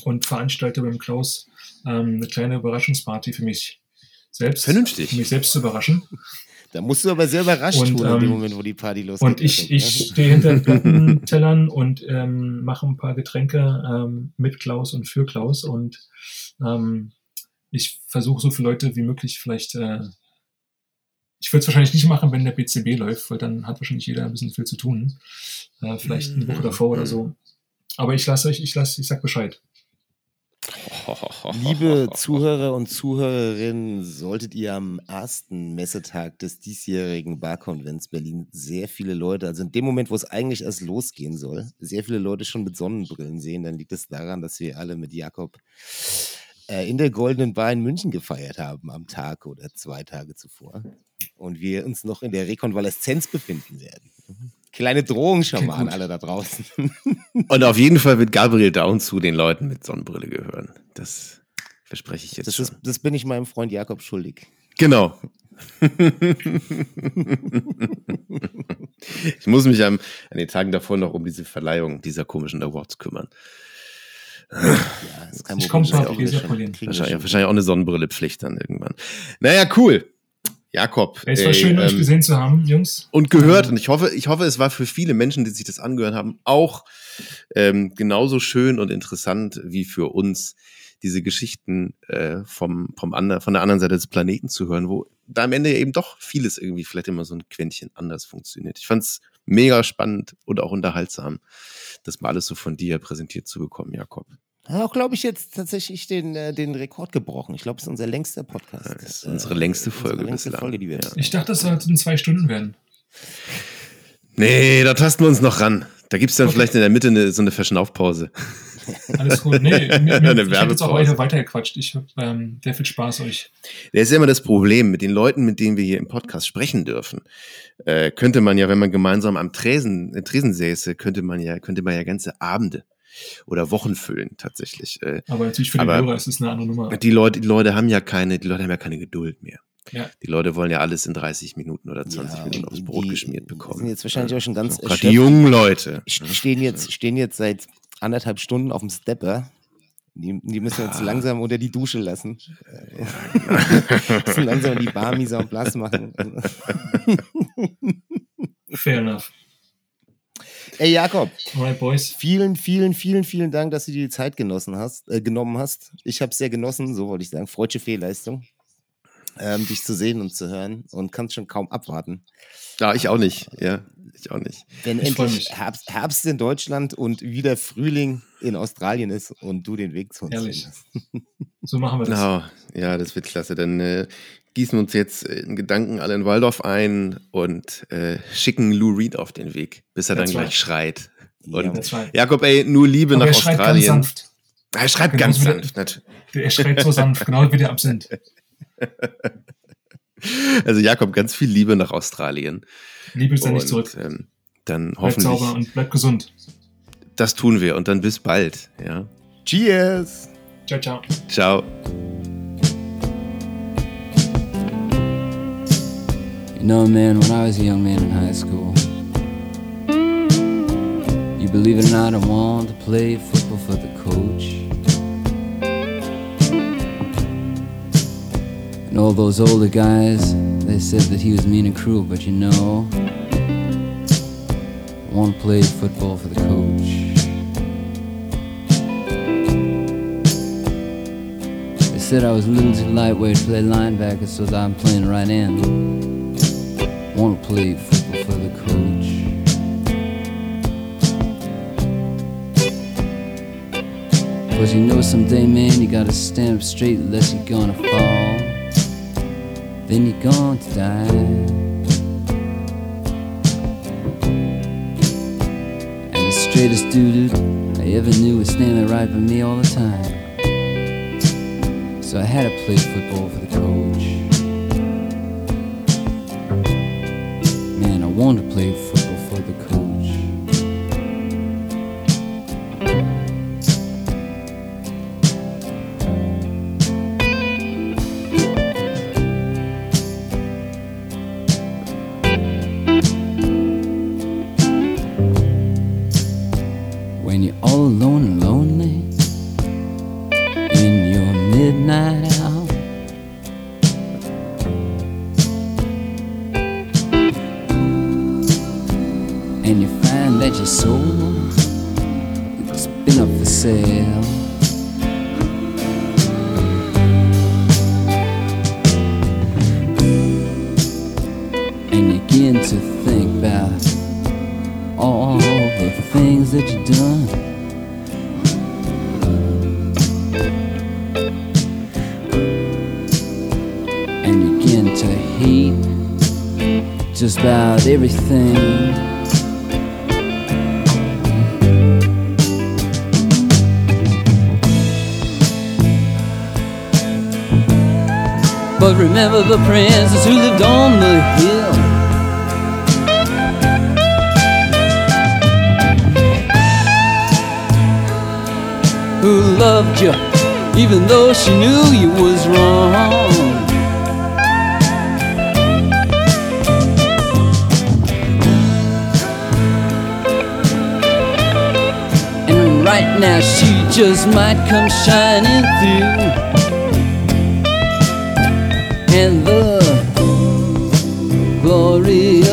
und veranstalte beim Klaus ähm, eine kleine Überraschungsparty für mich selbst. Vernünftig. Um mich selbst zu überraschen. Da musst du aber sehr überrascht Und, tun in dem ähm, Moment, wo die Party losgeht. Und ich, Also, ich ne? stehe hinter Plattentellern und ähm, mache ein paar Getränke ähm, mit Klaus und für Klaus. Und ähm, ich versuche so viele Leute wie möglich vielleicht. Äh, ich würde es wahrscheinlich nicht machen, wenn der BCB läuft, weil dann hat wahrscheinlich jeder ein bisschen viel zu tun. Äh, vielleicht eine Woche davor oder so. Aber ich lasse euch, ich lasse, ich sag Bescheid. Liebe Zuhörer und Zuhörerinnen, solltet ihr am ersten Messetag des diesjährigen Barkonvents Berlin sehr viele Leute, also in dem Moment, wo es eigentlich erst losgehen soll, sehr viele Leute schon mit Sonnenbrillen sehen, dann liegt es daran, dass wir alle mit Jakob äh, in der Goldenen Bar in München gefeiert haben am Tag oder zwei Tage zuvor und wir uns noch in der Rekonvaleszenz befinden werden. Kleine Drohung schon mal an alle da draußen. Und auf jeden Fall wird Gabriel Down zu den Leuten mit Sonnenbrille gehören. Das verspreche ich jetzt Das, schon. ist, das bin ich meinem Freund Jakob schuldig. Genau. ich muss mich am, an den Tagen davor noch um diese Verleihung dieser komischen Awards kümmern. Ja, ist kein Ich Problem. komm, Das Papi, kriegen wir sehr schon- wir Wahrscheinlich, wahrscheinlich auch eine Sonnenbrillepflicht dann irgendwann. Naja, cool. Jakob. Es war ey, schön, euch ähm, gesehen zu haben, Jungs. und gehört. Und ich hoffe, ich hoffe, es war für viele Menschen, die sich das angehört haben, auch ähm, genauso schön und interessant wie für uns, diese Geschichten äh, vom, vom ander, von der anderen Seite des Planeten zu hören, wo da am Ende eben doch vieles irgendwie vielleicht immer so ein Quäntchen anders funktioniert. Ich fand es mega spannend und auch unterhaltsam, das mal alles so von dir präsentiert zu bekommen, Jakob. Hat auch, glaube ich, jetzt tatsächlich den, äh, den Rekord gebrochen. Ich glaube, es ist unser längster Podcast. Das ist unsere längste Folge unsere längste bislang. Folge, die wir Ja. Ich dachte, das sollten zwei Stunden werden. Nee, da tasten wir uns noch ran. Da gibt es dann Okay. vielleicht in der Mitte eine, so eine Verschnaufpause. Alles gut. Nee, mir, mir, Eine ich habe jetzt auch weiter weitergequatscht. Ich habe ähm, sehr viel Spaß euch. Das ist ja immer das Problem mit den Leuten, mit denen wir hier im Podcast sprechen dürfen. Äh, könnte man ja, wenn man gemeinsam am Tresen, Tresen säße, könnte man ja, könnte man ja ganze Abende oder Wochen füllen tatsächlich. Äh, Aber natürlich für die Aber- Hörer ist es eine andere Nummer. die Leute, die Leute haben ja keine, die Leute haben ja keine Geduld mehr. Ja. Die Leute wollen ja alles in 30 Minuten oder 20 Ja, Minuten und aufs Brot die geschmiert bekommen. sind jetzt wahrscheinlich auch schon ganz Gerade erschöpft. die jungen Leute. St- stehen jetzt, stehen jetzt seit anderthalb Stunden auf dem Stepper. Die, die müssen wir jetzt langsam unter die Dusche lassen. müssen langsam die Bar mise en place machen. Fair enough. Ey, Jakob, Alright, Boys. vielen, vielen, vielen, vielen Dank, dass du dir die Zeit genossen hast, äh, genommen hast. Ich habe es sehr genossen, so wollte ich sagen. Freudsche Fehlleistung. Ähm, dich zu sehen und zu hören und kannst schon kaum abwarten. Ja, ich auch nicht. Ja, ich auch nicht. Wenn Ich endlich. Herbst, Herbst in Deutschland und wieder Frühling in Australien ist und du den Weg zu uns Herrlich. findest. So machen wir das. Ja, ja, das wird klasse. Dann äh, gießen uns jetzt äh, in Gedanken alle in Waldorf ein und äh, schicken Lou Reed auf den Weg, bis er That's dann right. gleich schreit. Ja, Und right. Jakob, ey, nur Liebe Aber nach er schreit ganz Australien. sanft. Er schreibt Genau, ganz sanft. nat- Er schreit so sanft, genau wie der Absinth. Also Jakob, ganz viel Liebe nach Australien. Liebe ist da nicht zurück. Ähm, dann Bleib sauber hoffentlich, und bleib gesund. das tun wir und dann bis bald. Ja, Cheers! Ciao, ciao. ciao. You know, man, when I was a young man in high school, you believe it or not, I wanted to play football for the coach. And all those older guys, they said that he was mean and cruel, but you know, I want to play football for the coach. They said I was a little too lightweight to play linebacker, so I'm playing right end. Want to play football for the coach. Cause you know someday, man, you gotta stand up straight unless you're gonna fall. Then you're going to die. And the straightest dude I ever knew was standing right by me all the time. So I had to play football for the Man, I wanted to play football for the princess who lived on the hill. Who loved you even though she knew you was wrong. And right now she just might come shining through and the glory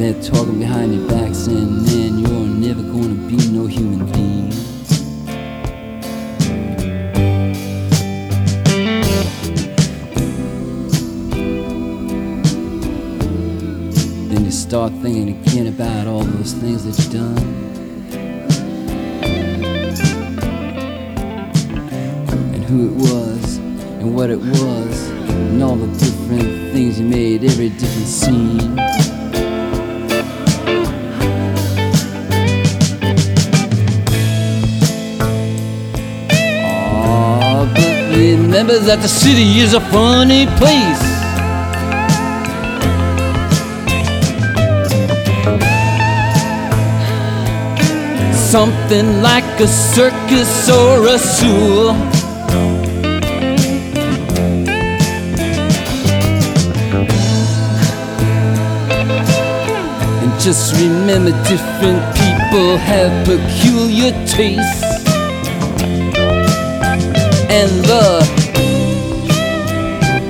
They're talking behind your back saying, man, you're never gonna be no human being. Then you start thinking again about all those things that you've done. And who it was, and what it was, and all the different things you made, every different scene. Remember that the city is a funny place. Something like a circus or a zoo. And just remember different people have peculiar tastes. And the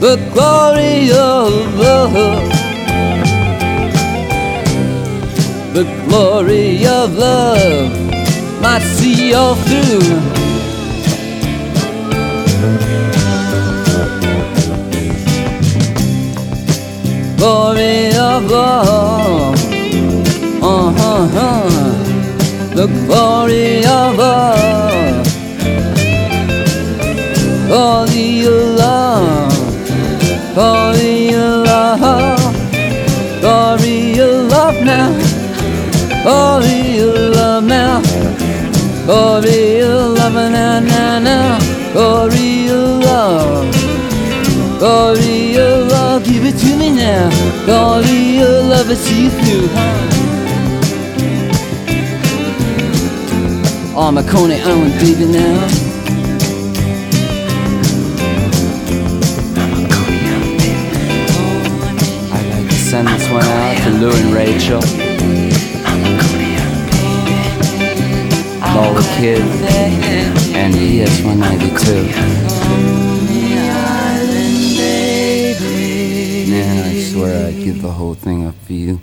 The glory of love. The glory of love might see you through. Glory of love. Uh huh, huh. The glory of love. Glory of love. Glory of love. Glory of love now. Glory of love now. Glory love now, now, now. Glory of love. Glory love, give it to me now. Glory of love, I see you through. Oh, my Coney Island baby now. To Lou and Rachel. All the kids and ES 192. Yeah, I swear I'd give the whole thing up for you.